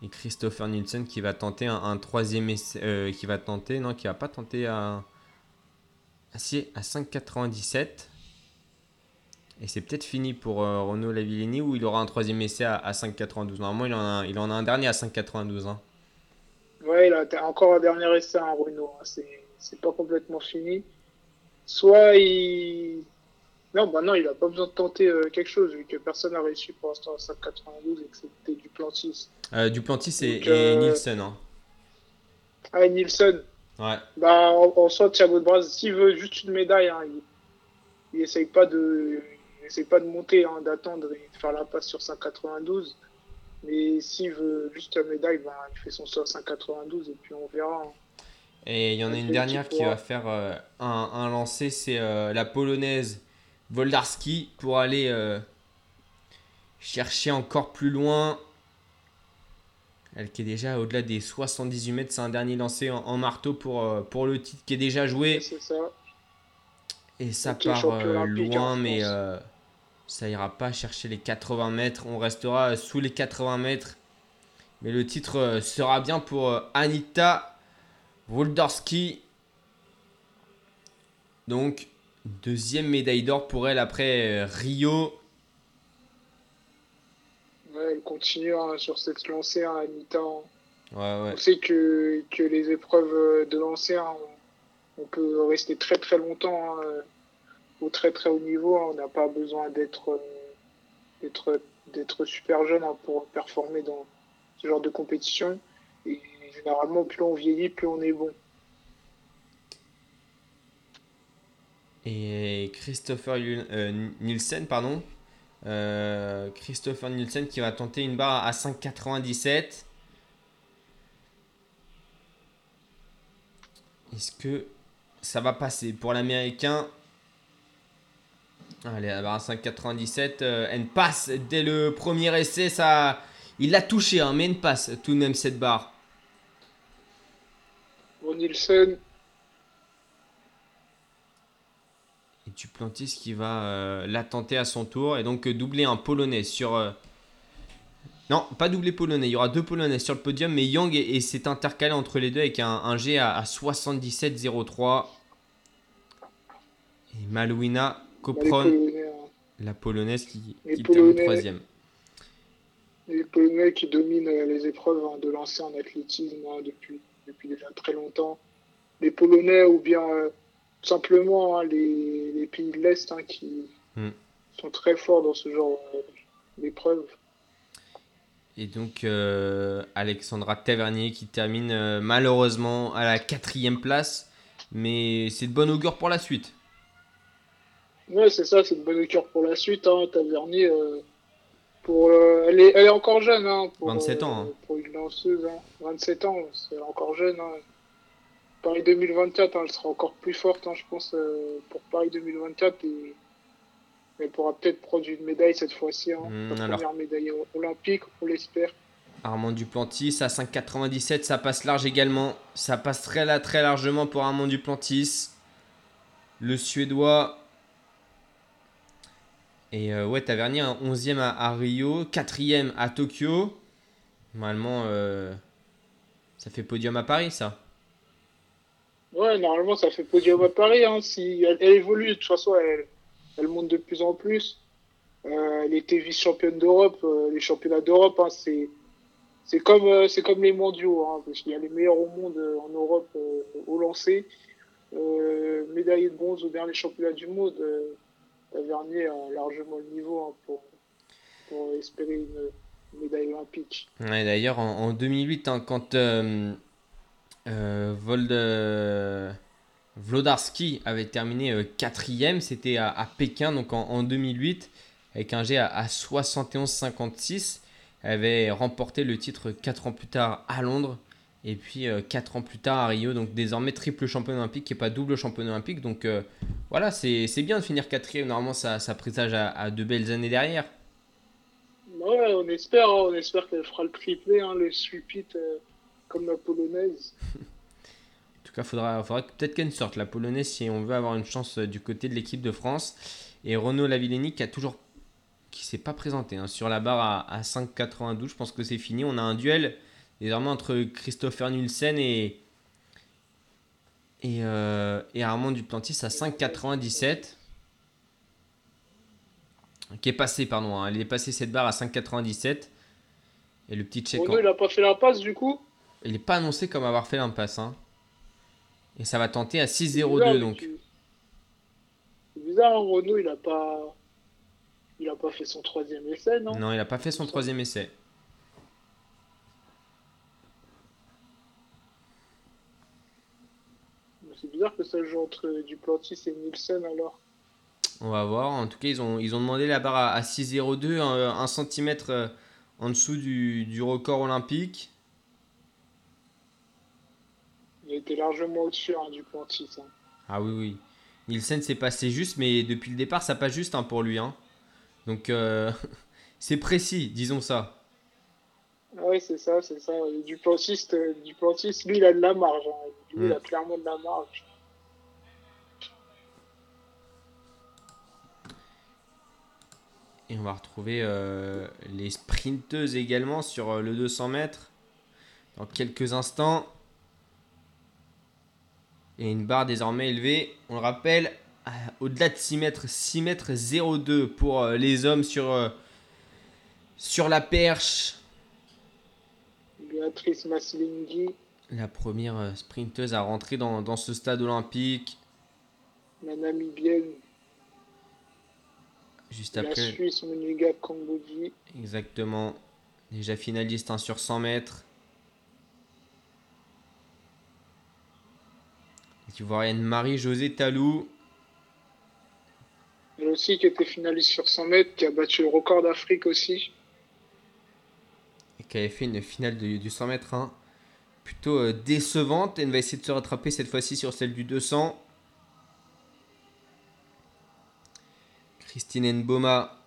S4: Et Christopher Nielsen qui va tenter un, troisième essai. euh, qui va tenter. Non, qui va pas tenter à. Ah, à 5,97. Et c'est peut-être fini pour euh, Renaud Lavillenie où il aura un troisième essai à, à 5,92. Normalement, il en, a, un- il en a un dernier à 5,92. Hein.
S5: Ouais, il a encore un dernier essai à Renault. hein. C'est pas complètement fini. Soit il. Non, bah non, il a pas besoin de tenter euh, quelque chose, vu que personne n'a réussi pour l'instant à 5,92 et que c'était du Plantis.
S4: Euh, Duplantis et,
S5: Donc,
S4: et
S5: euh,
S4: Nielsen. Hein.
S5: Ah, et Nielsen.
S4: Ouais.
S5: Bah, en, en soi, Thiago de Braz, s'il veut juste une médaille, hein, il, il essaye pas de. Pas de monter, hein, d'attendre et de faire la passe sur 5,92. Mais s'il veut juste la médaille, bah, il fait son saut à 5,92 et puis on verra. hein.
S4: Et il y en a une dernière qui va faire euh, un, un lancer, c'est euh, la polonaise Woldarski pour aller euh, chercher encore plus loin. Elle qui est déjà au-delà des 78 mètres, c'est un dernier lancé en, en marteau pour, euh, pour le titre qui est déjà joué.
S5: C'est ça.
S4: Et ça part euh, loin,
S5: hein,
S4: mais ça ira pas chercher les 80 mètres. On restera sous les 80 mètres. Mais le titre sera bien pour Anita Woldorski. Donc, deuxième médaille d'or pour elle après euh, Rio.
S5: Ouais, elle continue hein, sur cette lancée, hein.
S4: Ouais, ouais.
S5: On sait que, que les épreuves euh, de lancer, hein, on, on peut rester très très longtemps hein, euh, au très très haut niveau. On n'a pas besoin d'être d'être d'être super jeune pour performer dans ce genre de compétition. Et généralement, plus on vieillit, plus on est bon.
S4: Et Christopher euh, Nielsen, pardon. Euh, Christopher Nielsen qui va tenter une barre à 5,97. Est-ce que ça va passer pour l'américain? Allez, la barre à 5,97. euh, elle passe dès le premier essai. Ça, il l'a touché, hein, mais elle passe tout de même cette barre.
S5: Bon, Nielsen,
S4: Et Duplantis qui va euh, la tenter à son tour et donc euh, doubler un polonais sur. euh, Non, pas doubler polonais. Il y aura deux polonais sur le podium, mais Yang et, et s'est intercalé entre les deux avec un, un G à, à 77,03. Et Malouina
S5: Polonais, hein.
S4: la polonaise qui, termine troisième.
S5: les Polonais qui dominent euh, les épreuves hein, de lancer en athlétisme hein, depuis, depuis déjà très longtemps. Les Polonais ou bien euh, tout simplement hein, les, les pays de l'Est hein, qui
S4: Hmm.
S5: sont très forts dans ce genre d'épreuves.
S4: Et donc euh, Alexandra Tavernier qui termine euh, malheureusement à la quatrième place. Mais c'est de bon augure pour la suite.
S5: Ouais, c'est ça, c'est une bonne cœur pour la suite. Hein, Tavernier, euh, pour, elle, est, elle est encore jeune. Hein, pour,
S4: 27 ans, hein.
S5: Pour une lanceuse. Hein. 27 ans, c'est encore jeune. Hein. Paris 2024, hein, elle sera encore plus forte, hein, je pense, euh, pour Paris 2024. Et elle pourra peut-être prendre une médaille cette fois-ci. Hein,
S4: Hmm,
S5: la
S4: alors.
S5: première médaille olympique, on l'espère.
S4: Armand Duplantis à 5,97, ça passe large également. Ça passe très, là, très largement pour Armand Duplantis. Le Suédois. Et euh, ouais, Tavernier, un 11e à, à Rio, 4e à Tokyo. Normalement, euh, ça fait podium à Paris, ça.
S5: Ouais, normalement, ça fait podium à Paris. Hein. Si elle, évolue, de toute façon, elle, monte de plus en plus. Euh, elle était vice-championne d'Europe. euh, les championnats d'Europe, hein, c'est c'est comme euh, comme les mondiaux, hein, parce qu'il y a les meilleurs au monde en Europe au lancer. Médaillé de bronze au dernier championnat du monde. Tavernier a largement le niveau hein, pour, espérer une, médaille olympique.
S4: D'ailleurs, en, en 2008, hein, quand euh, euh, Vold, euh, Vlodarski avait terminé euh, quatrième, c'était à, Pékin, donc en, en 2008, avec un G à, à 71,56. Elle avait remporté le titre 4 ans plus tard à Londres, et puis 4 ans plus tard à Rio, donc désormais triple championne olympique et pas double championne olympique. Donc euh, voilà, c'est bien de finir quatrième, normalement ça, ça présage à, à de belles années derrière.
S5: Ouais, on espère, hein, on espère qu'elle fera le triplé, hein, le sweep-it euh, comme la polonaise.
S4: En tout cas, il faudra, faudra peut-être qu'elle sorte, la polonaise, si on veut avoir une chance euh, du côté de l'équipe de France. Et Renaud Lavillenie qui a toujours. qui s'est pas présenté hein, sur la barre à, à 5,92. Je pense que c'est fini. On a un duel désormais entre Christopher Nielsen et. Et, euh, et Armand Duplantis à 5,97. Qui est passé, pardon. hein, il est passé cette barre à 5,97. Et le petit check.
S5: Renaud, il a pas fait la passe du coup?
S4: Il n'est pas annoncé comme avoir fait l'impasse. Hein. Et ça va tenter à
S5: C'est bizarre,
S4: 6-0-2
S5: mais
S4: donc.
S5: tu- C'est bizarre, Renaud, il a pas. Il a pas fait son troisième essai, non?
S4: Non, il n'a pas fait son troisième essai.
S5: C'est bizarre que ça joue entre Duplantis et Nielsen alors.
S4: On va voir. En tout cas, ils ont, ils ont demandé la barre à, à 6-0-2, 1 cm en dessous du, du record olympique.
S5: Il était largement au-dessus hein, Duplantis. Hein.
S4: Ah oui, oui. Nielsen s'est passé juste, mais depuis le départ, ça passe juste hein, pour lui. hein. Donc, euh, c'est précis, disons ça.
S5: Ouais, c'est ça, c'est ça. Et Duplantis, euh, lui, il a de la marge. hein. Lui, il a
S4: Mm.
S5: clairement de la marge.
S4: Et on va retrouver euh, les sprinteuses également sur le 200 mètres dans quelques instants. Et une barre désormais élevée, on le rappelle, au-delà de 6 mètres, 6 mètres 02 pour euh, les hommes sur, euh, sur la perche.
S5: Béatrice
S4: La première euh, sprinteuse à rentrer dans, dans ce stade olympique.
S5: la Namibienne,
S4: Juste
S5: la
S4: après,
S5: Suisse Muniga
S4: exactement. Déjà finaliste hein, sur 100 mètres. L'ivoirienne Marie-Josée Talou.
S5: aussi, qui était finaliste sur 100 mètres, qui a battu le record d'Afrique aussi.
S4: Et qui avait fait une finale de- du 100 mètres hein, plutôt euh, décevante. Elle va essayer de se rattraper cette fois-ci sur celle du 200. Christine Mboma,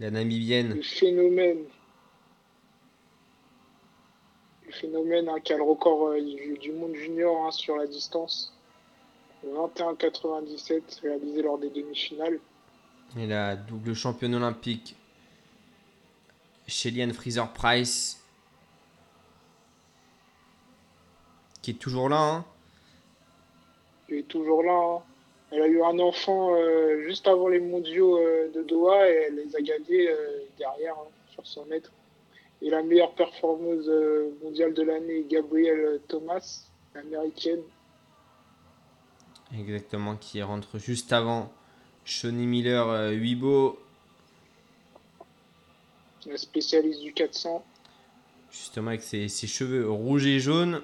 S4: la Namibienne.
S5: Le phénomène. Le phénomène hein, qui a le record euh, du, du monde junior hein, sur la distance. 21,97 réalisé lors des demi-finales.
S4: Et la double championne olympique, Shelly Freezer Price, qui est toujours là. hein.
S5: Elle est toujours là. hein. Elle a eu un enfant euh, juste avant les mondiaux euh, de Doha et elle les a gagnés derrière hein, sur 100 mètres. Et la meilleure performeuse euh, mondiale de l'année, Gabrielle Thomas, américaine.
S4: Exactement, qui rentre juste avant Shawnee Miller euh, Huibo,
S5: la spécialiste du 400.
S4: justement avec ses, ses cheveux rouges et jaunes.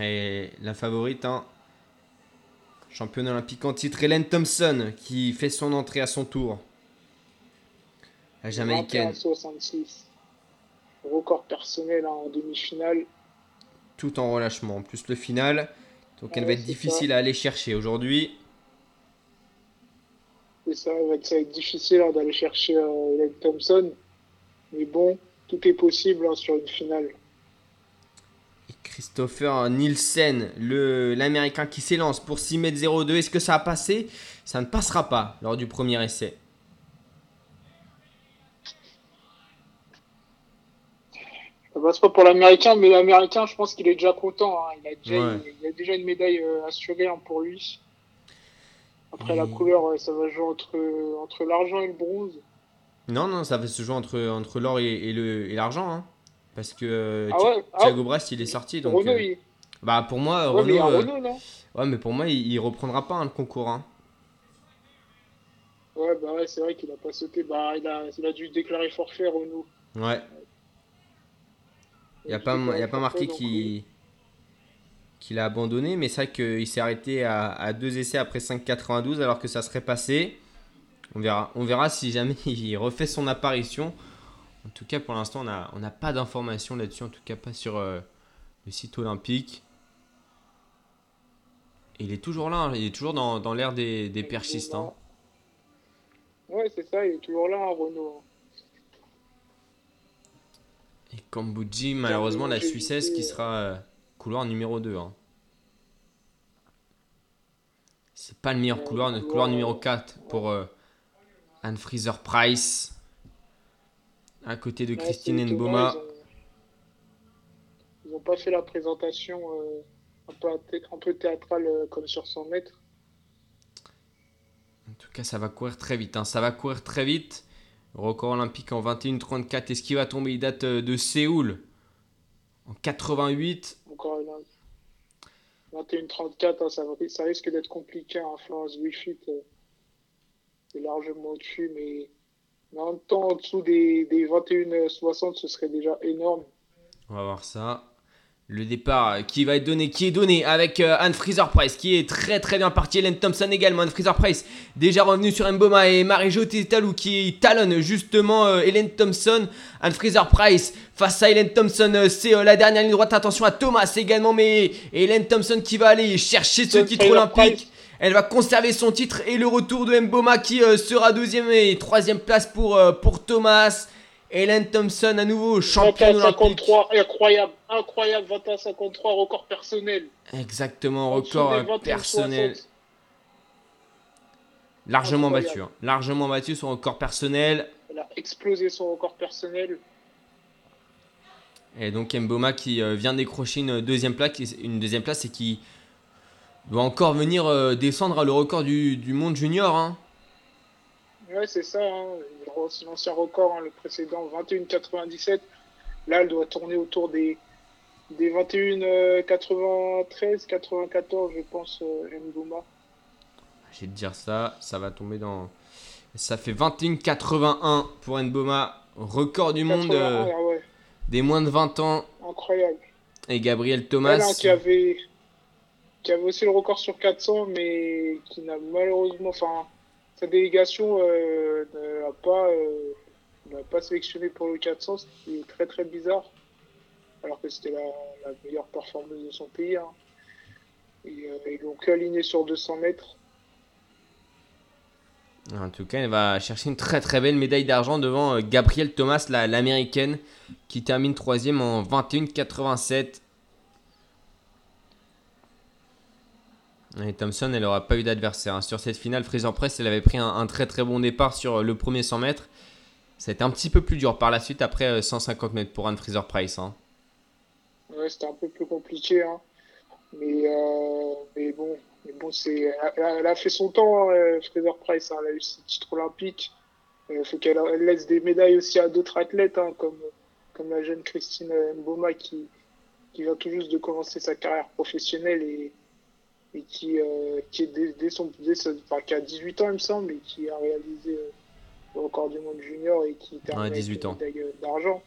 S4: Et la favorite, hein, championne olympique en titre, Hélène Thompson, qui fait son entrée à son tour. La Jamaïcaine,
S5: 21,66. Record personnel hein, en demi-finale.
S4: tout en relâchement. En plus, le final, donc elle
S5: Ouais,
S4: va être difficile à aller chercher aujourd'hui.
S5: Ça va être, ça va être difficile hein, d'aller chercher euh, Hélène Thompson. Mais bon, tout est possible hein, sur une finale.
S4: Et Christopher Nielsen, l'américain qui s'élance pour 6m02. Est-ce que ça a passé? Ça ne passera pas lors du premier essai.
S5: Ça passe pas pour l'américain, mais l'américain, je pense qu'il est déjà content. hein. Il, a déjà,
S4: Ouais.
S5: il, il a déjà une médaille euh, assurée hein, pour lui. Après, la couleur, ça va jouer entre, entre l'argent et le bronze.
S4: Non, non, ça va se jouer entre, entre l'or et, et le- et l'argent. hein. Parce que euh,
S5: Ah ah,
S4: Thiago Brast, il est sorti. Donc,
S5: Renault,
S4: euh,
S5: il...
S4: bah, pour moi,
S5: ouais, mais
S4: Renault, euh,
S5: Renault, non?
S4: ouais, mais pour moi, il, il reprendra pas hein, le concours. hein.
S5: Ouais, bah ouais, c'est vrai qu'il a pas sauté. Bah, il a, il a dû déclarer forfait, Renault.
S4: Ouais. Il n'y a, pas, y a pas marqué qu'il qu'il a abandonné, mais c'est vrai qu'il s'est arrêté à, à deux essais après 5,92 alors que ça serait passé. On verra, on verra si jamais il refait son apparition. En tout cas, pour l'instant, on n'a on pas d'informations là-dessus, en tout cas pas sur euh, le site olympique. Et il est toujours là, hein, il est toujours dans, dans l'ère des, des perchistes. hein.
S5: Ouais, c'est ça, il est toujours là, hein, Renault.
S4: Et Kambuji, malheureusement, la Suissesse qui sera euh, couloir numéro 2. Hein. C'est pas le meilleur
S5: Ouais,
S4: couloir, notre
S5: couloir,
S4: numéro
S5: euh,
S4: 4 pour euh, Anne Fraser Price. À côté de
S5: Ouais,
S4: Christine
S5: c'est étonnant,
S4: Mboma.
S5: Ils ont... ils ont pas fait la présentation euh, un, peu, athé- un peu théâtrale euh, comme sur 100 mètres.
S4: En tout cas, ça va courir très vite. hein. Ça va courir très vite. Record olympique en 21-34. Est-ce qu'il va tomber Il date euh, de Séoul en 88.
S5: Encore une 21-34, hein, ça, risque d'être compliqué. Hein. Florence Griffith euh, est largement au-dessus, mais... mais en même temps, en dessous des, des 21-60, ce serait déjà énorme.
S4: On va voir ça. Le départ euh, qui va être donné, qui est donné avec euh, Anne Fraser Price, qui est très très bien parti. Hélène Thompson également. Anne Fraser Price déjà revenu sur Mboma et Marie-Jo Tétalou qui talonne justement euh, Hélène Thompson. Anne Fraser Price face à Hélène Thompson, euh, c'est euh, la dernière ligne droite. Attention à Thomas également, mais Hélène Thompson qui va aller chercher ce titre olympique. Elle va conserver son titre et le retour de Mboma qui euh, sera deuxième et troisième place pour, euh, pour Thomas. Hélène Thompson à nouveau championne olympique.
S5: 21-53, incroyable, incroyable, 21-53, record personnel.
S4: Exactement, record euh,
S5: 21-60.
S4: personnel. Largement
S5: Incroyable.
S4: battu. hein. Largement battu son record personnel.
S5: Elle a explosé son record personnel.
S4: Et donc Mboma qui euh, vient décrocher une deuxième place, une deuxième place et qui doit encore venir euh, descendre à le record du, du monde junior. hein.
S5: Ouais, c'est ça. Hein. L'ancien record, hein, le précédent, 21,97. Là, elle doit tourner autour des, des 21,93, 94, je pense, euh, Mboma.
S4: Je vais te dire ça, ça va tomber dans... Ça fait 21,81 pour Mboma, record du monde
S5: 81,
S4: euh,
S5: ah ouais,
S4: des moins de 20 ans.
S5: incroyable.
S4: Et Gabriel Thomas.
S5: Hein, qui avait, qui avait aussi le record sur 400, mais qui n'a malheureusement, enfin, délégation euh, n'a pas, euh, pas sélectionné pour le 400, ce qui est très très bizarre, alors que c'était la, meilleure performance de son pays. hein. Et euh, ils l'ont aligné sur 200 mètres.
S4: En tout cas, elle va chercher une très très belle médaille d'argent devant euh, Gabrielle Thomas, la- l'américaine, qui termine troisième en 21,87. Et Thompson, elle n'aura pas eu d'adversaire. hein. Sur cette finale, Fraser Price, elle avait pris un, très très bon départ sur euh, le premier 100 mètres. Ça a été un petit peu plus dur par la suite après euh, 150 mètres pour Anne Fraser Price. hein.
S5: Ouais, c'était un peu plus compliqué, hein. Mais, euh, mais bon, elle, a- fait son temps, hein, Fraser Price. Elle a eu ses titres olympiques. Il faut qu'elle elle laisse des médailles aussi à d'autres athlètes, comme, la jeune Christine Mboma qui, vient tout juste de commencer sa carrière professionnelle et qui, euh, qui, est dès, dès son, dès ce- enfin, qui a 18 ans, il me semble, et qui a réalisé euh, le record du monde junior et qui termine avec
S4: 18
S5: une
S4: ans.
S5: médaille euh, d'argent.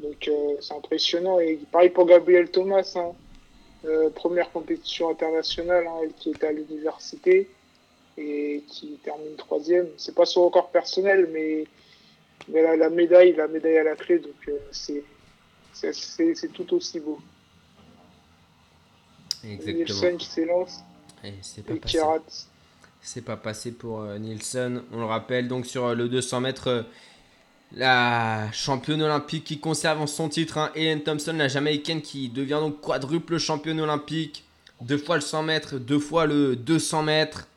S5: Donc euh, c'est impressionnant. Et pareil pour Gabriel Thomas, hein. Euh, première compétition internationale, hein, elle qui est à l'université et qui termine troisième. C'est pas son record personnel, mais, mais la, la médaille, la médaille à la clé, donc euh, c'est tout aussi beau. Nielsen qui s'élance
S4: Et c'est pas passé.
S5: qui rate.
S4: C'est pas passé pour euh, Nielsen. On le rappelle donc sur euh, le 200 mètres, euh, la championne olympique qui conserve son titre, hein, Helen Thompson, la jamaïcaine qui devient donc quadruple championne olympique. Deux fois le 100 mètres, deux fois le 200 mètres.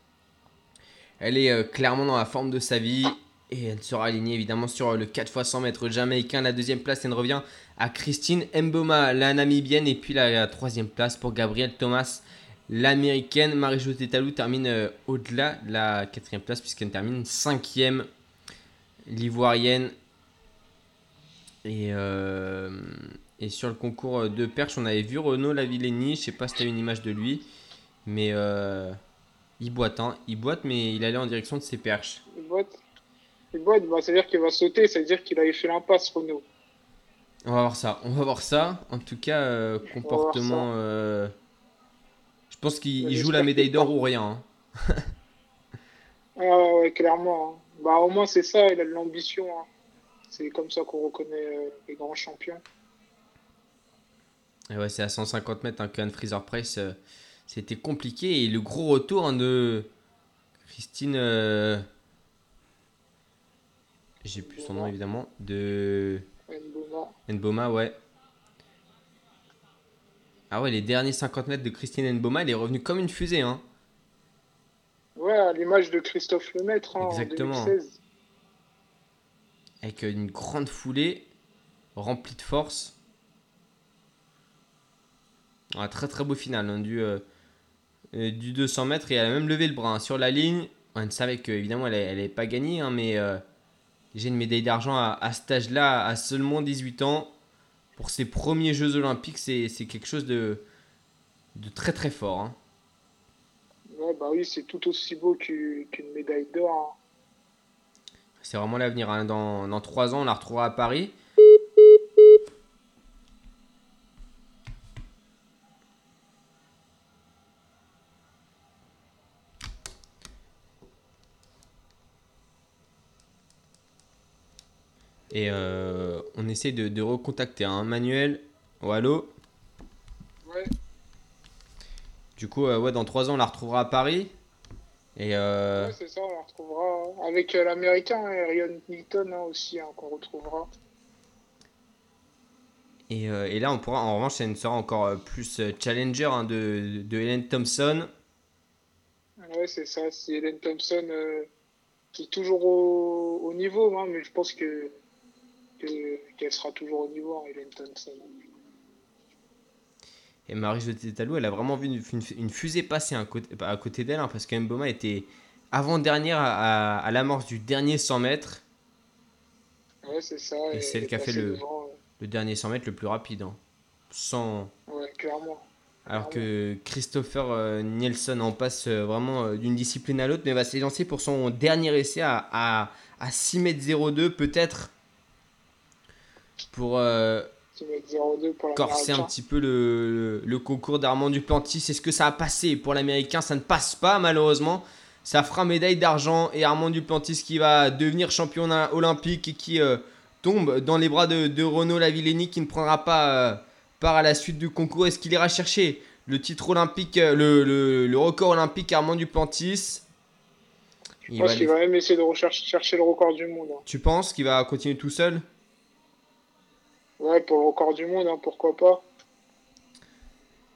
S4: Elle est euh, clairement dans la forme de sa vie. Et elle sera alignée évidemment sur euh, le 4 x 100 mètres jamaïcain. La deuxième place, elle revient à Christine Mboma, la namibienne. Et puis la, troisième place pour Gabrielle Thomas, L'américaine Marie-Jo Tétalou termine euh, au-delà de la quatrième place puisqu'elle termine cinquième. L'ivoirienne. Et, euh, et sur le concours de perche, on avait vu Renaud Lavillenie. Je sais pas si tu as une image de lui. Mais euh, il boite. Hein. Il boite, mais il allait en direction de ses perches.
S5: Il boite. Bah, c'est-à-dire qu'il va sauter, c'est-à-dire qu'il avait fait l'impasse, Renault.
S4: On va voir ça. On va voir ça. En tout cas, euh, comportement. euh, je pense qu'il joue la médaille d'or ou rien. hein.
S5: Ah ouais, clairement. hein. Bah, au moins, c'est ça, il a de l'ambition. hein. C'est comme ça qu'on reconnaît euh, les grands champions.
S4: Et ouais, c'est à 150 mètres que Anne Fraser Price. C'était compliqué. Et le gros retour de Christine. Euh, J'ai plus son nom évidemment. De
S5: Mboma.
S4: Nboma, ouais. Ah ouais, les derniers 50 mètres de Christine Nboma, elle est revenue comme une fusée. Hein.
S5: Ouais, à l'image de Christophe Lemaître hein,
S4: Exactement.
S5: en 2016.
S4: Avec une grande foulée, remplie de force. Un très très beau final hein, du, euh, euh, du 200 mètres et elle a même levé le bras hein, sur la ligne. On savait qu'évidemment elle n'avait pas gagné, hein, mais euh, j'ai une médaille d'argent à, à cet âge-là, à seulement 18 ans. Pour ses premiers Jeux Olympiques, c'est quelque chose de, de très très fort. hein.
S5: Ouais, bah oui, c'est tout aussi beau qu'u- qu'une médaille d'or. hein.
S4: C'est vraiment l'avenir. hein. Dans, dans 3 ans, on la retrouvera à Paris. Et euh, on essaie de, de recontacter un Manuel. Oh, allô?
S5: Ouais,
S4: Du coup, euh, ouais, dans 3 ans, on la retrouvera à Paris. Et euh,
S5: ouais, c'est ça, on la retrouvera hein. avec l'américain, hein, Ryan Newton hein, aussi, hein, qu'on retrouvera.
S4: Et, et là, on pourra, en revanche, elle sera encore euh, plus challenger de, de Helen Thompson.
S5: Ouais, c'est ça, c'est Helen Thompson qui est toujours au, au niveau, hein, mais je pense que que- qu'elle sera toujours au niveau, hein, Helen Thompson.
S4: Et Marie-Jo Tétalou, elle a vraiment vu une, une- une fusée passer à côté, d'elle, hein, parce que Mboma était avant-dernière à, à- à l'amorce du dernier 100 mètres,
S5: Ouais, c'est ça.
S4: Et celle qui a fait le-
S5: devant,
S4: le dernier 100 mètres le plus rapide. hein. Sans...
S5: Ouais, clairement.
S4: Alors que Christopher euh, Nielsen en passe euh, vraiment euh, d'une discipline à l'autre, mais va s'élancer pour son dernier essai à, à, à 6 mètres 02, peut-être pour... euh,
S5: 6 mètres 02 pour
S4: corser un petit peu le, le- le concours d'Armand Duplantis. Est-ce que ça a passé pour l'américain? Ça ne passe pas malheureusement. Ça fera médaille d'argent et Armand Duplantis qui va devenir champion olympique et qui euh, tombe dans les bras de, de Renaud Lavillenie qui ne prendra pas euh, part à la suite du concours. Est-ce qu'il ira chercher le titre olympique, le, le- le record olympique Armand Duplantis?
S5: Je
S4: Il
S5: pense
S4: va
S5: qu'il va même essayer de rechercher chercher le record du monde. hein.
S4: Tu penses qu'il va continuer tout seul?
S5: Ouais, pour le record du monde, hein, pourquoi pas.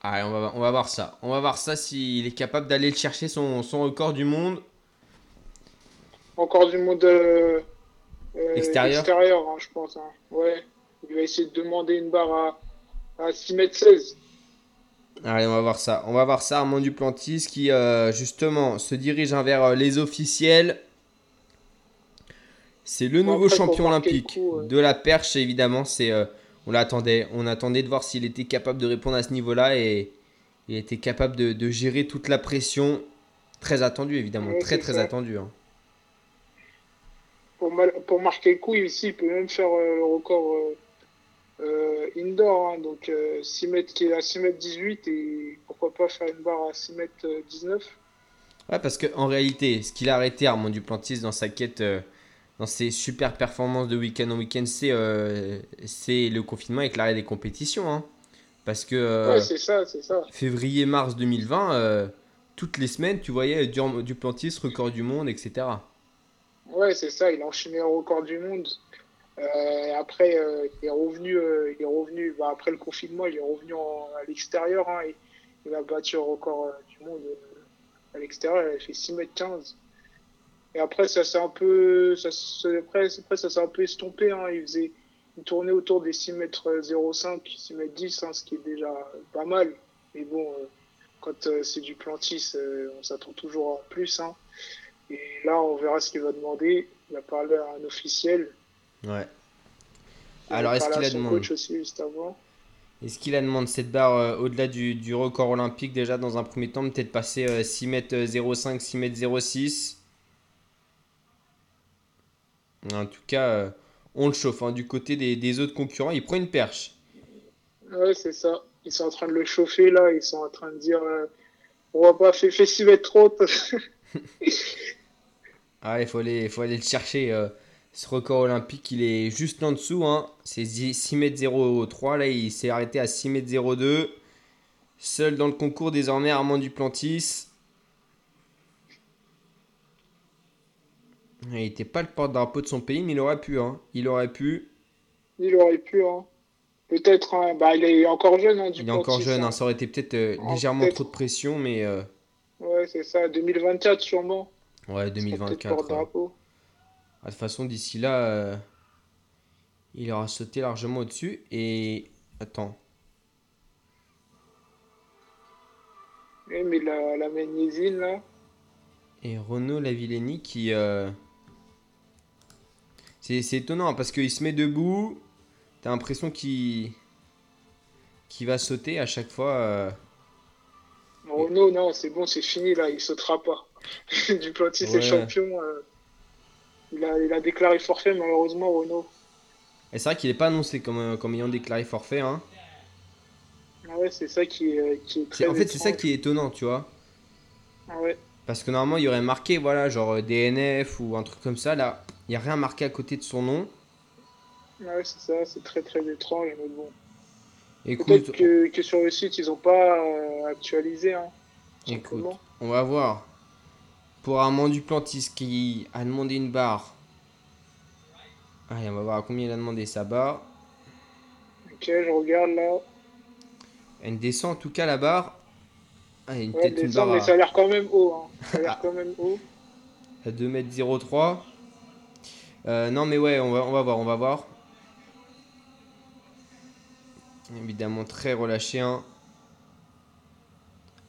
S4: Allez, on va, on va voir ça. On va voir ça s'il est capable d'aller le chercher son, son record du monde.
S5: Encore du monde euh, euh,
S4: Extérieur
S5: extérieur, hein, je pense. hein. Ouais. Il va essayer de demander une barre à, à 6 mètres 16.
S4: Allez, on va voir ça. On va voir ça, Armand Duplantis qui euh, justement se dirige hein, vers les officiels. C'est le
S5: Bon,
S4: nouveau
S5: après,
S4: champion olympique
S5: coup, euh.
S4: de la perche, évidemment. C'est, euh, on l'attendait. On attendait de voir s'il était capable de répondre à ce niveau-là et il était capable de, de gérer toute la pression. Très attendu, évidemment.
S5: Ouais,
S4: très, très
S5: ça.
S4: attendu. hein.
S5: Pour, mal- pour marquer le coup, ici, il peut même faire euh, le record euh, indoor. hein. donc, euh, 6 mètres qui est à 6 mètres 18 et pourquoi pas faire une barre à 6 mètres euh, 19.
S4: Ouais, parce qu'en réalité, ce qu'il a arrêté, Armand Duplantis, dans sa quête, dans ses super performances de week-end en week-end, c'est euh, le confinement avec l'arrêt des compétitions. hein. Parce que euh,
S5: Ouais, ça, ça.
S4: février-mars 2020, euh, toutes les semaines, tu voyais Duplantis, record du monde, etc.
S5: Ouais, c'est ça, il a enchaîné le record du monde. Et après, il est revenu, il est revenu bah, après le confinement, il est revenu en- à l'extérieur. hein, et il a battu le record du monde à l'extérieur, il a fait 6 mètres 15. Et après, ça s'est un peu, ça, après, après, ça s'est un peu estompé. Hein, il faisait une tournée autour des 6 mètres 05, 6 mètres 10, hein, ce qui est déjà pas mal. Mais bon, euh, quand euh, c'est du plantis, euh, on s'attend toujours à plus. Hein. Et là, on verra ce qu'il va demander. Il a parlé à un officiel.
S4: Ouais.
S5: Il
S4: Alors, est-ce qu'il a demandé
S5: coach aussi juste avant.
S4: Est-ce qu'il a demandé cette barre euh, au-delà du, du record olympique déjà dans un premier temps Peut-être passer euh, 6 mètres 05, 6 mètres 06 En tout cas, euh, on le chauffe. hein. Du côté des, des autres concurrents, il prend une perche.
S5: Ouais, c'est ça. Ils sont en train de le chauffer là. Ils sont en train de dire euh, on va pas faire 6 mètres trop.
S4: Ah, il faut aller, faut aller le chercher. euh, ce record olympique, il est juste en dessous. Hein. C'est 6 mètres 03. Là, il s'est arrêté à 6 mètres 02. Seul dans le concours désormais, Armand Duplantis. Il n'était pas le porte-drapeau de son pays, mais il aurait pu. Hein. Il aurait pu.
S5: Il aurait pu. Hein. Peut-être. hein. Bah, il est encore jeune. Hein,
S4: Il est encore jeune. hein. Ça aurait été peut-être euh, légèrement trop de pression, mais euh,
S5: Ouais, c'est ça. 2024 sûrement.
S4: ouais,
S5: C'est peut-être
S4: 2024. ouais.
S5: porte-drapeau.
S4: Ah, De toute façon, d'ici là, euh, il aura sauté largement au-dessus. Et attends.
S5: Ouais, mais la, la magnésienne là.
S4: Et Renaud Lavillenie qui. euh, C'est étonnant parce qu'il se met debout. T'as l'impression qu'il. va sauter à chaque fois. euh.
S5: Renault, non, c'est bon, c'est fini là. Il sautera pas. Duplantis
S4: Ouais.
S5: est champion. euh, Il a, il a déclaré forfait malheureusement Renault.
S4: Et c'est vrai qu'il n'est pas annoncé comme, euh, comme ayant déclaré forfait. Hein.
S5: Ah ouais, c'est ça qui est, qui est très
S4: C'est- En fait, c'est ça qui est étonnant, tu vois.
S5: Ah ouais.
S4: Parce que normalement, il y aurait marqué, voilà, genre euh, DNF ou un truc comme ça. Là, il n'y a rien marqué à côté de son nom.
S5: Ouais, c'est ça, c'est très très étrange, mais bon.
S4: Écoute,
S5: que, que sur le site, ils ont pas euh, actualisé, hein.
S4: Écoute, on va voir. Pour Armand Duplantis qui a demandé une barre. Allez, on va voir à combien il a demandé sa barre.
S5: Ok, je regarde là.
S4: Elle descend en tout cas la barre. Ah, une
S5: Ouais,
S4: tête une barre
S5: mais ça a l'air quand même haut, hein. Ça a l'air quand même haut.
S4: à, à 2m03. Euh, non mais ouais, on va, on va voir, on va voir. Évidemment très relâché. Hein.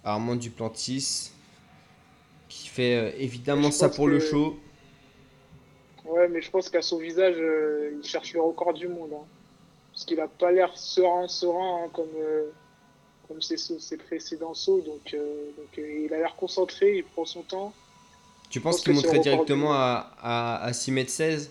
S4: Armand Duplantis. Qui fait euh, évidemment ça pour le show.
S5: Ouais, mais je pense qu'à son visage, euh, il cherche le record du monde, hein. Parce qu'il a pas l'air serein, serein, hein, comme, euh, comme ses, ses précédents sauts. Donc, donc euh, il a l'air concentré, il prend son temps.
S4: Tu penses
S5: pense
S4: qu'il monterait directement à, à, à 6m16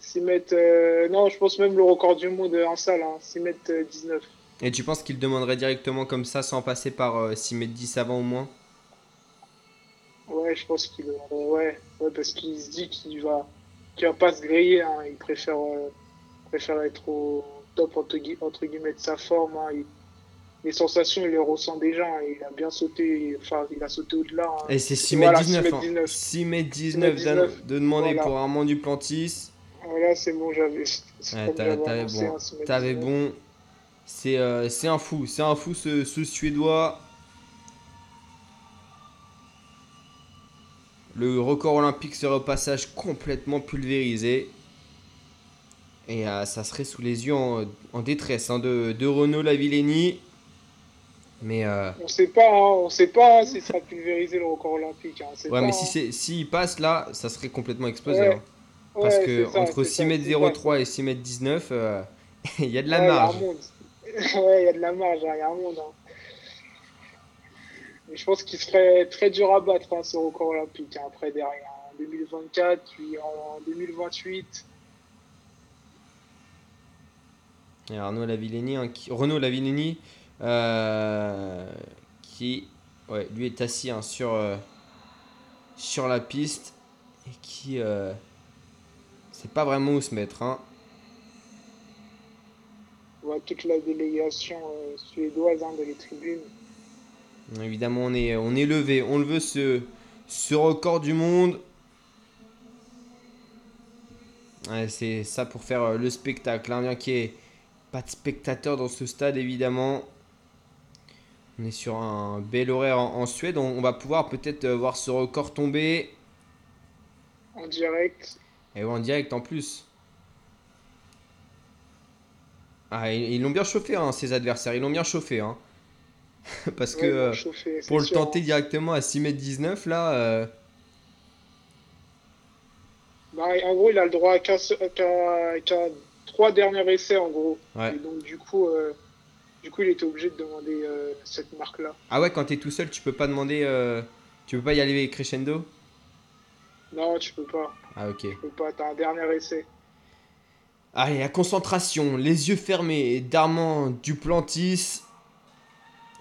S5: 6 mètres. euh, non, je pense même le record du monde en salle, hein, 6 mètres euh, 19.
S4: Et tu penses qu'il demanderait directement comme ça sans passer par euh, 6 mètres 10 avant au moins?
S5: Ouais, je pense qu'il. euh, ouais, ouais, parce qu'il se dit qu'il va, va pas se griller. Hein. Il préfère, euh, préfère être au top entre, gui- entre guillemets de sa forme. hein. Il- les sensations, il les ressent déjà. hein. Il a bien sauté. Enfin, il a sauté au-delà. hein.
S4: Et c'est 6
S5: Voilà,
S4: mètres 19.
S5: 6 mètres
S4: hein.
S5: 19.
S4: 6 mètres 19
S5: mètres 19.
S4: de demander
S5: Voilà.
S4: pour Armand Duplantis.
S5: Voilà, c'est bon, j'avais.
S4: Ouais, t'avais- bon.
S5: hein, 6 mètres
S4: T'avais
S5: 19.
S4: bon. C'est euh, c'est un fou. C'est un fou ce, ce Suédois. Le record olympique serait au passage complètement pulvérisé. Et euh, ça serait sous les yeux en, en détresse hein, de, de Renaud Lavillenie. Mais euh,
S5: On sait pas, hein, on sait pas hein, s'il sera pulvérisé le record olympique. Hein,
S4: ouais,
S5: pas,
S4: mais si c'est s'il passe là, ça serait complètement explosé.
S5: Ouais.
S4: Parce
S5: Ouais,
S4: que
S5: ça,
S4: entre
S5: c'est
S4: 6
S5: ça,
S4: mètres
S5: c'est ça.
S4: 03 et 6 mètres 19, euh, il y a de la marge.
S5: Il y a un monde. ouais, il y a de la marge, il y a un monde. hein. Mais je pense qu'il serait très dur à battre, ce record olympique, après derrière. En 2024, puis en 2028.
S4: Et Arnaud Lavillenie, hein, qui, Renaud Lavillenie, euh, qui, ouais, lui est assis hein, sur, euh, sur la piste et qui, euh, sait pas vraiment où se mettre. Hein.
S5: On voit toute la délégation euh, suédoise hein, dans les tribunes.
S4: Évidemment, on est, on est levé, on le veut ce, ce record du monde. Ouais, c'est ça pour faire le spectacle. Hein, bien qu'il n'y ait pas de spectateurs dans ce stade, évidemment. On est sur un bel horaire en, en Suède. On, on va pouvoir peut-être euh, voir ce record tomber.
S5: En direct.
S4: Et en direct en plus. Ah, ils l'ont bien chauffé, hein, ces adversaires. Ils l'ont bien chauffé. Hein. Parce que
S5: Ouais,
S4: euh, pour le
S5: sûr,
S4: tenter
S5: hein.
S4: directement à 6 mètres 19, là. euh,
S5: Bah, en gros, il a le droit qu'à- trois derniers essais, en gros.
S4: Ouais.
S5: Et donc, du coup, euh, du coup, il était obligé de demander euh, cette marque-là.
S4: Ah ouais, quand t'es tout seul, tu peux pas demander. euh, Tu peux pas y aller crescendo?
S5: Non, tu peux pas.
S4: Ah ok.
S5: Tu peux pas. T'as un dernier essai.
S4: Allez, la concentration, les yeux fermés d'Armand Duplantis.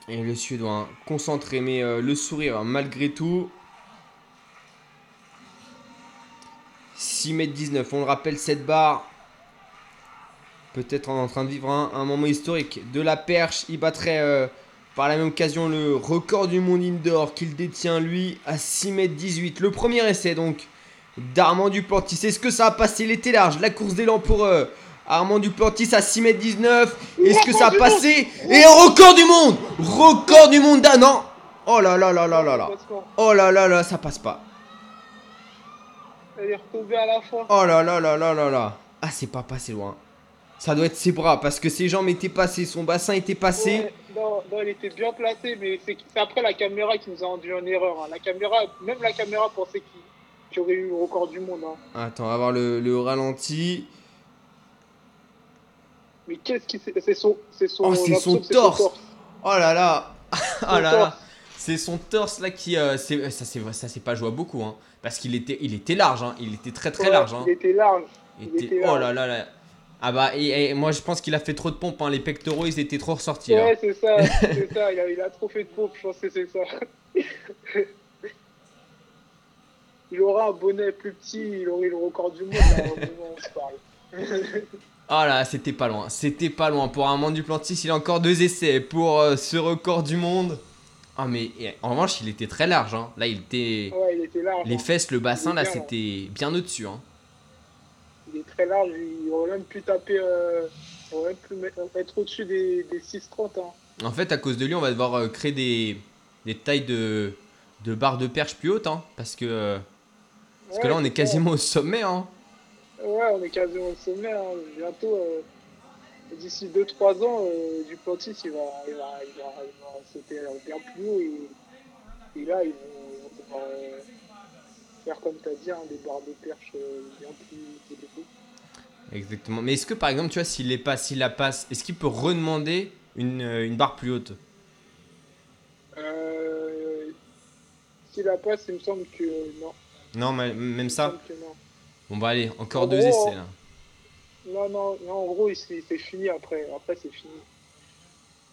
S4: Et le Suédois, hein, concentré, mais euh, le sourire hein, malgré tout. 6 mètres 19, on le rappelle, cette barre. Peut-être en train de vivre un, un moment historique de la perche. Il battrait euh, par la même occasion le record du monde indoor qu'il détient lui à 6 mètres 18. Le premier essai donc d'Armand Duplantis. Est-ce que ça a passé l'été large La course d'élan pour euh, Armand Duplantis à 6 mètres 19. Est-ce que ça a passé? Et un record du monde Record du monde d'un an Oh là là là là là là Oh là là là, ça passe pas.
S5: Elle est retombée à la fin.
S4: Oh là là là là là là. Ah, c'est pas passé loin. Ça doit être ses bras parce que ses jambes étaient passées, son bassin était passé.
S5: Ouais, non, non, elle était bien placée, mais c'est après la caméra qui nous a rendu en erreur. hein. La caméra, même la caméra pensait qu'il qu'il aurait eu le record du monde. hein.
S4: Attends, on va voir le, le ralenti.
S5: Mais qu'est-ce qui c'est son, c'est son,
S4: Oh, c'est son torse. Oh là là Oh là là. C'est son torse là qui. euh, c'est- ça, c'est ça c'est pas joué à beaucoup. Hein, parce qu'il était, il était large. Hein, il était très très
S5: Ouais,
S4: large. Hein.
S5: Il était large.
S4: Il
S5: il
S4: était-
S5: était
S4: oh
S5: large.
S4: là là là. Ah bah, et, et moi je pense qu'il a fait trop de pompes. Hein. Les pectoraux ils étaient trop ressortis.
S5: Ouais, c'est ça, c'est ça. Il a, il a trop fait de pompe, je pense que c'est ça. il aura un bonnet plus petit, il aurait le record du monde. là, au moment où on se parle.
S4: Oh là, c'était pas loin. C'était pas loin. Pour Armand Duplantis, il a encore deux essais pour euh, ce record du monde. Ah mais et, en revanche, il était très large. Hein. Là, il était.
S5: Ouais, il était large.
S4: Les
S5: hein.
S4: fesses, le bassin, là,
S5: bien,
S4: c'était bien au-dessus. Hein.
S5: Très large, il aurait même pu taper, euh, même être au-dessus des, des 6,30. Hein.
S4: En fait, à cause de lui, on va devoir euh, créer des, des tailles de, de barres de perche plus hautes. Hein, parce que, euh, parce que là, on est quasiment au sommet. Hein.
S5: Ouais, on est quasiment au sommet. Hein. Bientôt, euh, d'ici 2-3 ans, euh, Duplantis, il va, il, va, il, va, il va sauter bien plus haut. Et, et là, ils vont, ils vont devoir euh, faire, comme tu as dit, hein, des barres de perche bien plus élevées.
S4: Exactement. Mais est-ce que, par exemple, tu vois, s'il les passe, s'il la passe, est-ce qu'il peut redemander une, euh, une barre plus haute?
S5: Euh, si la passe, il me semble que non.
S4: Non, mais même ça? Bon, bah allez, encore
S5: En
S4: deux
S5: gros,
S4: essais là.
S5: Non, non, non, en gros, c'est fini après. Après, c'est fini.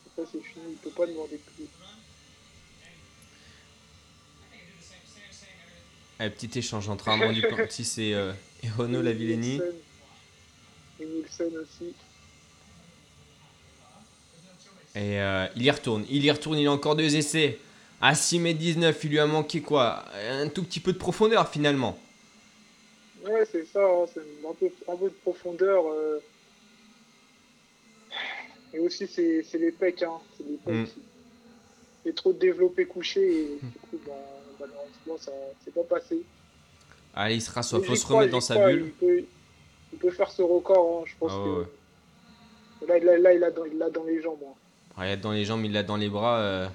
S5: Après, c'est fini. Il peut pas demander plus.
S4: Un petit échange entre Armand Duplantis et, euh, et Renaud Lavillenie.
S5: Et Nielsen aussi.
S4: Et euh, il y retourne, il y retourne, il a encore deux essais. À 6 m 19, il lui a manqué quoi? Un tout petit peu de profondeur finalement.
S5: Ouais, c'est ça. hein, c'est un peu, un peu de profondeur. euh. Et aussi, c'est c'est les pecs. Hein. C'est les pecs
S4: Mm.
S5: qui- Il est trop développé couché et du coup, bah, malheureusement, ça c'est pas passé.
S4: Allez, il se rassoit,
S5: Mais
S4: faut se remettre dans sa
S5: crois,
S4: bulle.
S5: Il peut, il peut faire ce record, hein, je pense
S4: Ah ouais,
S5: que. Là, là, là, il l'a dans, dans les jambes. hein.
S4: Regarde dans les jambes, il l'a dans les bras. euh.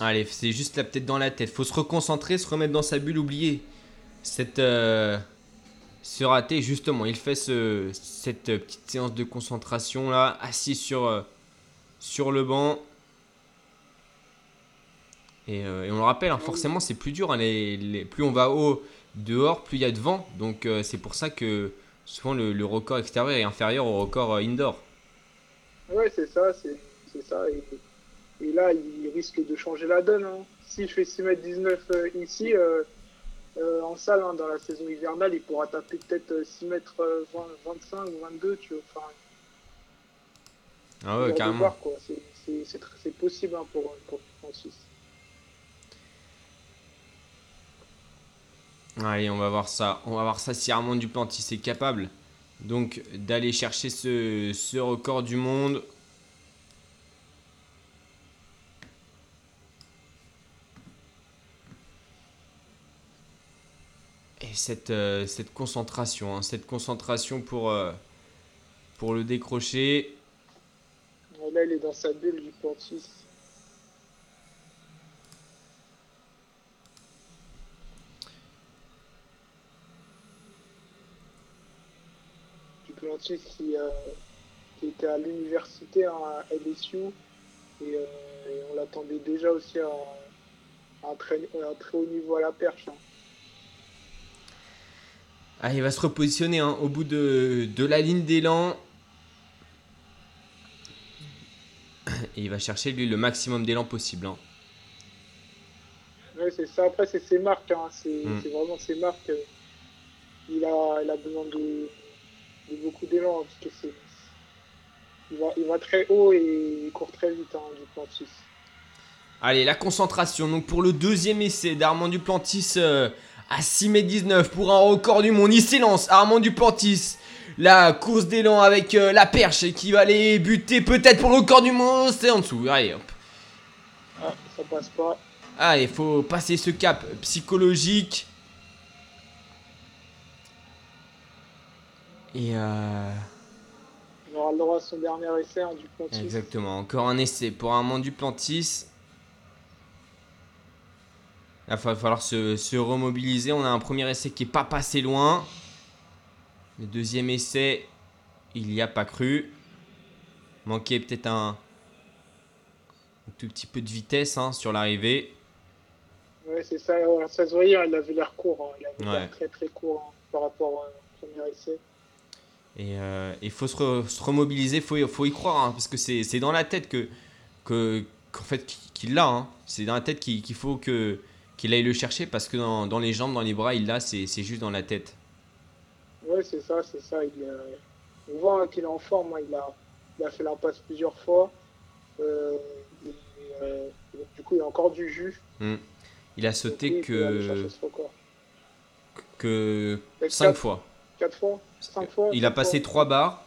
S4: Allez, c'est juste là peut-être dans la tête. Faut se reconcentrer, se remettre dans sa bulle, oublier cette euh, ce raté justement. Il fait ce, cette euh, petite séance de concentration là, assis sur euh, sur le banc. Et, et on le rappelle, hein, forcément c'est plus dur. hein, les- les- plus on va haut dehors, plus il y a de vent. Donc euh, c'est pour ça que souvent le, le record extérieur est inférieur au record euh, indoor.
S5: Ouais, c'est ça, c'est ça. Et, et là, il risque de changer la donne. Hein. S'il fait 6m19 euh, ici, euh, en salle, hein, dans la saison hivernale, il pourra taper peut-être euh, 6m25 ou 22, tu vois. Enfin,
S4: Ah ouais, carrément.
S5: C'est- possible hein, pour, pour Francis.
S4: Allez, on va voir ça. On va voir ça si Armand Duplantis est capable donc d'aller chercher ce, record du monde. Et cette, euh, concentration, hein, cette concentration pour, euh, pour le décrocher.
S5: Ouais, Là, il est dans sa bulle du Qui, euh, qui était à l'université à LSU et, euh, et on l'attendait déjà aussi à, à un, très, à un très haut niveau à la perche. hein.
S4: Ah, il va se repositionner hein, au bout de, de la ligne d'élan. Et il va chercher lui le maximum d'élan possible. hein.
S5: Ouais, c'est ça. Après, c'est ses marques. Hein. C'est
S4: Mm.
S5: c'est vraiment ses marques. euh, Il a, il a besoin de, beaucoup d'élan hein, parce que c'est. Il va, il va très haut et il court très vite hein, du Plantis.
S4: Allez, la concentration. Donc pour le deuxième essai d'Armand Duplantis euh, à 6m19 pour un record du monde. Il s'élance. Armand Duplantis. La course d'élan avec euh, la perche qui va aller buter peut-être pour le record du monde. C'est en dessous. Allez, hop.
S5: Ah, ça passe pas.
S4: Ah, il faut passer ce cap psychologique. Et euh...
S5: Il aura le droit à son dernier essai hein, du Plantis.
S4: Exactement, encore un essai pour un du Plantis. Il va fa- falloir se, se remobiliser. On a un premier essai qui est pas passé loin. Le deuxième essai, il n'y a pas cru. Manquait peut-être un, un tout petit peu de vitesse hein, sur l'arrivée.
S5: Ouais, c'est ça. ça se voyait, hein, il avait l'air court. hein. Il avait
S4: Ouais.
S5: l'air très très court hein, par rapport au premier essai.
S4: Et il faut se, re- se remobiliser, il faut, y- faut y croire, hein, parce que c'est dans la tête que que- qu'en fait qu'il l'a. hein. C'est dans la tête qu'il faut que qu'il aille le chercher, parce que dans, dans les jambes, dans les bras, il l'a, c'est juste dans la tête.
S5: Ouais, c'est ça, c'est ça. Il, euh, on voit hein, qu'il est en forme. Il, a, il a fait l'impasse plusieurs fois. Euh, et, euh, du coup, il a encore du jus.
S4: Il a sauté que, que
S5: Peut-être
S4: 5
S5: quatre-
S4: fois.
S5: Quatre fois Cinq fois
S4: Il a passé
S5: fois
S4: 3 barres.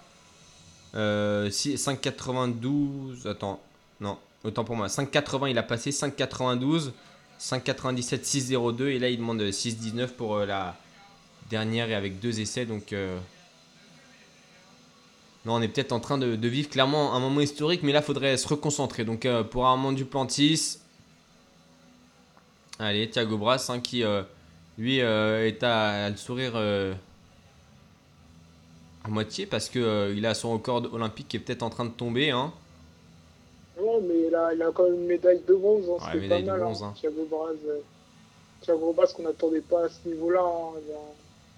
S4: Euh, si- 5,92. Attends, non, autant pour moi. 5,80 il a passé, 5,92. 5,97, 6,02. Et là, il demande 6,19 pour euh, la dernière et avec deux essais. Donc, euh, non, on est peut-être en train de, de vivre clairement un moment historique. Mais là, il faudrait se reconcentrer. Donc, euh, pour Armand Duplantis. Allez, Thiago Brass hein, qui, euh, lui, euh, est à, à le sourire. À moitié parce que euh, il a son record olympique qui est peut-être en train de tomber. Hein.
S5: Non, mais il a, il a quand même une médaille de bronze. Hein,
S4: Ouais, médaille de
S5: pas mal.
S4: bronze, hein.
S5: Thiago Braz, euh, Thiago Braz qu'on n'attendait pas à ce niveau-là hein, dans,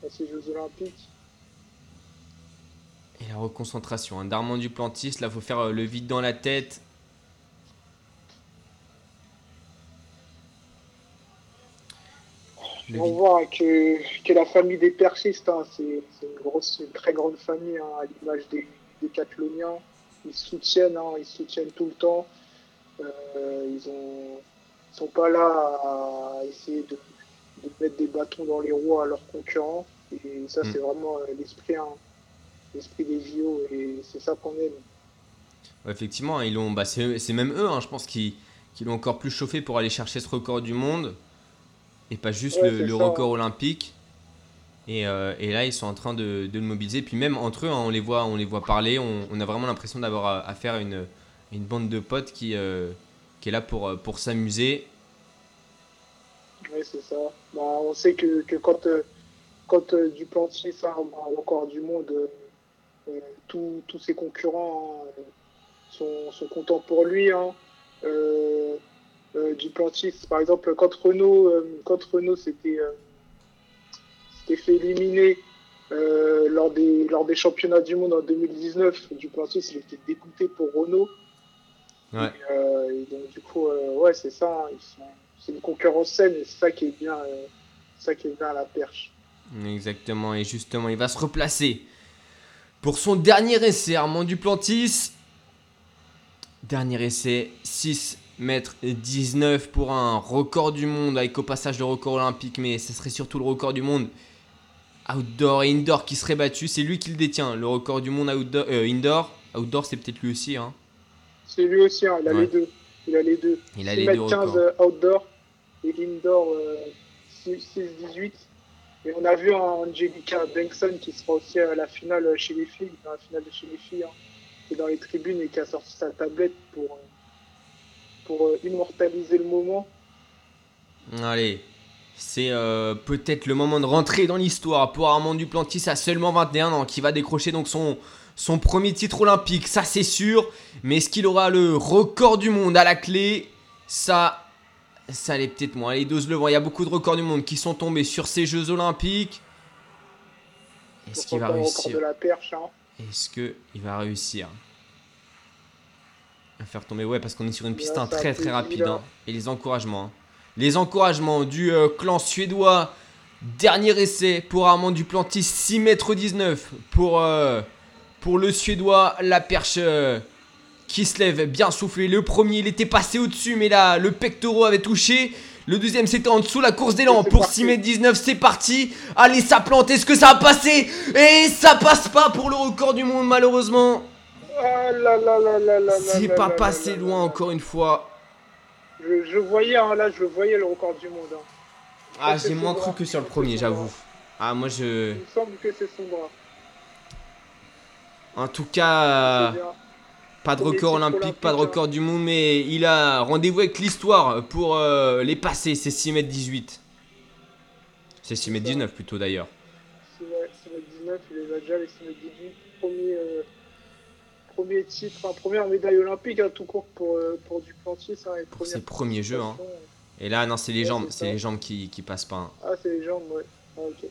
S5: dans ces Jeux Olympiques.
S4: Et la reconcentration hein, d'Armand Duplantis. Là, faut faire euh, le vide dans la tête.
S5: On voit que, que la famille des persistes, hein, c'est une, grosse, une très grande famille, hein, à l'image des, des Cataloniens. Ils soutiennent, hein, ils soutiennent tout le temps. Euh, ils ils sont pas là à essayer de, de mettre des bâtons dans les roues à leurs concurrents. Et ça,
S4: Mm.
S5: c'est vraiment euh, l'esprit, l'esprit des JO. Et c'est ça qu'on aime.
S4: Ouais, effectivement, ils l'ont. Bah, c'est même eux, je pense, qui, qui l'ont encore plus chauffé pour aller chercher ce record du monde. Et pas juste
S5: Ouais,
S4: le, record olympique. Et, euh, et là, ils sont en train de, de le mobiliser. Puis même entre eux, hein, on, les voit, on les voit parler. On, on a vraiment l'impression d'avoir à- affaire à une, une bande de potes qui, euh, qui est là pour, euh, pour s'amuser.
S5: Oui, c'est ça. Bah, on sait que, que quand, euh, quand Duplantis a un record du monde, tous ses concurrents hein, sont, sont contents pour lui. Hein. Euh, euh, Duplantis, par exemple, quand Renault, euh, quand Renault s'était euh, s'était fait éliminer lors, des, lors des championnats du monde en 2019, Duplantis il était dégoûté pour Renault.
S4: Ouais.
S5: Et, et donc, du coup, ouais, c'est ça. hein, ils sont- c'est une concurrence saine et c'est ça qui est bien, euh, ça qui est bien à la perche.
S4: Exactement, et justement, il va se replacer pour son dernier essai, Armand Duplantis. Dernier essai, 6 mètres 19 pour un record du monde, avec au passage le record olympique, mais ce serait surtout le record du monde outdoor et indoor qui serait battu. C'est lui qui le détient, le record du monde outdoor, euh, indoor. Outdoor, c'est peut-être lui aussi. Hein.
S5: C'est lui aussi, hein, il a
S4: Ouais.
S5: les deux. Il a les deux.
S4: Il a
S5: 6
S4: les deux
S5: mètres 15
S4: records.
S5: euh, outdoor et indoor euh, 6-18. Et on a vu un Angelica Bengtson qui sera aussi à la finale chez les filles, dans la finale de chez les filles, hein, qui est dans les tribunes et qui a sorti sa tablette pour, euh, pour euh, immortaliser le moment.
S4: Allez, c'est euh, peut-être le moment de rentrer dans l'histoire pour Armand Duplantis à seulement 21 ans, qui va décrocher donc son, son premier titre olympique, ça c'est sûr. Mais est-ce qu'il aura le record du monde à la clé? Ça, ça l'est peut-être moins. Allez, dose le vent, il y a beaucoup de records du monde qui sont tombés sur ces Jeux olympiques. Est-ce qu'il va réussir?
S5: Hein.
S4: Est-ce qu'il va réussir? À faire tomber Ouais, parce qu'on est sur une piste
S5: Là,
S4: très très rapide. hein. Et les encouragements. hein. Les encouragements du euh, clan suédois. Dernier essai pour Armand Duplantis, 6 mètres 19 pour, euh, pour le suédois. La perche euh, qui se lève bien soufflé. Le premier, il était passé au-dessus, mais là, le pectoral avait touché. Le deuxième, c'était en dessous. La course d'élan pour
S5: parti.
S4: 6 mètres 19, c'est parti. Allez, ça plante. Est-ce que ça a passé? Et ça passe pas pour le record du monde, malheureusement.
S5: Ah
S4: C'est
S5: là
S4: pas passé loin encore une fois.
S5: Je, je voyais, hein, là, je voyais le record du monde. hein.
S4: Ah, j'ai moins cru que sur le premier, j'avoue. Ah, moi je.
S5: Il me semble que c'est son bras.
S4: En tout cas, pas de record olympique, pas de
S5: hein.
S4: record du monde, mais il a rendez-vous avec l'histoire pour euh, les passer, c'est 6 mètres 18. C'est 6 mètres 19 plutôt d'ailleurs.
S5: C'est ouais, c'est le 19, il les a déjà les 18. Premier, euh, premier titre, enfin, première médaille olympique hein, tout court pour, euh, pour Duplantis. Hein,
S4: ses
S5: première
S4: premiers jeux. Hein.
S5: participation.
S4: Et là, non, c'est les
S5: Ouais,
S4: jambes,
S5: c'est
S4: c'est les jambes qui, qui passent pas. hein.
S5: Ah, c'est les jambes, ouais. Ah, ok.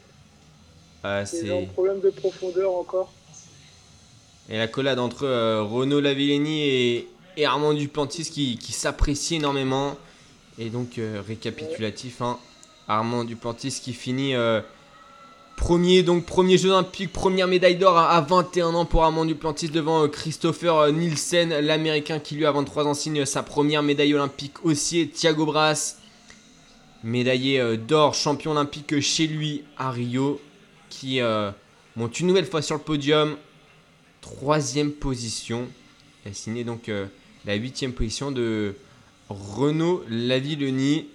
S4: Euh, c'est...
S5: jambes, problème de profondeur encore.
S4: Et la collade entre euh, Renaud Lavillenie et, et Armand Duplantis qui, qui s'apprécie énormément. Et donc, euh, récapitulatif, hein, Armand Duplantis qui finit euh, premier, donc premier Jeux Olympiques, première médaille d'or à, à 21 ans pour Armand Duplantis devant euh, Christopher euh, Nielsen, l'américain qui lui à 23 ans signe sa première médaille olympique aussi. Thiago Brass, médaillé euh, d'or, champion olympique chez lui à Rio, qui euh, monte une nouvelle fois sur le podium troisième position. Elle a signé donc euh, la huitième position de Renaud Lavillenie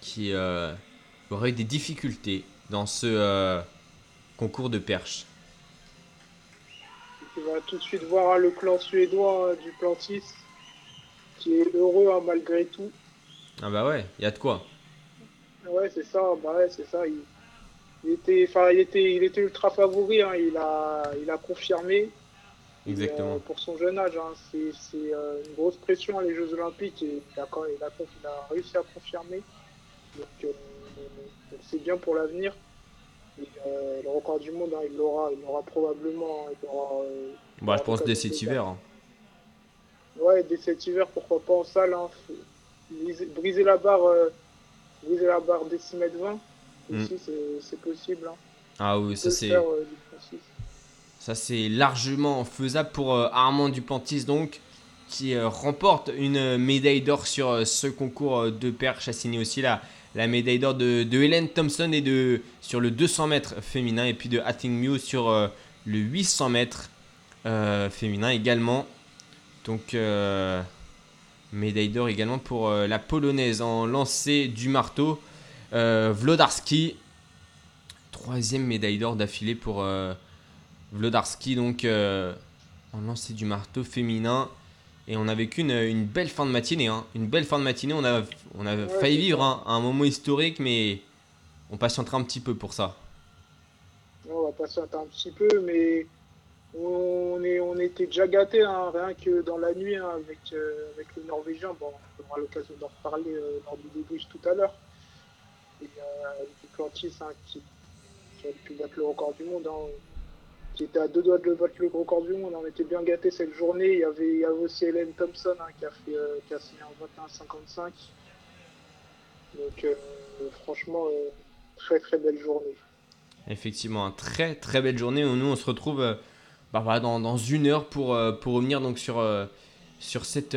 S4: qui euh, aurait eu des difficultés dans ce euh, concours de perche.
S5: Tu vas tout de suite voir hein, le clan suédois hein, Duplantis qui est heureux hein, malgré tout.
S4: Ah bah ouais, il y a de quoi.
S5: Ouais, c'est ça, bah ouais, c'est ça. Il, il était, enfin, il était, il était ultra favori. hein, Il a, il a confirmé. Et,
S4: Exactement.
S5: euh, pour son jeune âge, hein, c'est c'est, euh, une grosse pression les Jeux Olympiques et il a, il a, il a réussi à confirmer. Donc euh, donc c'est bien pour l'avenir. Euh, le record du monde, hein, il l'aura, il l'aura probablement. hein, il aura, euh,
S4: Bah, je pense dès cet hiver. hein.
S5: Ouais, dès cet hiver, pourquoi pas en salle. Hein. Briser, la barre, euh, briser la barre des 6 mètres 20
S4: Mm.
S5: aussi, c'est, c'est possible.
S4: Ah oui, ça c'est. Ça, c'est largement faisable pour Armand Duplantis, donc, qui remporte une médaille d'or sur ce concours de perche. A signé aussi la, la médaille d'or de, de Hélène Thompson et sur le 200 mètres féminin, et puis de Hatting Mew sur euh, le 800 mètres euh, féminin également. Donc, euh, médaille d'or également pour la polonaise en lancer du marteau. Wlodarski, troisième médaille d'or d'affilée pour. Vlodarski donc en lancer du marteau féminin et on a vécu une, une belle fin de matinée hein. une belle fin de matinée on a on a
S5: Ouais,
S4: failli vivre hein, un moment historique mais on patientera un petit peu pour ça
S5: On va patienter un petit peu, mais on, est, on était déjà gâtés, hein, rien que dans la nuit, hein, avec, euh, avec le Norvégien. Bon, on aura l'occasion d'en reparler euh, lors du débrief tout à l'heure. Et euh, Duplantis, hein, qui, qui a pu battre le record du monde, hein, qui était à deux doigts de battre le record du monde. On était bien gâtés cette journée. Il y avait, aussi Hélène Thompson hein, qui, a fait, euh, qui signé en 21,55. Donc, euh, franchement, euh, très très belle journée.
S4: effectivement une très très belle journée nous on se retrouve euh, bah, dans, une heure pour, pour revenir donc sur sur cette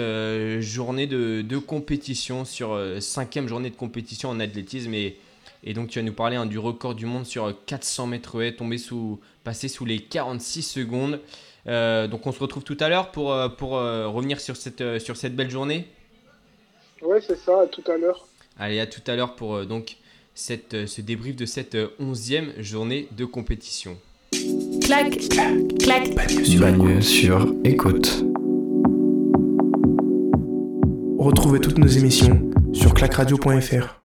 S4: journée de, de compétition, sur cinquième journée de compétition en athlétisme. Et, et donc tu vas nous parler hein, du record du monde sur euh, 400 mètres haies, tombé sous, passé sous les 46 secondes. Euh, donc on se retrouve tout à l'heure pour, euh, pour euh, revenir sur cette, euh, sur cette belle journée.
S5: Ouais, c'est ça, à tout à l'heure.
S4: Allez, à tout à l'heure pour euh, donc cette, euh, ce débrief de cette euh, onzième journée de compétition.
S1: clac, clac.
S3: Bagne sur écoute.
S6: Retrouvez toutes nos émissions sur clacradio.fr.